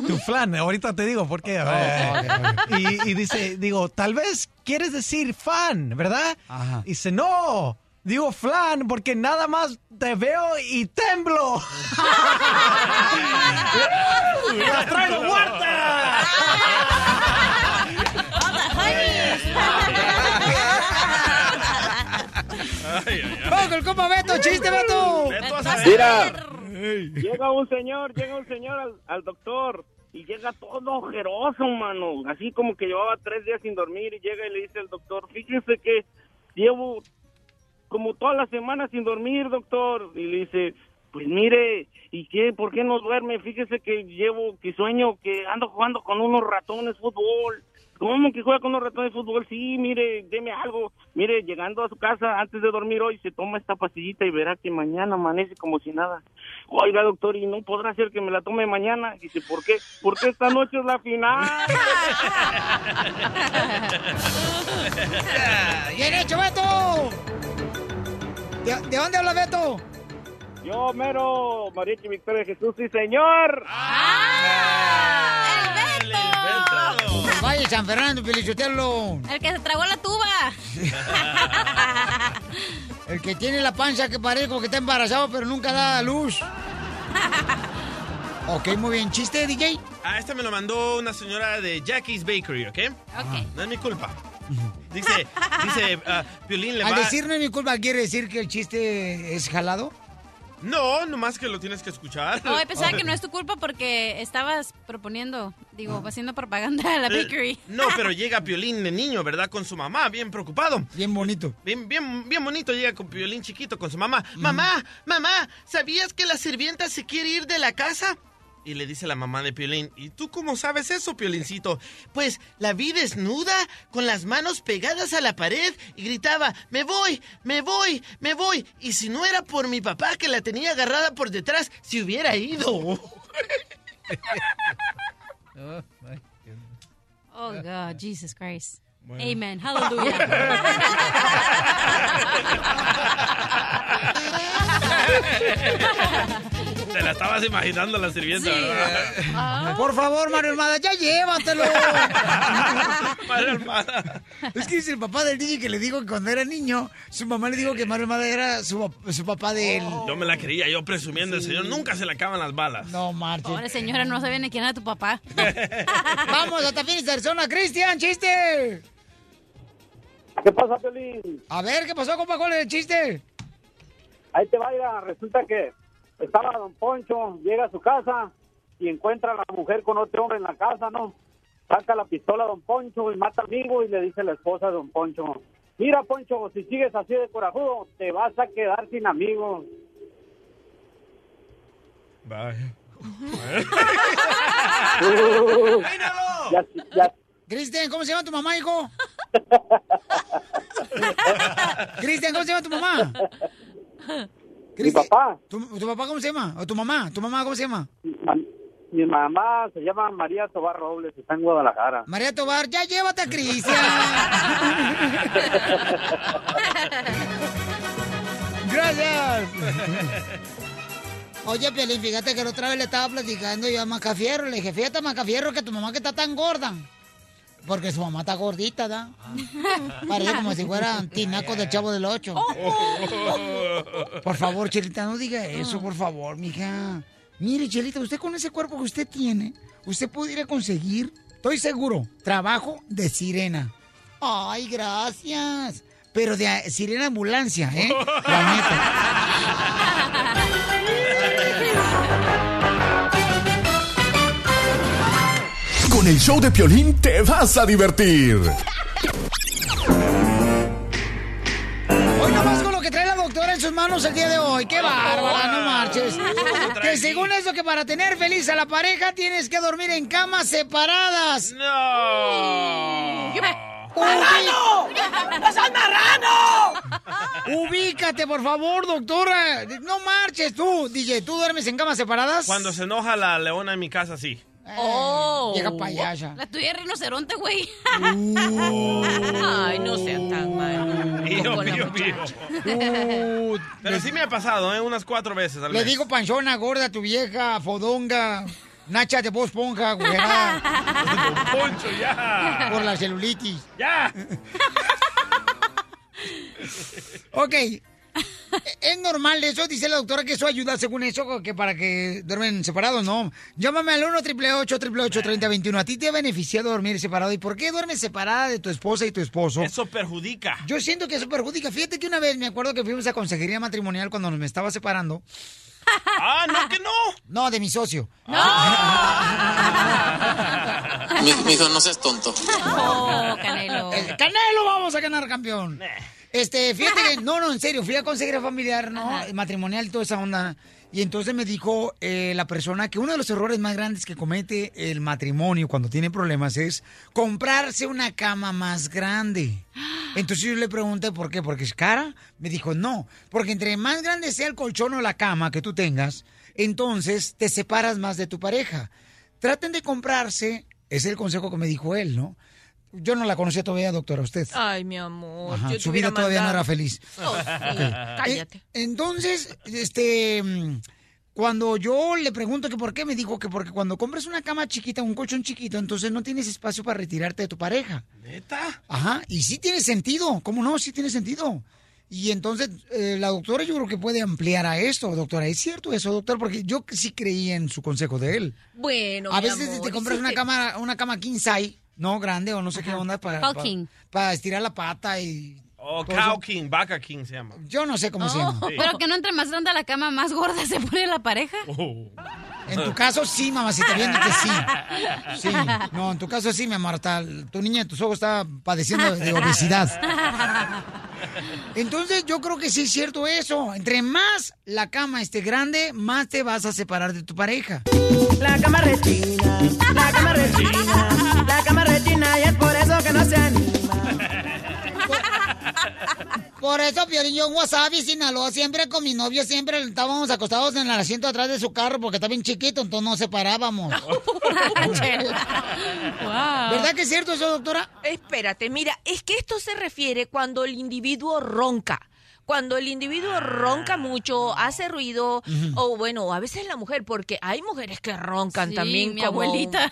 Tu flan, ahorita te digo por qué. Oh, Y, y dice, digo, tal vez quieres decir fan, ¿verdad? Y dice, no, Digo flan porque nada más te veo y temblo. ¡Las traigo muertas! ¡Vamos con el compa Beto! ¡Chiste, Beto! Mira, llega un señor, llega un señor al, doctor y llega todo ojeroso, mano. Así como que llevaba tres días sin dormir y llega y le dice al doctor, fíjese que llevo como toda la semana sin dormir, doctor. Y le dice, pues mire, ¿y qué? ¿Por qué no duerme? Fíjese que llevo, que sueño, que ando jugando con unos ratones fútbol. ¿Cómo que juega con unos ratones de fútbol? Sí, mire, deme algo. Mire, llegando a su casa antes de dormir hoy, se toma esta pastillita y verá que mañana amanece como si nada. Oiga, doctor, ¿y no podrá ser que me la tome mañana? Dice, ¿por qué? Porque esta noche es la final. ¡Bien hecho, Beto! ¿De, de dónde habla Beto? Yo, mero, Mariachi Victoria Jesús, sí, señor. Vaya, San Fernando, Pelichotelo. El que se tragó la tuba. El que tiene la panza que parece como que está embarazado, pero nunca da luz. Ok, muy bien. ¿Chiste, DJ? Ah, este me lo mandó una señora de Jackie's Bakery, ¿ok? Ok. No es mi culpa. Dice, dice, ah, Piolín le Al va... decir no es mi culpa, ¿quiere decir que el chiste es jalado? No, nomás que lo tienes que escuchar. Oh, pensaba que no es tu culpa porque estabas proponiendo, digo, haciendo propaganda a la Eh, bakery. No, pero llega Piolín de niño, ¿verdad? Con su mamá, bien preocupado. Bien bonito. Bien, bien, bien bonito llega con Piolín chiquito con su mamá. Mamá, mamá, ¿sabías que la sirvienta se quiere ir de la casa? Y le dice la mamá de Piolín, ¿y tú cómo sabes eso, Piolincito? Pues la vi desnuda, con las manos pegadas a la pared, y gritaba, me voy, me voy, me voy. Y si no era por mi papá que la tenía agarrada por detrás, se hubiera ido. Oh, God, Jesus Christ. Bueno. Amen. Hallelujah. Te la estabas imaginando la sirvienta, ¿verdad? Por favor, Mario Almada, ya llévatelo. Mario Almada. Es que dice el papá del DJ que le dijo que cuando era niño, su mamá le dijo que Mario Almada era su, su papá de él. Yo me la creía, yo presumiendo, el señor nunca se le acaban las balas. No, marches. Pobre señora, no sabía ni quién era tu papá. Vamos, hasta fin de persona. Cristian, chiste. ¿Qué pasa, Piolín? A ver, ¿qué pasó, compa? ¿Cuál es el chiste? Ahí te va, mira, resulta que estaba don Poncho, llega a su casa y encuentra a la mujer con otro hombre en la casa, ¿no? Saca la pistola a don Poncho y mata al amigo y le dice a la esposa de don Poncho, mira Poncho, si sigues así de corajudo, te vas a quedar sin amigos. Vaya. Ya- ya- Cristian, ¿cómo se llama tu mamá, hijo? Cristian, ¿cómo se llama tu mamá? Mi papá, ¿Tu, tu papá cómo se llama? ¿O tu mamá? ¿Tu mamá cómo se llama? ma- mi mamá se llama María Tobar Robles, está en Guadalajara. María Tobar, ya llévate a Cristian. Gracias. Oye, Piolín, fíjate que la otra vez le estaba platicando yo a Macafierro. Le dije, fíjate, Macafierro, que tu mamá que está tan gorda. Porque su mamá está gordita, ¿da? Parece como si fuera tinaco del chavo del ocho. Por favor, Chelita, no diga eso, por favor, mija. Mire, Chelita, usted con ese cuerpo que usted tiene, usted pudiera conseguir, estoy seguro, trabajo de sirena. Ay, gracias. Pero de sirena ambulancia, ¿eh? La neta. Con el show de Piolín te vas a divertir. Hoy nomás con lo que trae la doctora en sus manos el día de hoy. ¡Qué bárbara! No marches. Que según eso que para tener feliz a la pareja tienes que dormir en camas separadas. ¡No! ¡Marrano! ¡Es al marrano! Ubícate, por favor, doctora. No marches tú, DJ. ¿Tú duermes en camas separadas? Cuando se enoja la leona en mi casa, sí. Oh. Vieja payasa. La tuya es rinoceronte, güey. Ay, no sean tan malos. Pío, Con la pío, pío. Uh, Pero sí me ha pasado, ¿eh? Unas cuatro veces al Le mes. digo panchona, gorda, tu vieja, fodonga, nacha de voz ponja, güey. Poncho, ya. Por la celulitis. ¡Ya! Ok, ¿Es normal eso? Dice la doctora que eso ayuda según eso, que para que duermen separados, ¿no? Llámame al 1 888 3021 ¿A ti te ha beneficiado dormir separado? ¿Y por qué duermes separada de tu esposa y tu esposo? Eso perjudica. Yo siento que eso perjudica. Fíjate que una vez me acuerdo que fuimos a consejería matrimonial cuando me estaba separando. Ah, no, que no. No, de mi socio. Mi, hijo, no seas tonto. Oh, Canelo. El Canelo, vamos a ganar campeón. Este, fíjate que, no, no, en serio, fui a consejería familiar, ¿no? Matrimonial, toda esa onda. Y entonces me dijo eh, la persona que uno de los errores más grandes que comete el matrimonio cuando tiene problemas es comprarse una cama más grande. Entonces yo le pregunté por qué, porque es cara. Me dijo, no, porque entre más grande sea el colchón o la cama que tú tengas, entonces te separas más de tu pareja. Traten de comprarse, es el consejo que me dijo él, ¿no? Yo no la conocía todavía, doctora, usted. Ay, mi amor. Ajá, yo te su vida todavía no era feliz. Oh. Cállate. Eh, entonces, este, cuando yo le pregunto que por qué, me dijo que porque cuando compras una cama chiquita, un colchón chiquito, entonces no tienes espacio para retirarte de tu pareja. ¿Neta? Ajá, y sí tiene sentido, ¿cómo no? Sí tiene sentido. Y entonces eh, la doctora yo creo que puede ampliar a esto, doctora. ¿Es cierto eso, doctor? Porque yo sí creía en su consejo de él. Bueno, a mi veces amor, te compras una que- cama, una cama king size, no grande o no sé qué onda para, para, para estirar la pata y Oh, Cow eso. King, Vaca King se llama. Yo no sé cómo se Oh, llama. Pero que no entre más grande la cama, más gorda se pone la pareja. En tu caso sí, mamacita, viéndote sí. Sí, no, en tu caso sí, mi amor. tu niña de tus ojos está padeciendo de obesidad. Entonces yo creo que sí es cierto eso. Entre más la cama esté grande, más te vas a separar de tu pareja. La cama rechina, la cama rechina, la cama Por eso, Piorín, yo en Wasabi, Sinaloa, siempre con mi novio, siempre estábamos acostados en el asiento atrás de su carro porque está bien chiquito, entonces nos separábamos. ¿Verdad que es cierto eso, doctora? Espérate, mira, es que esto se refiere cuando el individuo ronca. Cuando el individuo ronca mucho, hace ruido, o bueno, a veces la mujer, porque hay mujeres que roncan Sí, también. mi como- abuelita.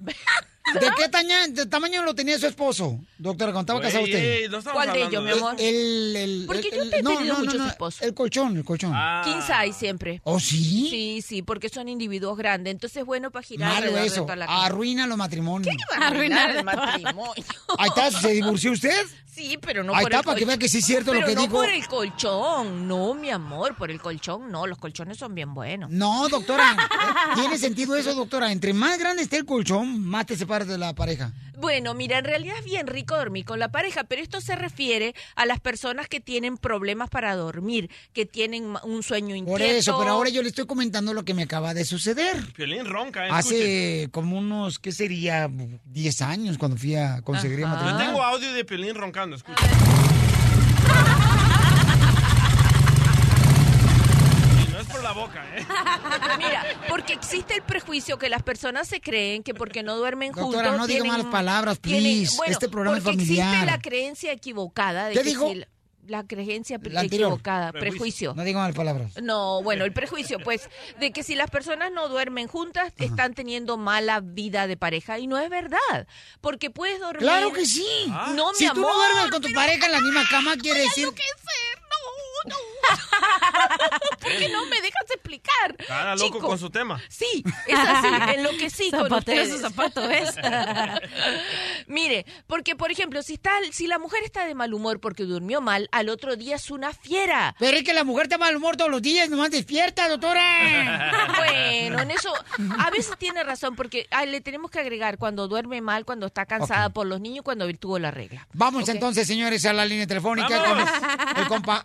¿De qué taña- de tamaño lo tenía su esposo? Doctora, cuando estaba casado usted. ey, no ¿Cuál de ellos, mi amor? El, el, Porque el- yo el- te he no, tenido no, no, muchos no, esposos. El colchón, el colchón. King size siempre. ¿Oh, sí? Sí, sí, porque son individuos grandes. Entonces, bueno, para girar Malo alrededor de eso. toda la casa. Arruina los matrimonios. va a arruinar el matrimonio? Ahí está, ¿se divorció usted? Sí, pero no Ahí por está, el para que vea que sí es cierto lo que no dijo. por el colchón. No, mi amor, por el colchón no. Los colchones son bien buenos. No, doctora. Tiene sentido eso, doctora. Entre más grande esté el colchón, más te de la pareja. Bueno, mira, en realidad es bien rico dormir con la pareja, pero esto se refiere a las personas que tienen problemas para dormir, que tienen un sueño inquieto. Por eso, pero ahora yo le estoy comentando lo que me acaba de suceder. Piolín ronca, ¿eh? Hace como unos, ¿qué sería? 10 años cuando fui a conseguir Yo matrimonio. tengo audio de Piolín roncando, escucha. Y no es por la boca, ¿eh? Mira, porque existe el prejuicio que las personas se creen que porque no duermen juntos. Doctora, no diga tienen- malas palabras, tienen- please. bueno, Este programa es familiar. Existe la creencia equivocada de ¿Qué que dijo? si la, la creencia La equivocada, prejuicio. No diga malas palabras. No, bueno, el prejuicio, pues, de que si las personas no duermen juntas, están teniendo mala vida de pareja. Y no es verdad. Porque puedes dormir. Claro que sí. No, si mi tú no amor. duermes con tu pareja en la misma cama, quiere decir... ¿Por qué no me dejas explicar? Cara loco Chico. con su tema. Sí, es así, en lo que sí con Zapatero ustedes. su zapato, ¿ves? Mire, porque por ejemplo, si está, si la mujer está de mal humor porque durmió mal, al otro día es una fiera. Pero es que la mujer está de mal humor todos los días, nomás despierta, doctora. Bueno, en eso a veces tiene razón porque ay, le tenemos que agregar cuando duerme mal, cuando está cansada por los niños, cuando tuvo la regla. Vamos entonces, señores, a la línea telefónica con Vamos. el compa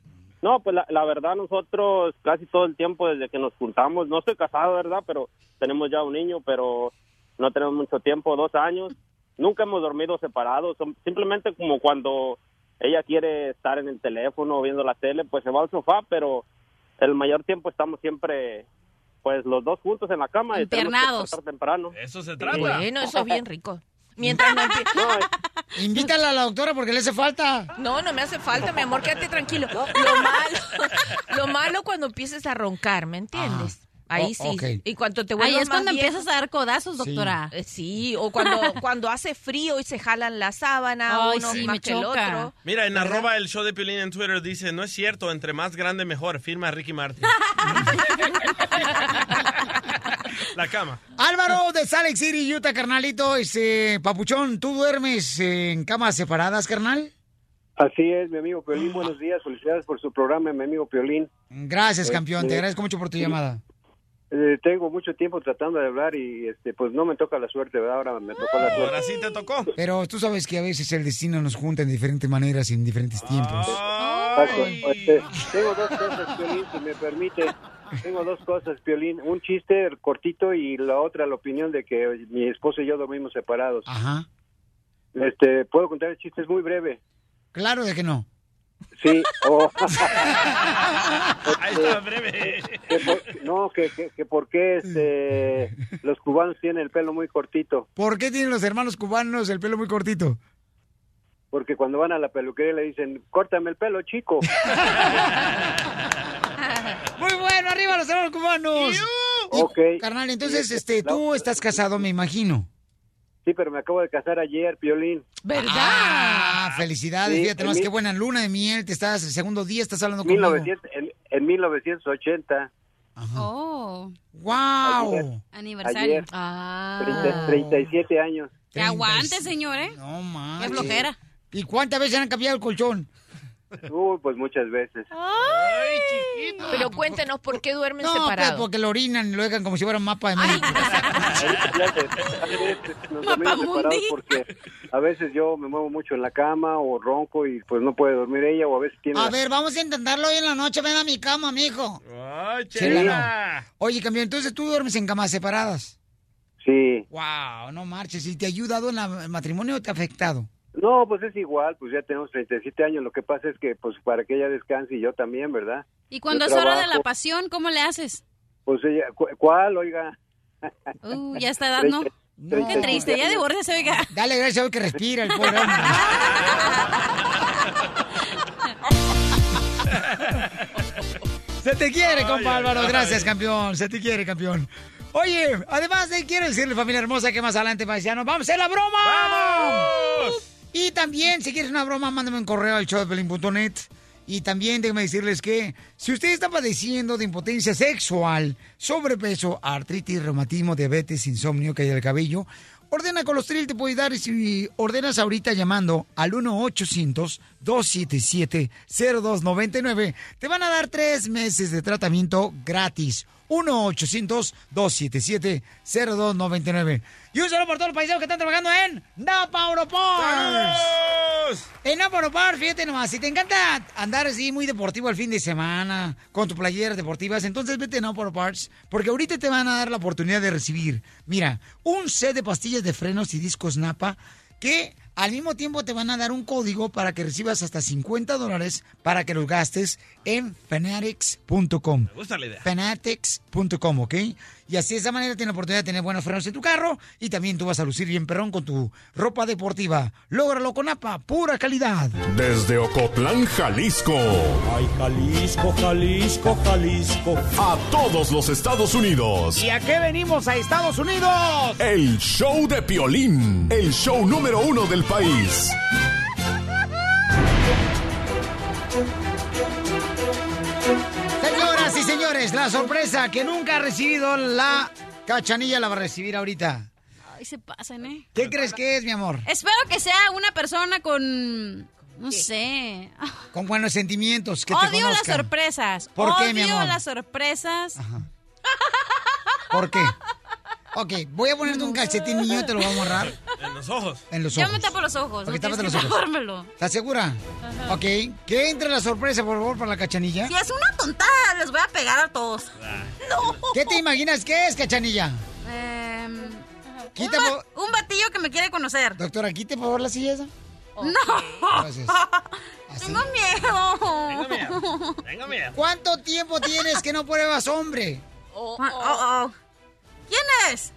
No, pues la, la verdad nosotros casi todo el tiempo desde que nos juntamos, no estoy casado, ¿verdad? Pero tenemos ya un niño, pero no tenemos mucho tiempo, dos años. Nunca hemos dormido separados, son- simplemente como cuando ella quiere estar en el teléfono o viendo la tele, pues se va al sofá, pero el mayor tiempo estamos siempre, pues los dos juntos en la cama y tenemos que Internados. temprano. Eso se Bueno, eso es bien rico. Mientras no empie- Invítala a la doctora porque le hace falta. No, no me hace falta, mi amor, quédate tranquilo. Lo malo, lo malo cuando empieces a roncar, ¿me entiendes? Ahí Oh, sí. Y cuando te Ahí es cuando viejo- empiezas a dar codazos, doctora. Eh, Sí, o cuando, cuando hace frío y se jalan la sábana, Ay, uno sí, más me que el otro. Mira, en arroba el show de Piolín en Twitter dice, no es cierto, entre más grande mejor, firma Ricky Martin. La cama. Álvaro de Salt Lake City, Utah, carnalito. Este, papuchón, ¿tú duermes en camas separadas, carnal? Así es, mi amigo Piolín. Buenos días. Felicidades por su programa, mi amigo Piolín. Gracias, Eh, campeón. Te agradezco mucho por tu llamada. Eh, tengo mucho tiempo tratando de hablar y este pues no me toca la suerte, ¿verdad? Ahora me tocó la suerte. Ahora sí te tocó. Pero tú sabes que a veces el destino nos junta en diferentes maneras y en diferentes tiempos. Exacto. Este, tengo dos cosas, Piolín, si me permite. Tengo dos cosas, Piolín. Un chiste cortito y la otra, la opinión de que mi esposo y yo dormimos separados. Ajá. Este, ¿puedo contar el chiste? Es muy breve. Claro de que no. Sí. oh. Ahí está, breve. Que por- no, que, que, que por qué este, los cubanos tienen el pelo muy cortito. ¿Por qué tienen los hermanos cubanos el pelo muy cortito? Porque cuando van a la peluquería le dicen, córtame el pelo, chico. Muy bueno, arriba los hermanos cubanos. Y, Ok. Carnal, entonces, este, la- tú estás casado, me imagino. Sí, pero me acabo de casar ayer, Piolín. Ah, felicidades, Sí, fíjate más mi- qué buena luna de miel, te estás, el segundo día estás hablando conmigo. 1900, en, en 1980. Oh. ¡Wow! Aniversario. Ayer. Ah. 30 37 años. Que aguante, señor, ¿eh? No más. Qué flojera. ¿Y cuántas veces han cambiado el colchón? Uy, pues muchas veces. Ay, chiquito. Pero cuéntenos por qué duermen No, pues separados. porque lo orinan y lo dejan como si fuera un mapa de México. Nos dormimos separados porque a veces yo me muevo mucho en la cama o ronco y pues no puede dormir ella o a veces tiene... A ver, vamos a intentarlo hoy en la noche. Ven a mi cama, mijo. Ay, Chela. Oye, campeón, entonces tú duermes en camas separadas. Sí. Wow, no marches. ¿Y te ha ayudado en la- el matrimonio o te ha afectado? No, pues es igual, pues ya tenemos 37 años. Lo que pasa es que pues para que ella descanse y yo también, ¿verdad? Y cuando Yo es hora de la pasión, ¿cómo le haces? Pues ella, cu- ¿cuál, oiga? Uh, ya está edad, ¿no? Qué triste, ya años. divórciase, oiga. Dale gracias hoy que respira el pobre hombre. Se te quiere, compa Ay, Álvaro. ay. Gracias, campeón. Se te quiere, campeón. Oye, además de quiero decirle, familia hermosa, que más adelante, paisanos, ¡vamos a hacer la broma! ¡Vamos! Y también, si quieres una broma, mándame un correo al showdepelín.net. Y también déjenme decirles que si usted está padeciendo de impotencia sexual, sobrepeso, artritis, reumatismo, diabetes, insomnio, caída del cabello, ordena Colostril te puede dar y si ordenas ahorita llamando al 1-800-277-0299, te van a dar tres meses de tratamiento gratis. 1-800-277-0299. Y un saludo por todos los paisanos que están trabajando en Napa Auropars. En Napa Auropars, fíjate nomás, si te encanta andar así muy deportivo el fin de semana, con tus playeras deportivas, entonces vete a Napa Auropars, porque ahorita te van a dar la oportunidad de recibir, mira, un set de pastillas de frenos y discos Napa que al mismo tiempo te van a dar un código para que recibas hasta 50 dólares para que los gastes en fanatics.com. Me gusta la idea. Fanatics.com, ¿ok? Y así de esa manera tienes la oportunidad de tener buenos frenos en tu carro y también tú vas a lucir bien perrón con tu ropa deportiva. Lógralo con APA, pura calidad. Desde Ocotlán, Jalisco. Ay, Jalisco, Jalisco, Jalisco. A todos los Estados Unidos. ¿Y a qué venimos a Estados Unidos? El show de Piolín. El show número uno del país. Señores, la sorpresa que nunca ha recibido la cachanilla la va a recibir ahorita. Ay, se pasan, ¿eh? ¿Qué crees que es, mi amor? Espero que sea una persona con... No sé. Con buenos sentimientos, que te Odio las sorpresas. ¿Por qué, Odio mi amor? las sorpresas. ¿Por qué? Ok, voy a ponerte un calcetín niño y te lo voy a amarrar En los ojos. en los ojos. me tapo los ojos. Ok, no tápate los ojos. tapármelo. ¿Estás segura? Ajá. Ok, que entre la sorpresa, por favor, para la cachanilla. Si es una tontada, les voy a pegar a todos. No. ¿Qué te imaginas que es, cachanilla? Un, Quita, ba- un batillo que me quiere conocer. Doctora, quite por favor la silla esa. No. Gracias. Tengo miedo. Tengo miedo. Tengo miedo. ¿Cuánto tiempo tienes que no pruebas hombre? Oh, oh, oh. ¿Quién es?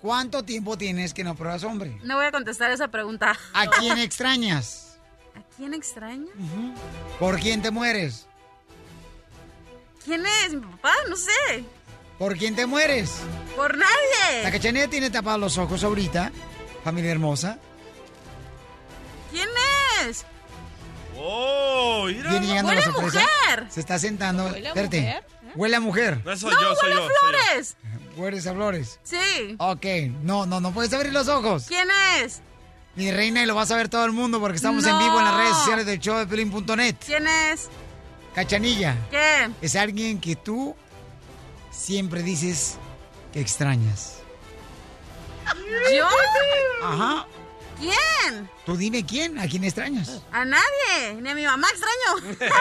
¿Cuánto tiempo tienes que no pruebas hombre? No voy a contestar esa pregunta. ¿A quién extrañas? ¿A quién extraña? ¿Por quién te mueres? ¿Quién es? ¿Mi papá? No sé. ¿Por quién te mueres? Por nadie. La cachanilla tiene tapados los ojos ahorita, familia hermosa. ¿Quién es? ¡Oh! Mira. Viene llegando Huele la a sorpresa. mujer. Se está sentando. ¿Huele a Espérate. mujer? Huele a mujer. No soy no, yo, soy huele yo. a soy yo. Flores. A flores. Sí. Ok, no, no, no puedes abrir los ojos. ¿Quién es? Mi reina, y lo vas a ver todo el mundo porque estamos en vivo en las redes sociales del show de Pelín.net. ¿Quién es? Cachanilla. ¿Qué? Es alguien que tú siempre dices que extrañas. ¿Yo? Ajá. ¿Quién? Tú dime quién, a quién extrañas. A nadie. Ni a mi mamá extraño.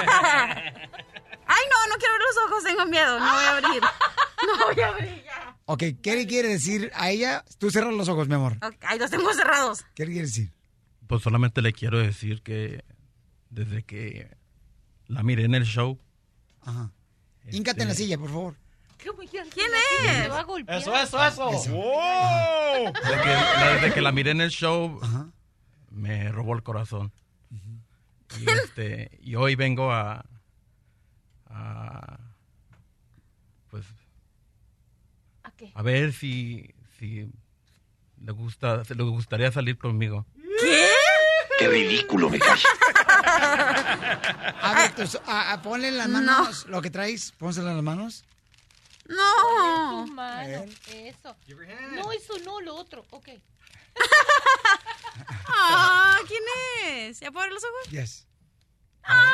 Ay, no, no quiero abrir los ojos, tengo miedo. No voy a abrir. No voy a abrir. Ok, ¿qué le quiere decir a ella? Tú cierras los ojos, mi amor. Ay, los tengo cerrados. ¿Qué le quiere decir? Pues solamente le quiero decir que desde que la miré en el show. Ajá. Híncate en la silla, por favor. ¿Quién es? Eso, eso, eso. ¡Wow! Desde que, desde que la miré en el show, me robó el corazón. Y, este, y hoy vengo a, a pues a ver si, si le gusta le gustaría salir conmigo. ¿Qué? Qué ridículo me cae. A ver, tus- a- a- ponle en las manos lo que traes. Pónselo en las manos. No. Tus manos, eso. No, eso no, lo otro. Ok. Ah, ¿quién es? ¿Ya puedo abrir los ojos? Yes. Ah,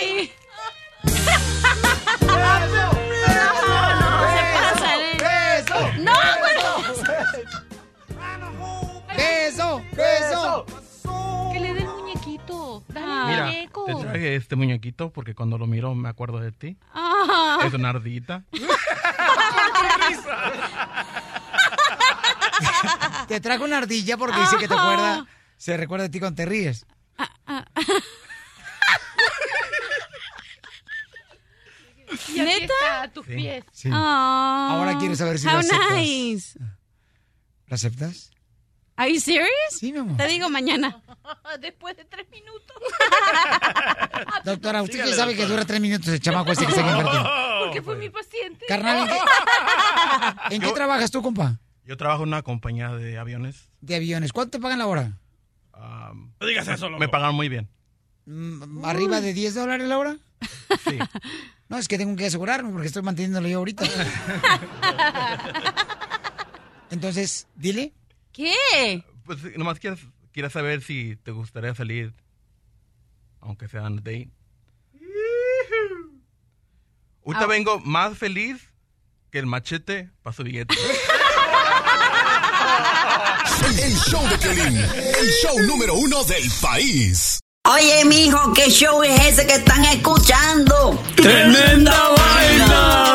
¿Qué? ¡Beso! Que le dé el muñequito. Dale el Mira, muñeco. te traje este muñequito porque cuando lo miro me acuerdo de ti. Ah. Es una ardita. Te trajo una ardilla porque dice que te acuerda. Se recuerda de ti cuando te ríes. Y aquí ¿Neta? está, a tus Sí. pies. Sí. Ah, Ahora quiero saber si how lo aceptas. nice. ¿Lo aceptas? Are you serious? Sí, mi amor. Te digo mañana. Después de tres minutos. Doctora, usted Dígale, que sabe que dura tres minutos el chamaco este que aquí enfrente. Porque fue mi paciente. Carnal, ¿en qué, ¿en qué Yo- trabajas tú, compa? Yo trabajo en una compañía de aviones. De aviones. ¿Cuánto te pagan la hora? No digas eso, loco. Me pagan muy bien. Mm, ¿Arriba de 10 dólares la hora? Sí. No, es que tengo que asegurarme porque estoy manteniéndolo yo ahorita. Entonces, dile. ¿Qué? Pues nomás quieres, quieres saber si te gustaría salir, aunque sea en date. Ahorita Ah. vengo más feliz que el machete para su billete. El show de Piolín, el show número uno del país. Oye, mijo, ¿qué show es ese que están escuchando? ¡Tremenda vaina!